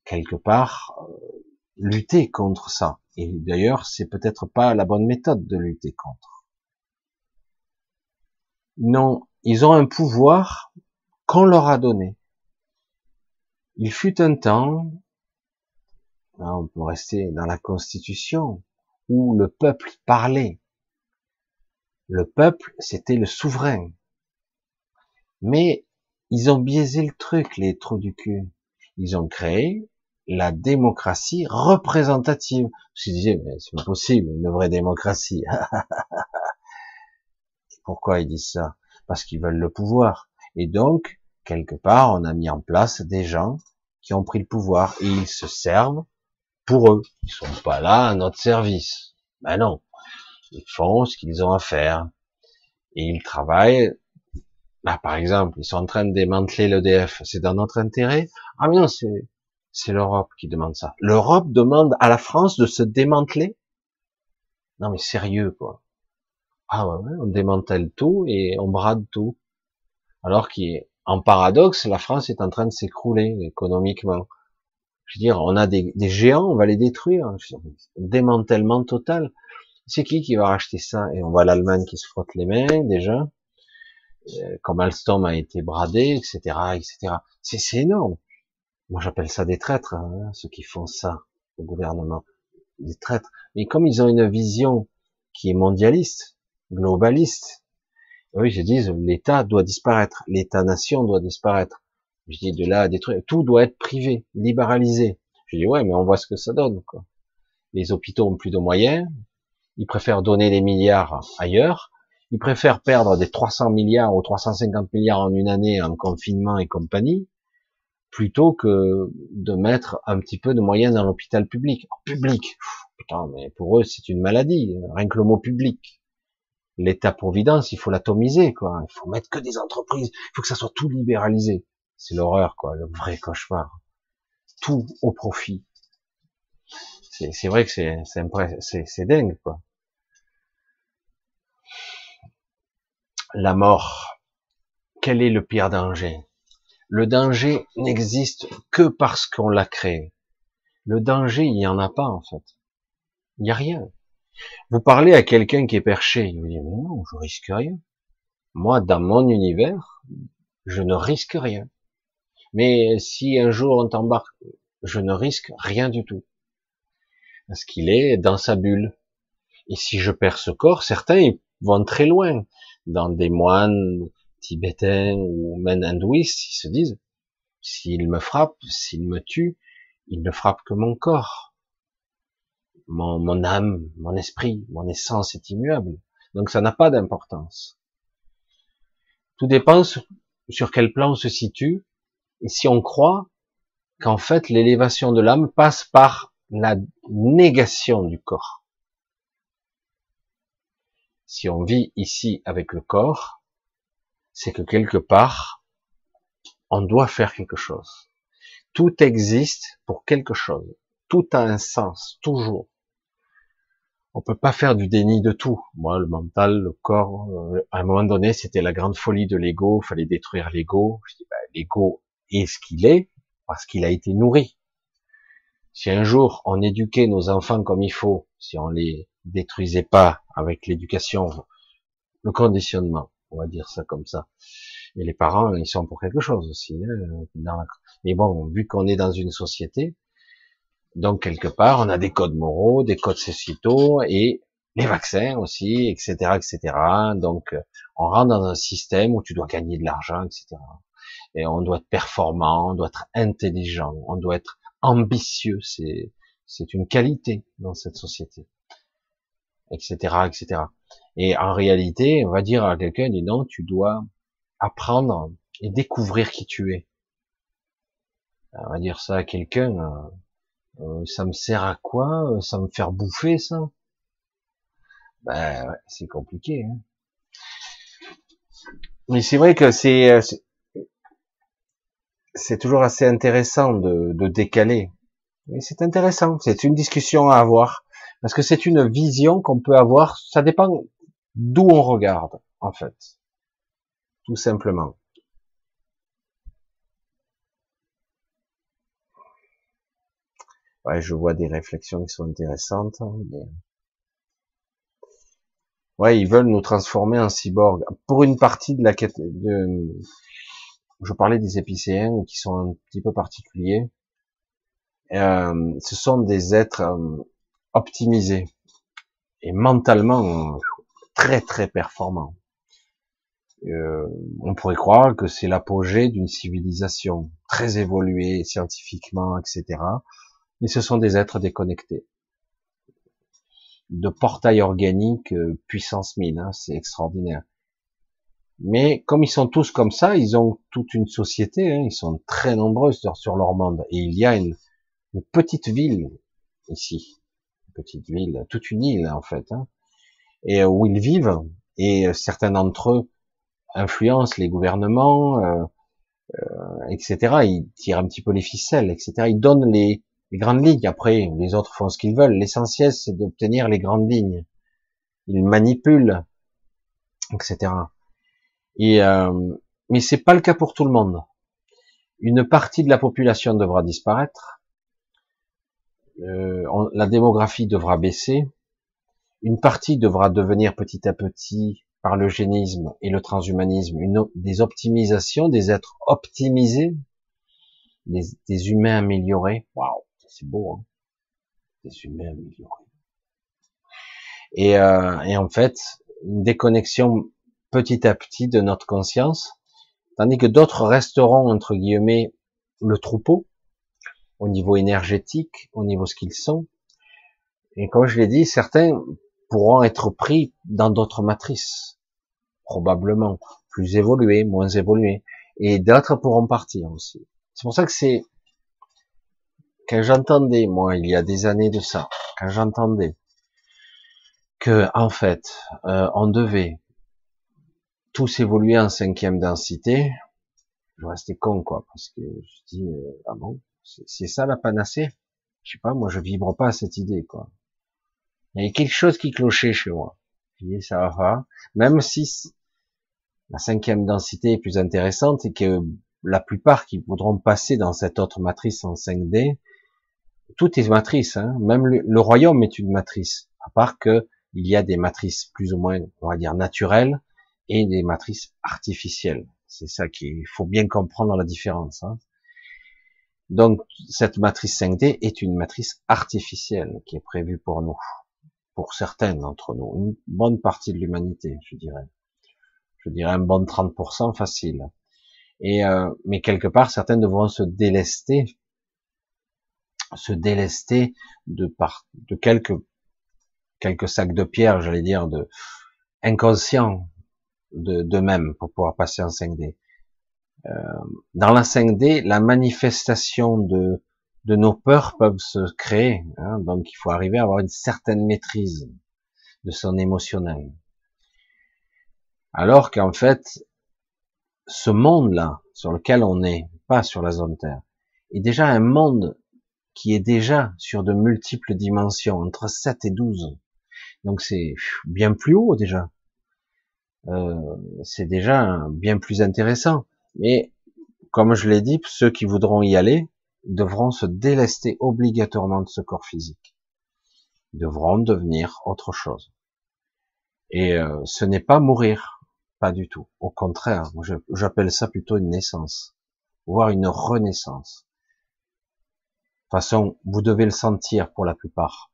quelque part euh, lutter contre ça. Et d'ailleurs, c'est peut-être pas la bonne méthode de lutter contre. Non, ils ont un pouvoir qu'on leur a donné. Il fut un temps, on peut rester dans la Constitution, où le peuple parlait. Le peuple, c'était le souverain. Mais ils ont biaisé le truc, les trous du cul. Ils ont créé la démocratie représentative. Je disais, mais c'est impossible, une vraie démocratie. Pourquoi ils disent ça? Parce qu'ils veulent le pouvoir. Et donc, quelque part, on a mis en place des gens qui ont pris le pouvoir et ils se servent pour eux. Ils sont pas là à notre service. Ben non. Ils font ce qu'ils ont à faire. Et ils travaillent. Là, par exemple, ils sont en train de démanteler l'EDF. C'est dans notre intérêt? Ah, mais non, c'est, c'est l'Europe qui demande ça. L'Europe demande à la France de se démanteler? Non, mais sérieux, quoi. Ah ouais, on démantèle tout et on brade tout. Alors qu'en paradoxe, la France est en train de s'écrouler économiquement. Je veux dire, on a des, géants, on va les détruire. démantèlement total. C'est qui qui va racheter ça? Et on voit l'Allemagne qui se frotte les mains déjà. Euh, comme Alstom a été bradé, etc., etc. C'est énorme. Moi, j'appelle ça des traîtres, hein, ceux qui font ça au gouvernement. Des traîtres. Mais comme ils ont une vision qui est mondialiste, globaliste, oui, je dis, l'État doit disparaître, l'État-nation doit disparaître. Je dis, de là à détruire, tout doit être privé, libéralisé. Je dis, ouais, mais on voit ce que ça donne, quoi. Les hôpitaux ont plus de moyens, ils préfèrent donner des milliards ailleurs, ils préfèrent perdre des 300 milliards ou 350 milliards en une année en confinement et compagnie, plutôt que de mettre un petit peu de moyens dans l'hôpital public. public, putain, mais pour eux, c'est une maladie, rien que le mot public l'État-providence, il faut l'atomiser, quoi. Il faut mettre que des entreprises. Il faut que ça soit tout libéralisé. C'est l'horreur, quoi. Le vrai cauchemar. Tout au profit. C'est vrai que c'est c'est dingue, quoi. La mort. Quel est le pire danger? Le danger n'existe que parce qu'on l'a créé. Le danger, il n'y en a pas, en fait. Il n'y a rien. Vous parlez à quelqu'un qui est perché, il vous dit, mais non, je risque rien. Moi, dans mon univers, je ne risque rien. Mais si un jour on t'embarque, je ne risque rien du tout. Parce qu'il est dans sa bulle. Et si je perds ce corps, certains vont très loin. Dans des moines tibétains ou même hindouistes, ils se disent, s'il me frappe, s'il me tue, il ne frappe que mon corps mon, âme, mon esprit, mon essence est immuable. Donc ça n'a pas d'importance. Tout dépend sur quel plan on se situe et si on croit qu'en fait l'élévation de l'âme passe par la négation du corps. Si on vit ici avec le corps, c'est que quelque part, on doit faire quelque chose. Tout existe pour quelque chose. Tout a un sens, toujours on peut pas faire du déni de tout. Moi, le mental, le corps, euh, à un moment donné, c'était la grande folie de l'ego. Il fallait détruire l'ego. Je dis, bah, l'ego est ce qu'il est parce qu'il a été nourri. Si un jour on éduquait nos enfants comme il faut, si on les détruisait pas avec l'éducation, le conditionnement, on va dire ça comme ça. Et les parents, ils sont pour quelque chose aussi. Hein, mais bon, vu qu'on est dans une société, donc quelque part, on a des codes moraux, des codes sociétaux et les vaccins aussi, etc., etc. Donc on rentre dans un système où tu dois gagner de l'argent, etc. Et on doit être performant, on doit être intelligent, on doit être ambitieux. C'est c'est une qualité dans cette société, etc., etc. Et en réalité, on va dire à quelqu'un, dis non, tu dois apprendre et découvrir qui tu es. On va dire ça à quelqu'un, euh, euh, ça me sert à quoi euh, Ça me faire bouffer ça? Ben ouais, c'est compliqué. Hein. Mais c'est vrai que c'est c'est toujours assez intéressant de, de décaler. Mais c'est intéressant, c'est une discussion à avoir, parce que c'est une vision qu'on peut avoir, ça dépend d'où on regarde, en fait. Tout simplement. Ouais, je vois des réflexions qui sont intéressantes. Hein, ouais, ils veulent nous transformer en cyborg. Pour une partie de la, de, je parlais des épicéens qui sont un petit peu particuliers. Euh, ce sont des êtres euh, optimisés et mentalement très très performants. Euh, on pourrait croire que c'est l'apogée d'une civilisation très évoluée scientifiquement, etc. Mais ce sont des êtres déconnectés de portail organique euh, puissance mine, hein, c'est extraordinaire. Mais comme ils sont tous comme ça, ils ont toute une société, hein, ils sont très nombreux sur, leur monde. Et il y a une, petite ville ici, une petite ville, toute une île en fait, hein, et euh, où ils vivent. Et euh, certains d'entre eux influencent les gouvernements, euh, etc. Ils tirent un petit peu les ficelles, etc. Ils donnent les grandes lignes. Après, les autres font ce qu'ils veulent. L'essentiel, c'est d'obtenir les grandes lignes. Ils manipulent, etc. Et euh, mais c'est pas le cas pour tout le monde. Une partie de la population devra disparaître. Euh, la démographie devra baisser. Une partie devra devenir petit à petit, par l'eugénisme et le transhumanisme, une, des optimisations, des êtres optimisés, des, des humains améliorés. Waouh c'est beau, hein des humains améliorés. Et, euh, et en fait, une déconnexion petit à petit de notre conscience, tandis que d'autres resteront, entre guillemets, le troupeau, au niveau énergétique, au niveau ce qu'ils sont. Et comme je l'ai dit, certains pourront être pris dans d'autres matrices, probablement plus évoluées, moins évoluées, et d'autres pourront partir aussi. C'est pour ça que c'est quand j'entendais, moi, il y a des années de ça, quand j'entendais que, en fait, euh, on devait tous évoluer en cinquième densité, je restais con, quoi, parce que je dis, euh, ah bon, c'est ça la panacée? Je sais pas, moi, je vibre pas à cette idée, quoi. Il y a quelque chose qui clochait chez moi. Je dis, ça va. Même si la cinquième densité est plus intéressante et que la plupart qui voudront passer dans cette autre matrice en 5D, tout est matrice, hein. même le, royaume est une matrice, à part que il y a des matrices plus ou moins, on va dire, naturelles et des matrices artificielles. C'est ça qu'il faut bien comprendre la différence. Hein. Donc, cette matrice 5D est une matrice artificielle qui est prévue pour nous, pour certaines d'entre nous, une bonne partie de l'humanité, je dirais. Je dirais un bon 30% facile. Et euh, mais quelque part, certaines devront se délester se délester de par, de quelques, quelques sacs de pierre, j'allais dire, de inconscient de, de même pour pouvoir passer en 5D. Euh, dans la 5D, la manifestation de, de nos peurs peuvent se créer, hein, donc il faut arriver à avoir une certaine maîtrise de son émotionnel. Alors qu'en fait, ce monde-là, sur lequel on est, pas sur la zone Terre, est déjà un monde qui est déjà sur de multiples dimensions, entre 7 et 12. Donc c'est bien plus haut déjà. Euh, c'est déjà bien plus intéressant. Mais comme je l'ai dit, ceux qui voudront y aller devront se délester obligatoirement de ce corps physique. Ils devront devenir autre chose. Et euh, ce n'est pas mourir, pas du tout. Au contraire, j'appelle ça plutôt une naissance, voire une renaissance façon, vous devez le sentir pour la plupart.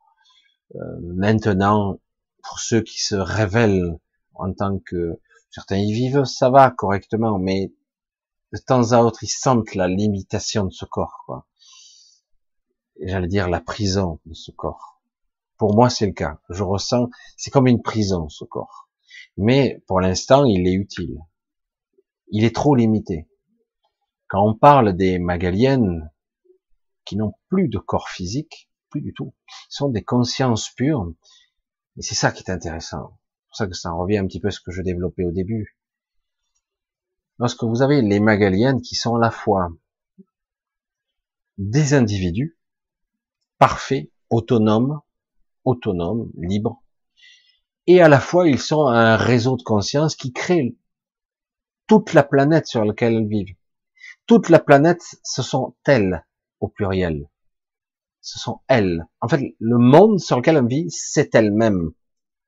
Euh, maintenant, pour ceux qui se révèlent en tant que certains y vivent, ça va correctement, mais de temps à autre, ils sentent la limitation de ce corps, quoi. J'allais dire la prison de ce corps. Pour moi, c'est le cas. Je ressens, c'est comme une prison, ce corps. Mais pour l'instant, il est utile. Il est trop limité. Quand on parle des Magaliennes, qui n'ont plus de corps physique, plus du tout. Sont des consciences pures. Et c'est ça qui est intéressant. C'est pour ça que ça revient un petit peu à ce que je développais au début. Lorsque vous avez les Magaliennes qui sont à la fois des individus parfaits, autonomes, autonomes, libres, et à la fois ils sont un réseau de conscience qui crée toute la planète sur laquelle elles vivent. Toute la planète, ce sont elles au pluriel. ce sont elles. En fait, le monde sur lequel on vit, c'est elles-mêmes.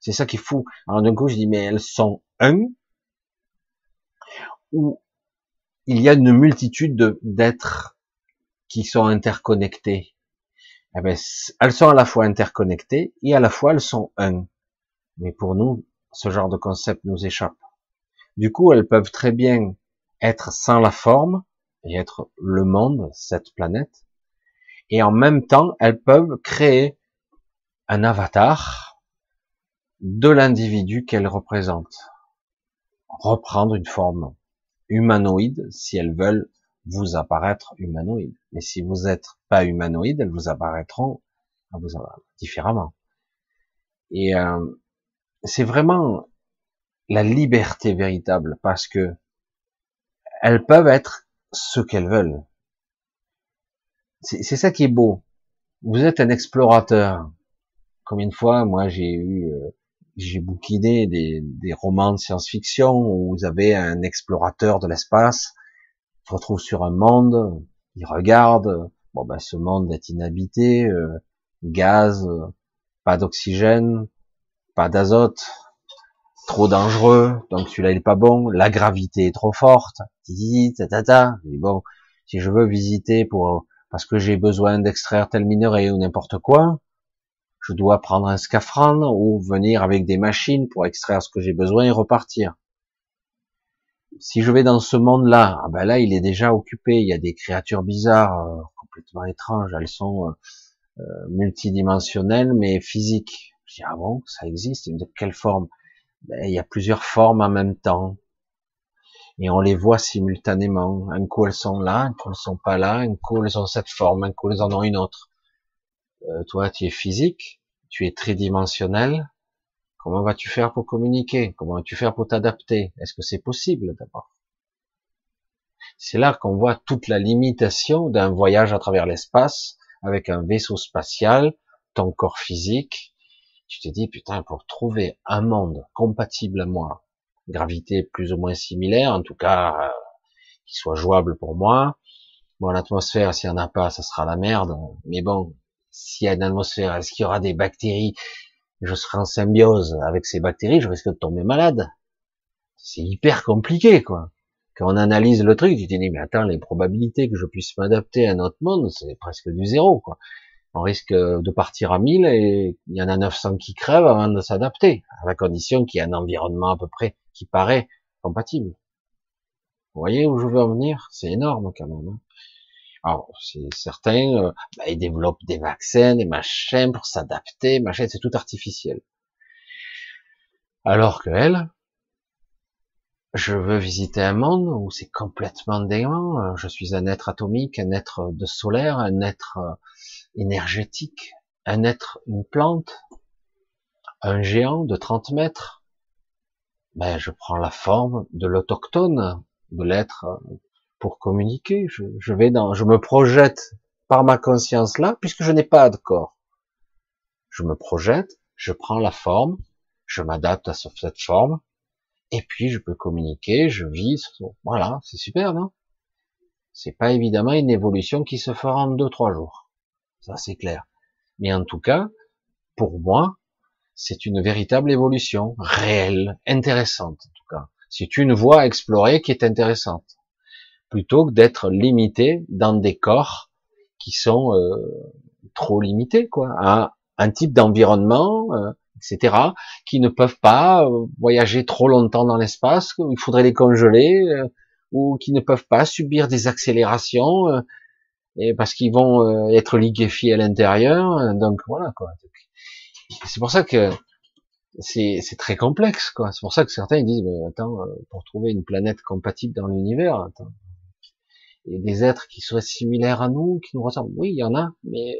C'est ça qui est fou. Alors d'un coup, je dis, mais elles sont un, ou il y a une multitude d'êtres qui sont interconnectés. Eh ben, elles sont à la fois interconnectées et à la fois elles sont un. Mais pour nous, ce genre de concept nous échappe. Du coup, elles peuvent très bien être sans la forme et être le monde, cette planète, et en même temps, elles peuvent créer un avatar de l'individu qu'elles représentent, reprendre une forme humanoïde si elles veulent vous apparaître humanoïde. Mais si vous n'êtes pas humanoïde, elles vous apparaîtront vous différemment. Et euh, c'est vraiment la liberté véritable parce que elles peuvent être ce qu'elles veulent. C'est ça qui est beau. Vous êtes un explorateur. Combien de fois, moi, j'ai eu, euh, j'ai bouquiné des, des romans de science-fiction où vous avez un explorateur de l'espace, se retrouve sur un monde, il regarde, bon ben ce monde est inhabité, euh, gaz, pas d'oxygène, pas d'azote, trop dangereux, donc celui-là il est pas bon, la gravité est trop forte, ta ta mais bon, si je veux visiter pour parce que j'ai besoin d'extraire tel minerai ou n'importe quoi, je dois prendre un scaphandre ou venir avec des machines pour extraire ce que j'ai besoin et repartir. Si je vais dans ce monde-là, ah ben là, il est déjà occupé. Il y a des créatures bizarres, euh, complètement étranges. Elles sont euh, euh, multidimensionnelles, mais physiques. Je dis ah bon, ça existe? De quelle forme? Ben, Il y a plusieurs formes en même temps et on les voit simultanément. Un coup elles sont là, un coup elles sont pas là, un coup elles ont cette forme, un coup elles en ont une autre. Euh, toi, tu es physique, tu es tridimensionnel. Comment vas-tu faire pour communiquer? Comment vas-tu faire pour t'adapter? Est-ce que c'est possible d'abord? C'est là qu'on voit toute la limitation d'un voyage à travers l'espace avec un vaisseau spatial, ton corps physique. Tu te dis, putain, pour trouver un monde compatible à moi, gravité plus ou moins similaire, en tout cas euh, qui soit jouable pour moi. Bon, l'atmosphère, s'il n'y en a pas, ça sera la merde. Mais bon, s'il y a une atmosphère, est-ce qu'il y aura des bactéries? Je serai en symbiose avec ces bactéries, je risque de tomber malade. C'est hyper compliqué, quoi. Quand on analyse le truc, tu te dis, mais attends, les probabilités que je puisse m'adapter à notre monde, c'est presque du zéro, quoi on risque de partir à 1000 et il y en a 900 qui crèvent avant de s'adapter, à la condition qu'il y ait un environnement à peu près qui paraît compatible. Vous voyez où je veux en venir? C'est énorme quand même. Alors, c'est certain, euh, bah, ils développent des vaccins, des machins pour s'adapter, machin, c'est tout artificiel. Alors que elle, je veux visiter un monde où c'est complètement dément. Je suis un être atomique, un être de solaire, un être euh, énergétique, un être, une plante, un géant de 30 mètres, ben, je prends la forme de l'autochtone, de l'être euh, pour communiquer. Je, vais dans, je me projette par ma conscience là, puisque je n'ai pas de corps. Je me projette, je prends la forme, je m'adapte à cette forme, et puis je peux communiquer, je vis, voilà, c'est super, non C'est pas évidemment une évolution qui se fera en deux trois jours ça c'est clair. Mais en tout cas, pour moi, c'est une véritable évolution, réelle, intéressante en tout cas. C'est une voie à explorer qui est intéressante, plutôt que d'être limité dans des corps qui sont euh, trop limités, quoi, à un type d'environnement, euh, etc., qui ne peuvent pas euh, voyager trop longtemps dans l'espace, il faudrait les congeler, ou qui ne peuvent pas subir des accélérations et parce qu'ils vont euh, être liquéfiés à l'intérieur. Donc voilà quoi. C'est pour ça que c'est très complexe quoi. C'est pour ça que certains ils disent mais attends euh, pour trouver une planète compatible dans l'univers, attends. Et des êtres qui soient similaires à nous, qui nous ressemblent. Oui, il y en a, mais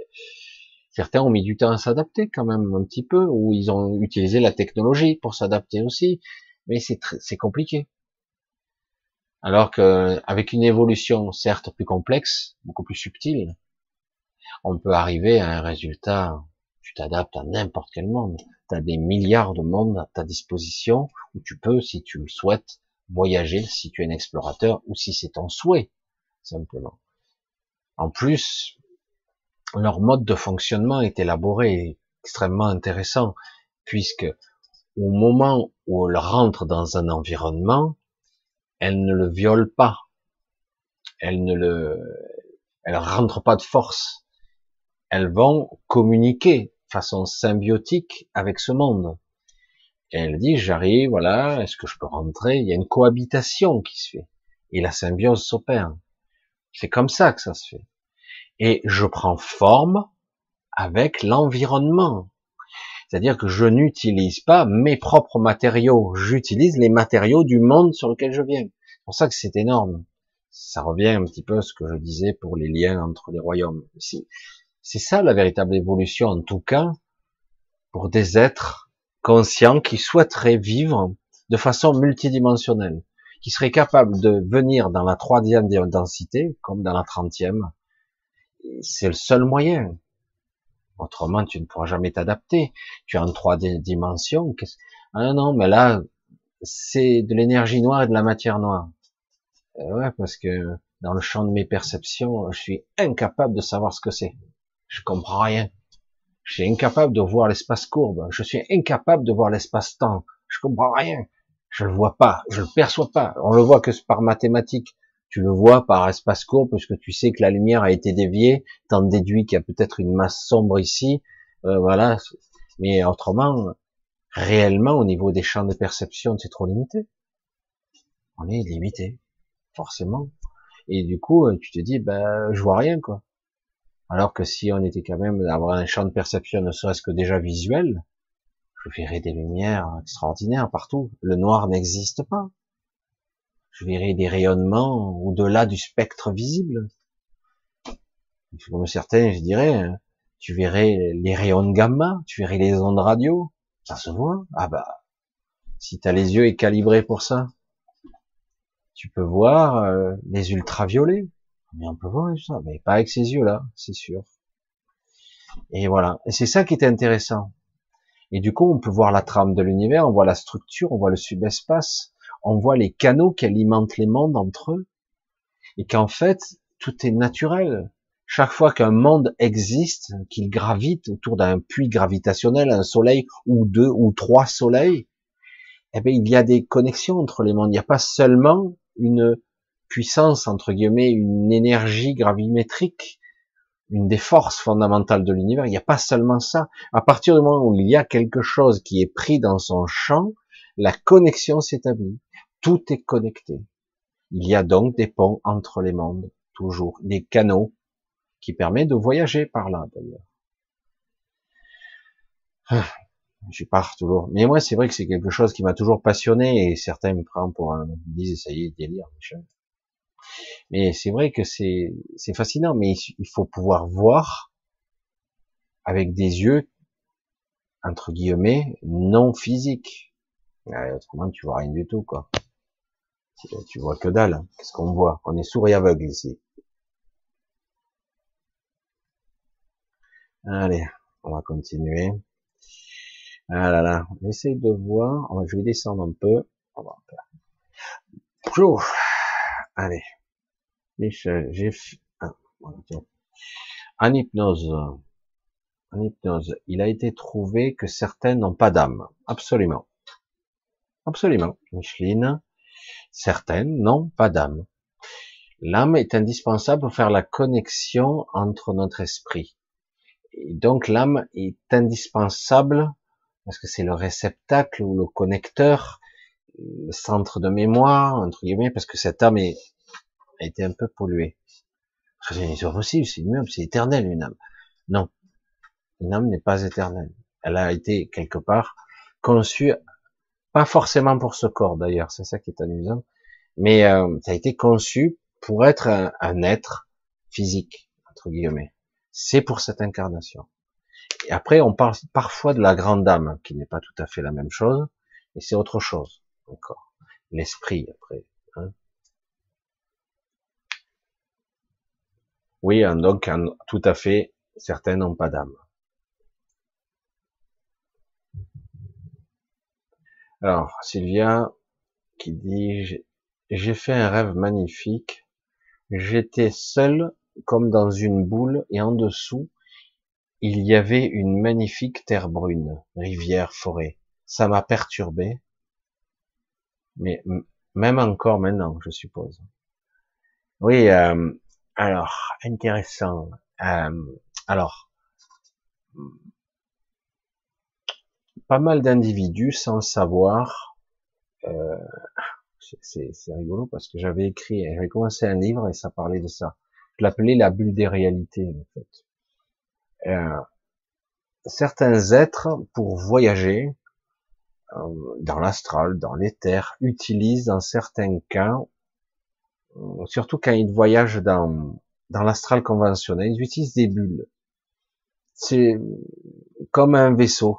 certains ont mis du temps à s'adapter quand même un petit peu, ou ils ont utilisé la technologie pour s'adapter aussi. Mais c'est compliqué. Alors que avec une évolution certes plus complexe, beaucoup plus subtile, on peut arriver à un résultat. Tu t'adaptes à n'importe quel monde. Tu as des milliards de mondes à ta disposition où tu peux, si tu le souhaites, voyager si tu es un explorateur ou si c'est ton souhait, simplement. En plus, leur mode de fonctionnement est élaboré et extrêmement intéressant, puisque au moment où elles rentrent dans un environnement, elles ne le violent pas, elles ne le, elles rentrent pas de force, elles vont communiquer façon symbiotique avec ce monde. Et elle dit, j'arrive, voilà, est-ce que je peux rentrer? Il y a une cohabitation qui se fait. Et la symbiose s'opère. C'est comme ça que ça se fait. Et je prends forme avec l'environnement. C'est-à-dire que je n'utilise pas mes propres matériaux, j'utilise les matériaux du monde sur lequel je viens. C'est pour ça que c'est énorme. Ça revient un petit peu à ce que je disais pour les liens entre les royaumes. C'est ça la véritable évolution, en tout cas, pour des êtres conscients qui souhaiteraient vivre de façon multidimensionnelle, qui seraient capables de venir dans la troisième densité, comme dans la trentième. C'est le seul moyen. Autrement, tu ne pourras jamais t'adapter. Tu es en trois dimensions. Ah non, mais là, c'est de l'énergie noire et de la matière noire. Euh, ouais, parce que dans le champ de mes perceptions, je suis incapable de savoir ce que c'est. Je comprends rien. Je suis incapable de voir l'espace courbe. Je suis incapable de voir l'espace-temps. Je comprends rien. Je le vois pas. Je le perçois pas. On le voit que par mathématiques. Tu le vois par espace courbe parce que tu sais que la lumière a été déviée. T'en déduis qu'il y a peut-être une masse sombre ici. Euh, voilà. Mais autrement, réellement, au niveau des champs de perception, c'est trop limité. On est limité. Forcément. Et du coup, tu te dis, ben, je vois rien, quoi. Alors que si on était quand même d'avoir un champ de perception, ne serait-ce que déjà visuel, je verrais des lumières extraordinaires partout. Le noir n'existe pas. Je verrais des rayonnements au-delà du spectre visible. Comme certains, je dirais, tu verrais les rayons gamma, tu verrais les ondes radio. Ça se voit. Ah bah, si tu as les yeux calibrés pour ça, tu peux voir euh, les ultraviolets. Mais on peut voir ça, mais pas avec ces yeux-là, c'est sûr. Et voilà. Et c'est ça qui est intéressant. Et du coup, on peut voir la trame de l'univers, on voit la structure, on voit le subespace, on voit les canaux qui alimentent les mondes entre eux. Et qu'en fait, tout est naturel. Chaque fois qu'un monde existe, qu'il gravite autour d'un puits gravitationnel, un soleil ou deux ou trois soleils, eh bien, il y a des connexions entre les mondes. Il n'y a pas seulement une puissance, entre guillemets, une énergie gravimétrique, une des forces fondamentales de l'univers. Il n'y a pas seulement ça. À partir du moment où il y a quelque chose qui est pris dans son champ, la connexion s'établit. Tout est connecté. Il y a donc des ponts entre les mondes, toujours, des canaux qui permettent de voyager par là, d'ailleurs. Ah, je pars toujours. Mais moi, c'est vrai que c'est quelque chose qui m'a toujours passionné et certains me prennent pour un, ils disent, ça y est, délire, Michel. Mais c'est vrai que c'est fascinant, mais il faut pouvoir voir avec des yeux entre guillemets non physiques. autrement, tu vois rien du tout, quoi. Tu vois que dalle. Hein. Qu'est-ce qu'on voit? On est sourd et aveugle ici. Allez, on va continuer. Ah là là, on essaye de voir. Je vais descendre un peu. Allez. J'ai ah, en hypnose, en hypnose, il a été trouvé que certains n'ont pas d'âme. Absolument. Absolument. Micheline, certaines n'ont pas d'âme. L'âme est indispensable pour faire la connexion entre notre esprit. Et donc l'âme est indispensable parce que c'est le réceptacle ou le connecteur, le centre de mémoire, entre guillemets, parce que cette âme est a été un peu polluée. C'est possible, c'est une âme, c'est éternel une âme. Non, une âme n'est pas éternelle. Elle a été quelque part conçue, pas forcément pour ce corps d'ailleurs, c'est ça qui est amusant, mais euh, ça a été conçu pour être un, être physique entre guillemets. C'est pour cette incarnation. Et après, on parle parfois de la grande âme, qui n'est pas tout à fait la même chose, et c'est autre chose encore. L'esprit après. Hein. Oui, donc tout à fait, certains n'ont pas d'âme. Alors, Sylvia qui dit, j'ai fait un rêve magnifique, j'étais seul comme dans une boule et en dessous, il y avait une magnifique terre brune, rivière, forêt. Ça m'a perturbé, mais même encore maintenant, je suppose. Oui, euh, alors intéressant. Euh, alors, pas mal d'individus sans savoir. Euh, c'est rigolo parce que j'avais écrit, j'avais commencé un livre et ça parlait de ça. Je l'appelais la bulle des réalités en fait. Euh, certains êtres pour voyager dans l'astral, dans l'éther, utilisent dans certains cas, euh, surtout quand ils voyagent dans dans l'astral conventionnel, ils utilisent des bulles. C'est comme un vaisseau.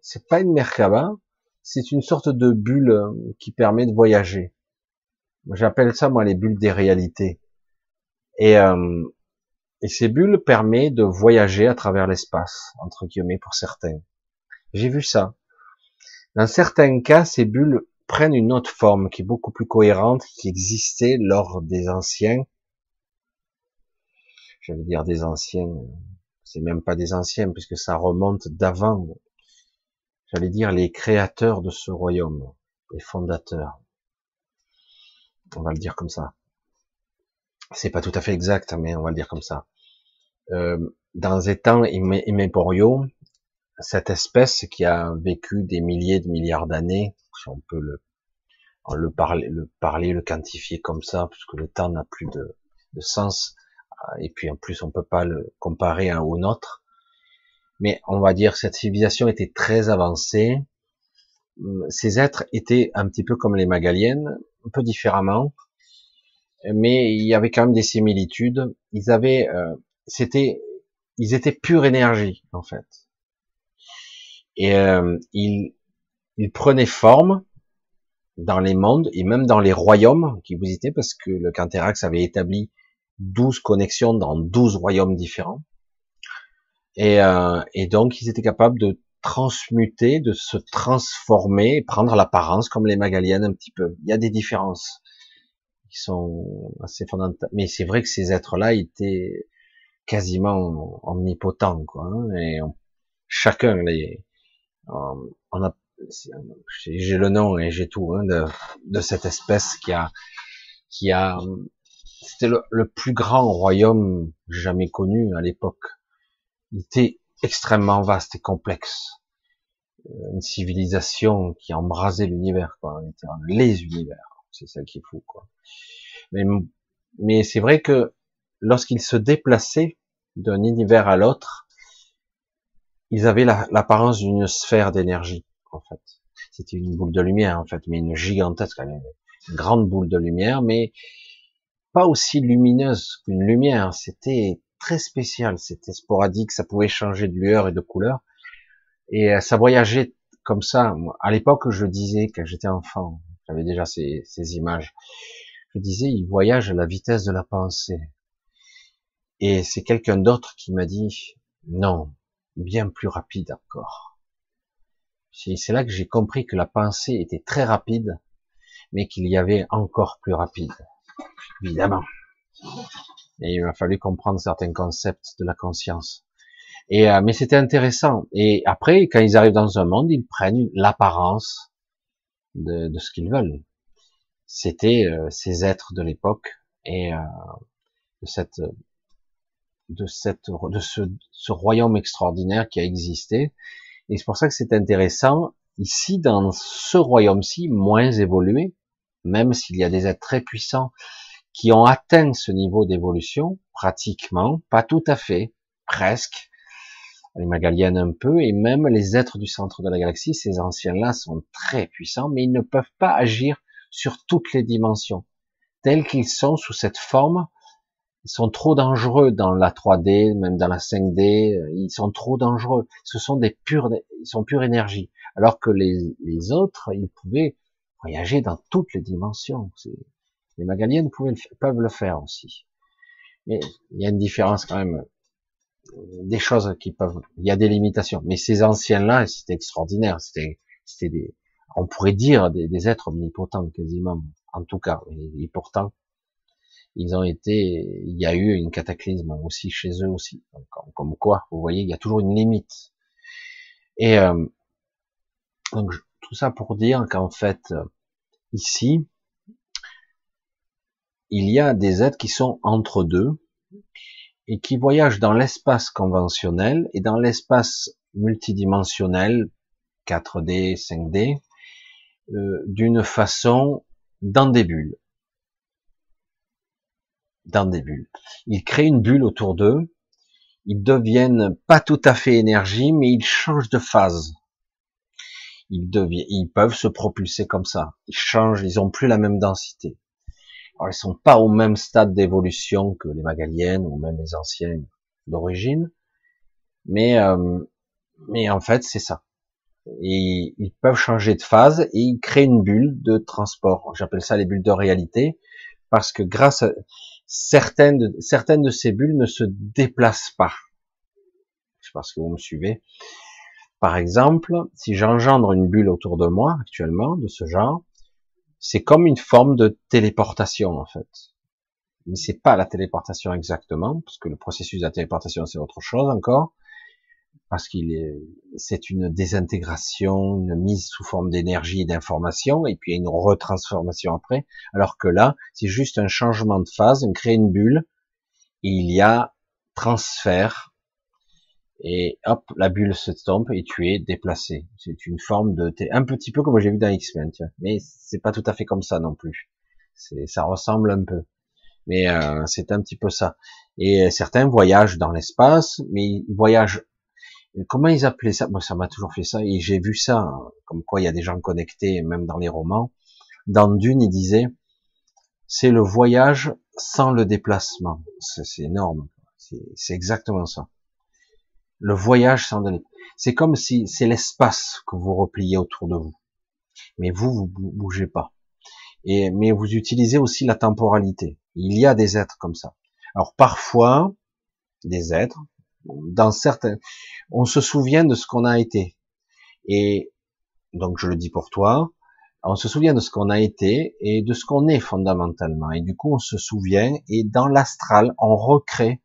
C'est pas une Merkaba, c'est une sorte de bulle euh, qui permet de voyager. J'appelle ça moi les bulles des réalités. Et, euh, et ces bulles permettent de voyager à travers l'espace, entre guillemets pour certains. J'ai vu ça. Dans certains cas, ces bulles prennent une autre forme qui est beaucoup plus cohérente, qui existait lors des anciens. J'allais dire des anciens, c'est même pas des anciens puisque ça remonte d'avant. J'allais dire les créateurs de ce royaume, les fondateurs. On va le dire comme ça. C'est pas tout à fait exact, mais on va le dire comme ça. Euh, dans les temps immémoriaux, cette espèce qui a vécu des milliers de milliards d'années, si on peut le, le, parler, le parler, le quantifier comme ça, puisque le temps n'a plus de, de, sens, et puis en plus on peut pas le comparer un au nôtre, mais on va dire cette civilisation était très avancée, ces êtres étaient un petit peu comme les Magaliennes, un peu différemment, mais il y avait quand même des similitudes. Ils avaient, euh, c'était, ils étaient pure énergie en fait, et euh, ils, ils prenaient forme dans les mondes et même dans les royaumes qui vous étaient, parce que le Canterax avait établi 12 connexions dans 12 royaumes différents. Et, euh, et donc ils étaient capables de transmuter, de se transformer, prendre l'apparence comme les Magaliennes un petit peu. Il y a des différences qui sont assez fondamentales. Mais c'est vrai que ces êtres-là étaient quasiment omnipotents, quoi. Hein, et chacun les, on a, j'ai le nom et j'ai tout hein, de, de, cette espèce qui a, qui a, c'était le, plus grand royaume jamais connu à l'époque. Il était extrêmement vaste et complexe. Euh, une civilisation qui a embrasé l'univers, quoi. Les univers. C'est ça qui est fou, quoi. Mais, mais c'est vrai que lorsqu'ils se déplaçaient d'un univers à l'autre, ils avaient l'apparence d'une sphère d'énergie, en fait. C'était une boule de lumière, en fait, mais une gigantesque, une grande boule de lumière, mais pas aussi lumineuse qu'une lumière. C'était très spécial, c'était sporadique, ça pouvait changer de lueur et de couleur, et euh, ça voyageait comme ça. À l'époque, je disais, quand j'étais enfant, j'avais déjà ces, ces images, je disais, il voyage à la vitesse de la pensée. Et c'est quelqu'un d'autre qui m'a dit, non, bien plus rapide encore. C'est là que j'ai compris que la pensée était très rapide, mais qu'il y avait encore plus rapide, évidemment. Et il m'a fallu comprendre certains concepts de la conscience. Et euh, mais c'était intéressant. Et après, quand ils arrivent dans un monde, ils prennent l'apparence de, ce qu'ils veulent. C'était euh, ces êtres de l'époque et euh, de cette de cette de ce, ce, royaume extraordinaire qui a existé. Et c'est pour ça que c'est intéressant ici dans ce royaume-ci moins évolué, même s'il y a des êtres très puissants qui ont atteint ce niveau d'évolution, pratiquement, pas tout à fait, presque, les Magaliennes un peu, et même les êtres du centre de la galaxie, ces anciens-là sont très puissants, mais ils ne peuvent pas agir sur toutes les dimensions, tels qu'ils sont sous cette forme ils sont trop dangereux dans la 3D, même dans la 5D, ils sont trop dangereux. Ce sont des pures, ils sont pure énergie. Alors que les, les autres, ils pouvaient voyager dans toutes les dimensions. Les Magaliennes peuvent le faire aussi. Mais il y a une différence quand même. Des choses qui peuvent, il y a des limitations. Mais ces anciens-là, c'était extraordinaire. C'était, c'était des, on pourrait dire des, des êtres omnipotents quasiment, en tout cas. Et, et pourtant, ils ont été, il y a eu une cataclysme aussi chez eux aussi. comme, quoi, vous voyez, il y a toujours une limite. Et euh, donc tout ça pour dire qu'en fait, ici, il y a des êtres qui sont entre deux et qui voyagent dans l'espace conventionnel et dans l'espace multidimensionnel 4D, 5D, euh, d'une façon dans des bulles dans des bulles. Ils créent une bulle autour d'eux, ils deviennent pas tout à fait énergie, mais ils changent de phase. Ils, peuvent se propulser comme ça. Ils changent, ils ont plus la même densité. Alors, ils sont pas au même stade d'évolution que les Magaliennes ou même les anciennes d'origine, mais euh, mais en fait c'est ça. Et ils peuvent changer de phase et ils créent une bulle de transport. J'appelle ça les bulles de réalité parce que grâce à certaines de, certaines de ces bulles ne se déplacent pas. Je pense que vous me suivez. Par exemple, si j'engendre une bulle autour de moi actuellement de ce genre, c'est comme une forme de téléportation en fait. Mais c'est pas la téléportation exactement, parce que le processus de la téléportation c'est autre chose encore parce qu'il est, c'est une désintégration, une mise sous forme d'énergie et d'information, et puis une retransformation après, alors que là, c'est juste un changement de phase, on crée une bulle, et il y a transfert, et hop, la bulle se tombe et tu es déplacé. C'est une forme de, un petit peu comme j'ai vu dans X-Men, mais c'est pas tout à fait comme ça non plus. C'est, ça ressemble un peu, mais euh, c'est un petit peu ça. Et certains voyagent dans l'espace, mais ils voyagent comment ils appelaient ça? Moi, ça m'a toujours fait ça, et j'ai vu ça, hein, comme quoi il y a des gens connectés, même dans les romans. Dans Dune, il disait, c'est le voyage sans le déplacement. C'est énorme. C'est exactement ça. Le voyage sans le C'est comme si c'est l'espace que vous repliez autour de vous. Mais vous, vous bougez pas. Et, mais vous utilisez aussi la temporalité. Il y a des êtres comme ça. Alors parfois, des êtres, dans certains, on se souvient de ce qu'on a été. Et donc je le dis pour toi, on se souvient de ce qu'on a été et de ce qu'on est fondamentalement. Et du coup, on se souvient et dans l'astral, on recrée,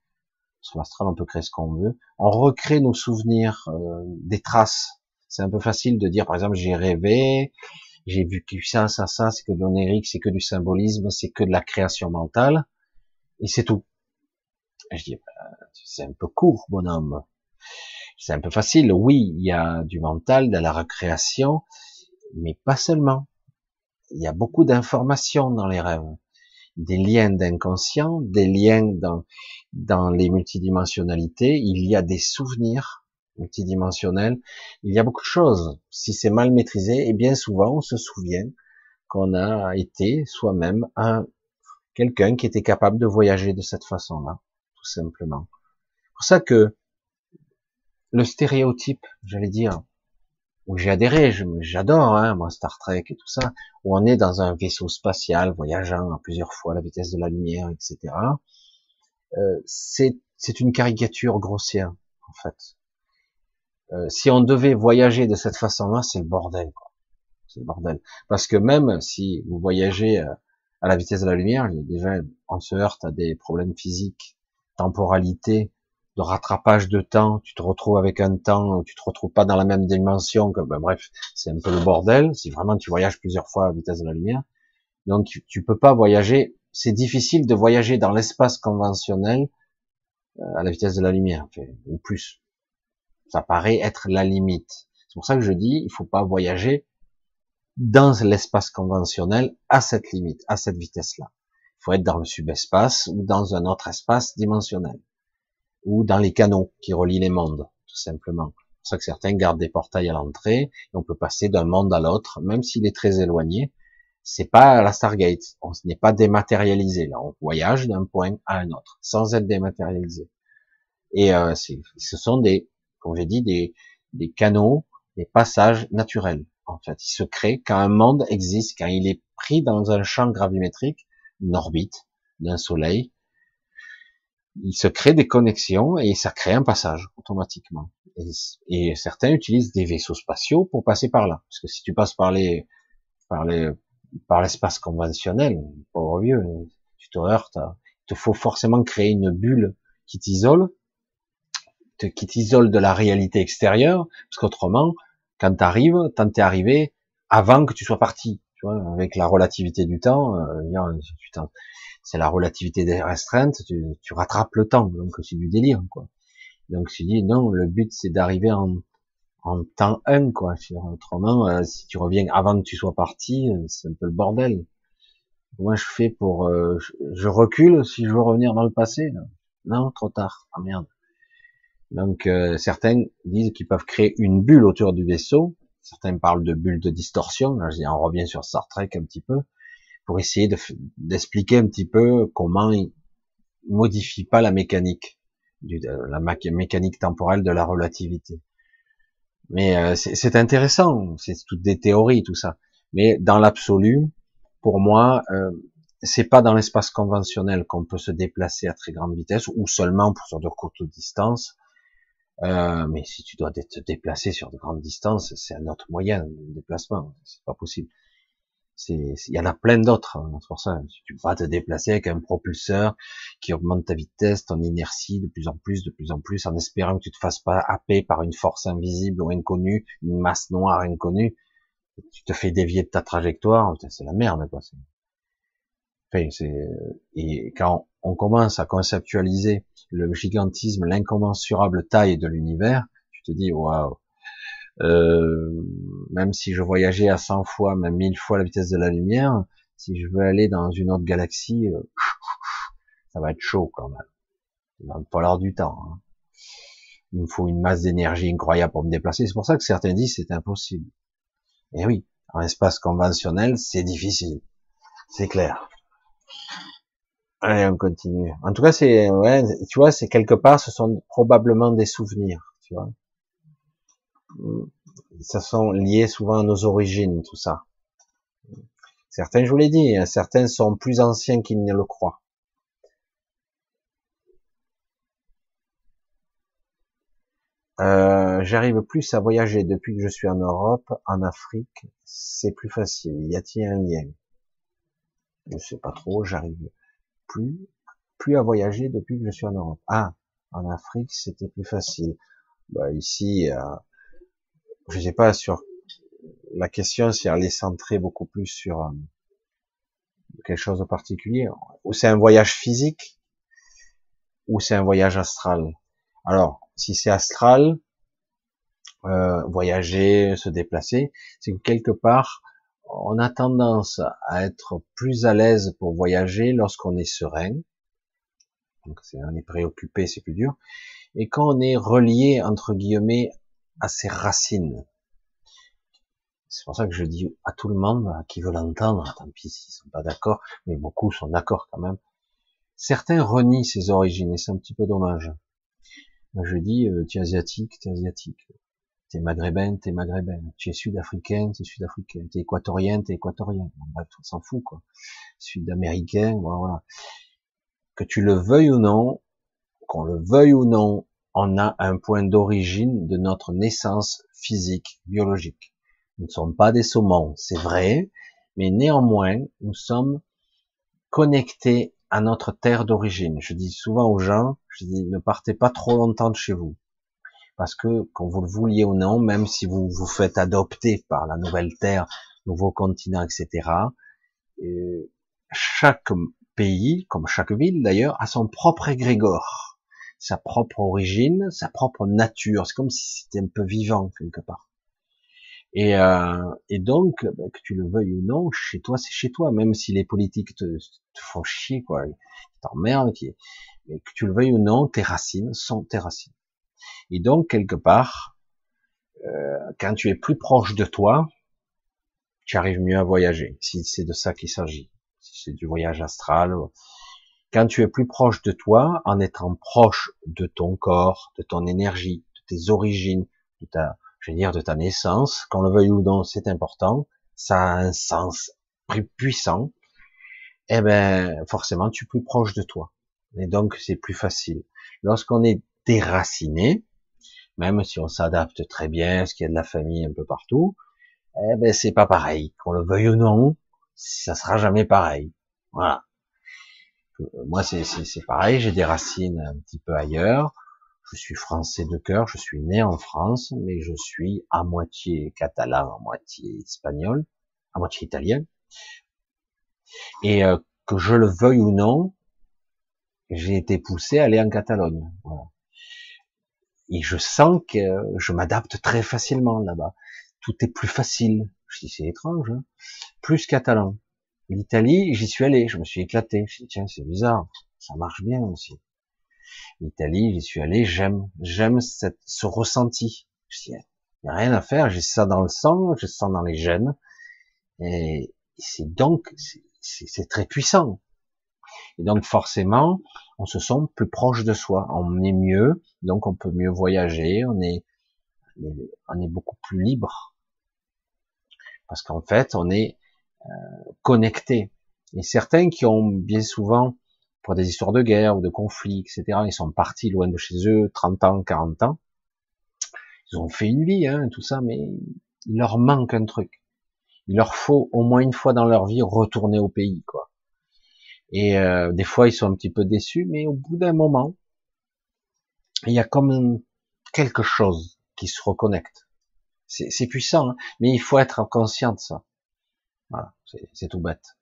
sur l'astral, on peut créer ce qu'on veut, on recrée nos souvenirs, euh, des traces. C'est un peu facile de dire, par exemple, j'ai rêvé, j'ai vu que ça, ça, ça, c'est que de l'onérique, c'est que du symbolisme, c'est que de la création mentale, et c'est tout. Je dis, bah, c'est un peu court, bonhomme. C'est un peu facile. Oui, il y a du mental, de la recréation, mais pas seulement. Il y a beaucoup d'informations dans les rêves, des liens d'inconscient, des liens dans, dans les multidimensionnalités. Il y a des souvenirs multidimensionnels. Il y a beaucoup de choses. Si c'est mal maîtrisé, et bien souvent, on se souvient qu'on a été soi-même un quelqu'un qui était capable de voyager de cette façon-là tout simplement. C'est pour ça que le stéréotype, j'allais dire, où j'ai adhéré, j'adore, hein, moi Star Trek et tout ça, où on est dans un vaisseau spatial voyageant à plusieurs fois la vitesse de la lumière, etc. Euh, c'est une caricature grossière, en fait. Euh, si on devait voyager de cette façon-là, c'est le bordel. C'est le bordel. Parce que même si vous voyagez euh, à la vitesse de la lumière, déjà on se heurte à des problèmes physiques temporalité, de rattrapage de temps, tu te retrouves avec un temps tu te retrouves pas dans la même dimension, que, ben, bref, c'est un peu le bordel, si vraiment tu voyages plusieurs fois à la vitesse de la lumière. Donc tu, tu peux pas voyager, c'est difficile de voyager dans l'espace conventionnel euh, à la vitesse de la lumière, ou plus. Ça paraît être la limite. C'est pour ça que je dis, il faut pas voyager dans l'espace conventionnel à cette limite, à cette vitesse-là faut être dans le subespace ou dans un autre espace dimensionnel ou dans les canaux qui relient les mondes, tout simplement. C'est pour ça que certains gardent des portails à l'entrée et on peut passer d'un monde à l'autre, même s'il est très éloigné. C'est pas la Stargate, on n'est pas dématérialisé. Là, on voyage d'un point à un autre sans être dématérialisé. Et euh, ce sont des, comme j'ai dit, des, des canaux, des passages naturels. En fait, il se crée quand un monde existe, quand il est pris dans un champ gravimétrique, une orbite d'un soleil, il se crée des connexions et ça crée un passage automatiquement. Et, certains utilisent des vaisseaux spatiaux pour passer par là. Parce que si tu passes par les, par les, par l'espace conventionnel, pauvre vieux, tu te heurtes. Il te faut forcément créer une bulle qui t'isole, qui t'isole de la réalité extérieure, parce qu'autrement, quand t'arrives, quand t'es arrivé, avant que tu sois parti, tu vois, avec la relativité du temps, euh, c'est la relativité des restreintes, tu, tu, rattrapes le temps, donc c'est du délire, quoi. Donc je dis non, le but c'est d'arriver en, en temps 1, quoi. Autrement, euh, si tu reviens avant que tu sois parti, euh, c'est un peu le bordel. Moi, je fais pour, euh, je, recule si je veux revenir dans le passé. Non, trop tard. Ah merde. Donc certains disent qu'ils peuvent créer une bulle autour du vaisseau. Certains parlent de bulle de distorsion. Là, on revient sur Star Trek un petit peu pour essayer d'expliquer un petit peu comment il modifie pas la mécanique, du, la mécanique temporelle de la relativité. Mais euh, c'est intéressant, c'est toutes des théories, tout ça. Mais dans l'absolu, pour moi, euh, c'est pas dans l'espace conventionnel qu'on peut se déplacer à très grande vitesse, ou seulement pour sur de courtes distances. Euh, mais si tu dois te déplacer sur de grandes distances, c'est un autre moyen de déplacement. C'est pas possible il y en a plein d'autres. Hein, c'est pour ça, tu vas te déplacer avec un propulseur qui augmente ta vitesse, ton inertie de plus en plus, de plus en plus, en espérant que tu te fasses pas happer par une force invisible ou inconnue, une masse noire inconnue. Tu te fais dévier de ta trajectoire, c'est la merde, quoi. Enfin, et quand on commence à conceptualiser le gigantisme, l'incommensurable taille de l'univers, tu te dis, waouh, euh, même si je voyageais à 100 fois, même 1000 fois la vitesse de la lumière, si je veux aller dans une autre galaxie, euh, ça va être chaud quand même. Il va falloir du temps. Hein. Il me faut une masse d'énergie incroyable pour me déplacer. C'est pour ça que certains disent c'est impossible. Et oui, en espace conventionnel, c'est difficile. C'est clair. Allez, on continue. En tout cas, c'est, ouais, tu vois, c'est quelque part, ce sont probablement des souvenirs, tu vois ça sont liés souvent à nos origines, tout ça. Certains, je vous l'ai dit, hein, certains sont plus anciens qu'ils ne le croient. Euh, J'arrive plus à voyager depuis que je suis en Europe, en Afrique, c'est plus facile. Y a-t-il un lien? Je sais pas trop. J'arrive plus, plus à voyager depuis que je suis en Europe. Ah, en Afrique, c'était plus facile. Bah, ici, euh, je sais pas sur la question si elle est centrée beaucoup plus sur euh, quelque chose de particulier, ou c'est un voyage physique, ou c'est un voyage astral. Alors, si c'est astral, euh, voyager, se déplacer, c'est que quelque part, on a tendance à être plus à l'aise pour voyager lorsqu'on est serein. Donc, on est préoccupé, c'est plus dur. Et quand on est relié, entre guillemets, à ses racines. C'est pour ça que je dis à tout le monde qui veut l'entendre, tant pis s'ils sont pas d'accord, mais beaucoup sont d'accord quand même. Certains renient ses origines et c'est un petit peu dommage. je dis, euh, tu asiatique, tu asiatique. Tu es maghrébin, tu es maghrébin. Tu es sud-africain, tu es sud-africain. Tu es équatorien, tu es équatorien. on s'en fout, quoi. Sud-américain, voilà. Que tu le veuilles ou non, qu'on le veuille ou non, on a un point d'origine de notre naissance physique, biologique. Nous ne sommes pas des saumons, c'est vrai, mais néanmoins, nous sommes connectés à notre terre d'origine. Je dis souvent aux gens, je dis, ne partez pas trop longtemps de chez vous. Parce que, quand vous le vouliez ou non, même si vous vous faites adopter par la nouvelle terre, nouveau continent, etc., euh, chaque pays, comme chaque ville d'ailleurs, a son propre égrégore sa propre origine, sa propre nature. C'est comme si c'était un peu vivant quelque part. Et, euh, et donc, ben, que tu le veuilles ou non, chez toi, c'est chez toi, même si les politiques te, font chier, quoi, t'emmerdent, mais que tu le veuilles ou non, tes racines sont tes racines. Et donc, quelque part, euh, quand tu es plus proche de toi, tu arrives mieux à voyager, si c'est de ça qu'il s'agit. Si c'est du voyage astral, quand tu es plus proche de toi, en étant proche de ton corps, de ton énergie, de tes origines, de ta, je veux dire, de ta naissance, qu'on le veuille ou non, c'est important, ça a un sens plus puissant, eh ben, forcément, tu es plus proche de toi. Et donc, c'est plus facile. Lorsqu'on est déraciné, même si on s'adapte très bien, ce qu'il y a de la famille un peu partout, eh ben, c'est pas pareil. Qu'on le veuille ou non, ça sera jamais pareil. Voilà. moi, c'est pareil, j'ai des racines un petit peu ailleurs. Je suis français de cœur, je suis né en France, mais je suis à moitié catalan, à moitié espagnol, à moitié italien. Et euh, que je le veuille ou non, j'ai été poussé à aller en Catalogne. Et je sens que je m'adapte très facilement là-bas. Tout est plus facile. Je dis c'est étrange, hein plus catalan. L'Italie, j'y suis allé, je me suis éclaté. Je dis tiens c'est bizarre, ça marche bien aussi. L'Italie, j'y suis allé, j'aime, j'aime ce ressenti. Je dis, il n'y a rien à faire, j'ai ça dans le sang, j'ai ça dans les gènes. Et c'est donc, c'est très puissant. Et donc forcément, on se sent plus proche de soi, on est mieux, donc on peut mieux voyager, on est, on est beaucoup plus libre. Parce qu'en fait, on est euh, connecté. Et certains qui ont bien souvent, pour des histoires de guerre ou de conflits, etc., ils sont partis loin de chez eux, 30 ans, 40 ans, ils ont fait une vie, hein, tout ça, mais il leur manque un truc. Il leur faut au moins une fois dans leur vie retourner au pays, quoi. Et euh, des fois, ils sont un petit peu déçus, mais au bout d'un moment, il y a comme quelque chose qui se reconnecte. C'est puissant, hein, mais il faut être conscient de ça. Voilà, c'est tout bête.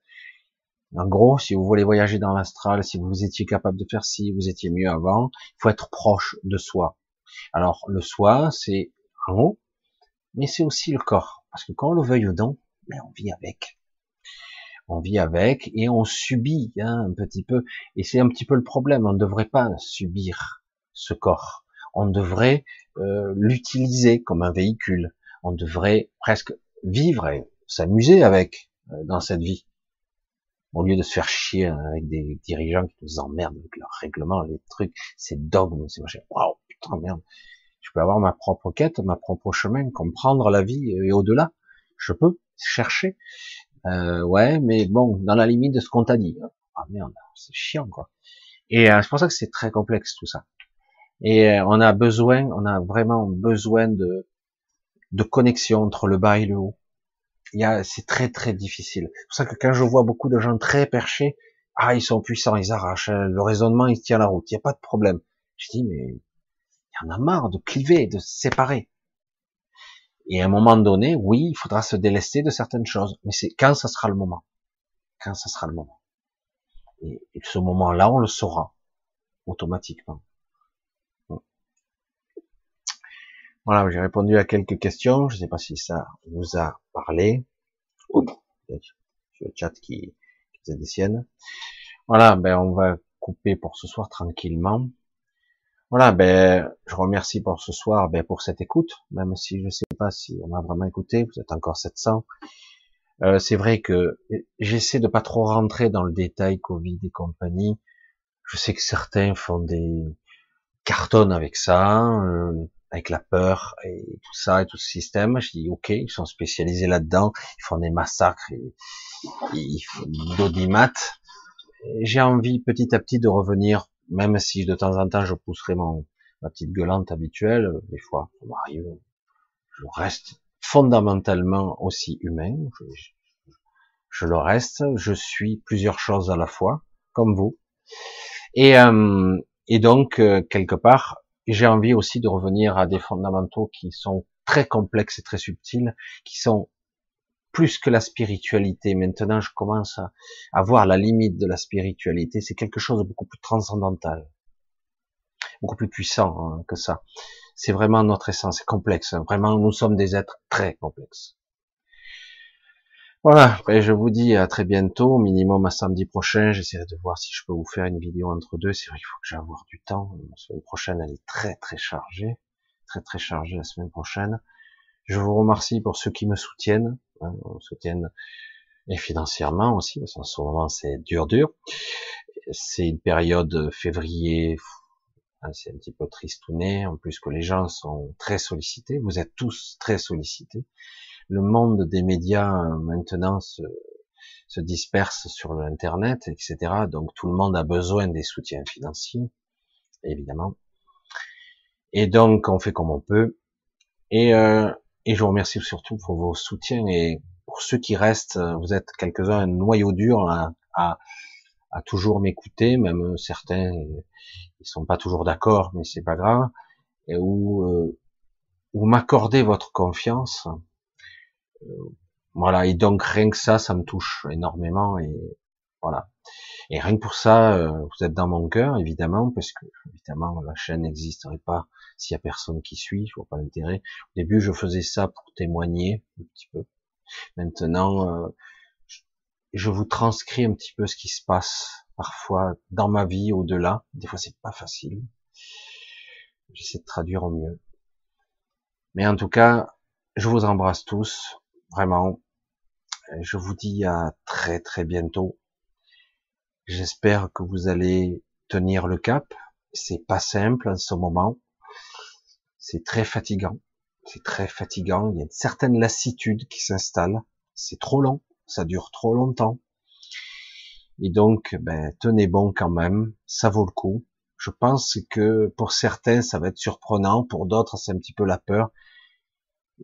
En gros, si vous voulez voyager dans l'astral, si vous étiez capable de faire ci, vous étiez mieux avant, il faut être proche de soi. Alors, le soi, c'est en haut, mais c'est aussi le corps. Parce que quand on le veuille ou non, mais on vit avec on vit avec et on subit hein, un petit peu. Et c'est un petit peu le problème. On ne devrait pas subir ce corps. On devrait euh, l'utiliser comme un véhicule. On devrait presque vivre et s'amuser avec euh, dans cette vie. Au lieu de se faire chier avec des dirigeants qui nous emmerdent avec leurs règlements, les trucs, ces dogmes, c'est machin. Waouh, putain merde. Je peux avoir ma propre quête, ma propre chemin, comprendre la vie et au-delà. Je peux chercher. Euh, ouais, mais bon, dans la limite de ce qu'on t'a dit. Ah merde, c'est chiant quoi. Et euh, c'est pour ça que c'est très complexe tout ça. Et euh, on a besoin, on a vraiment besoin de de connexion entre le bas et le haut. Il y a, c'est très très difficile. C'est pour ça que quand je vois beaucoup de gens très perchés, ah ils sont puissants, ils arrachent, hein, le raisonnement il tient la route, il n'y a pas de problème. Je dis mais il y en a marre de cliver, de se séparer. Et à un moment donné, oui, il faudra se délester de certaines choses, mais c'est quand ça sera le moment. Quand ça sera le moment. Et, ce moment-là, on le saura automatiquement. Voilà, j'ai répondu à quelques questions. Je ne sais pas si ça vous a parlé. Oups, le chat qui, qui faisait des siennes. Voilà, ben on va couper pour ce soir tranquillement. Voilà, ben, je remercie pour ce soir, ben, pour cette écoute, même si je ne sais pas si on a vraiment écouté, vous êtes encore 700. Euh, c'est vrai que j'essaie de pas trop rentrer dans le détail Covid et compagnie. Je sais que certains font des cartons avec ça, euh, avec la peur et tout ça et tout ce système. Je dis ok, ils sont spécialisés là-dedans, ils font des massacres, et, ils font d'audimat. J'ai envie petit à petit de revenir même si de temps en temps je pousserai mon, ma petite gueulante habituelle, des fois ça m'arrive, je reste fondamentalement aussi humain, je, le reste, je suis plusieurs choses à la fois, comme vous, et, euh, et donc euh, quelque part, j'ai envie aussi de revenir à des fondamentaux qui sont très complexes et très subtils, qui sont plus que la spiritualité. Maintenant, je commence à, voir la limite de la spiritualité. C'est quelque chose de beaucoup plus transcendantal, beaucoup plus puissant hein, que ça. C'est vraiment notre essence, c'est complexe. Hein. Vraiment, nous sommes des êtres très complexes. Voilà, ben, je vous dis à très bientôt, minimum à samedi prochain. J'essaierai de voir si je peux vous faire une vidéo entre deux. C'est vrai qu'il faut que j'ai avoir du temps. La semaine prochaine, elle est très très chargée, très très chargée la semaine prochaine. Je vous remercie pour ceux qui me soutiennent, hein, soutiennent et financièrement aussi, parce qu'en ce moment c'est dur dur. C'est une période février, hein, c'est un petit peu tristouné, en plus que les gens sont très sollicités, vous êtes tous très sollicités. Le monde des médias maintenant se, se disperse sur l'internet, etc. Donc tout le monde a besoin des soutiens financiers, évidemment. Et donc on fait comme on peut. Et euh, et je vous remercie surtout pour vos soutiens et pour ceux qui restent, vous êtes quelques-uns un noyau dur à, à toujours m'écouter, même certains ils sont pas toujours d'accord, mais c'est pas grave, et où euh, vous m'accordez votre confiance. Euh, voilà, et donc rien que ça, ça me touche énormément, et voilà. Et rien que pour ça, euh, vous êtes dans mon cœur, évidemment, parce que évidemment la chaîne n'existerait pas s'il y a personne qui suit, je vois pas l'intérêt. Au début, je faisais ça pour témoigner un petit peu. Maintenant, euh, je vous transcris un petit peu ce qui se passe parfois dans ma vie, au-delà. Des fois, c'est pas facile. J'essaie de traduire au mieux. Mais en tout cas, je vous embrasse tous, vraiment. Je vous dis à très très bientôt. J'espère que vous allez tenir le cap. C'est pas simple en ce moment. C'est très fatigant. C'est très fatigant. Il y a une certaine lassitude qui s'installe. C'est trop long. Ça dure trop longtemps. Et donc, ben, tenez bon quand même. Ça vaut le coup. Je pense que pour certains, ça va être surprenant. Pour d'autres, c'est un petit peu la peur.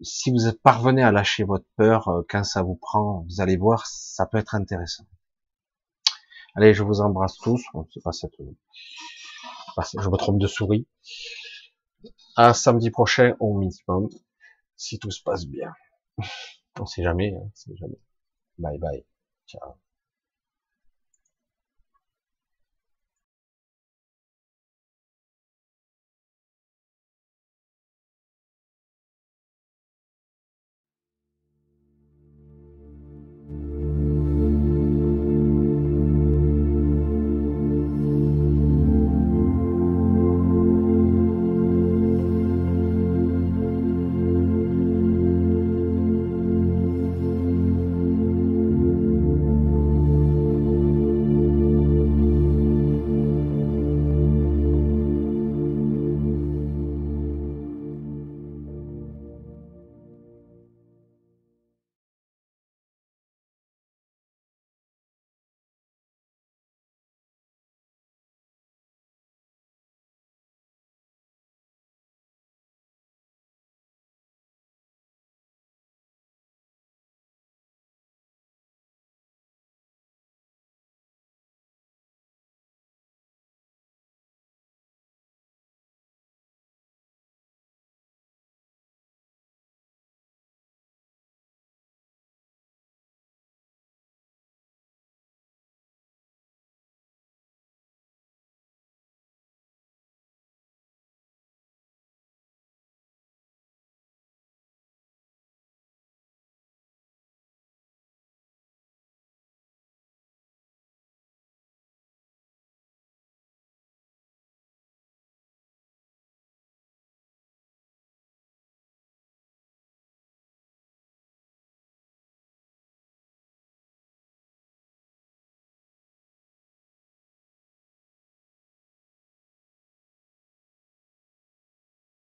Si vous parvenez à lâcher votre peur euh, quand ça vous prend, vous allez voir, ça peut être intéressant. Allez, je vous embrasse tous. c'est pas cette, je me trompe de souris. À samedi prochain au minimum, si tout se passe bien. On sait jamais, hein, sait jamais. Bye bye. Ciao.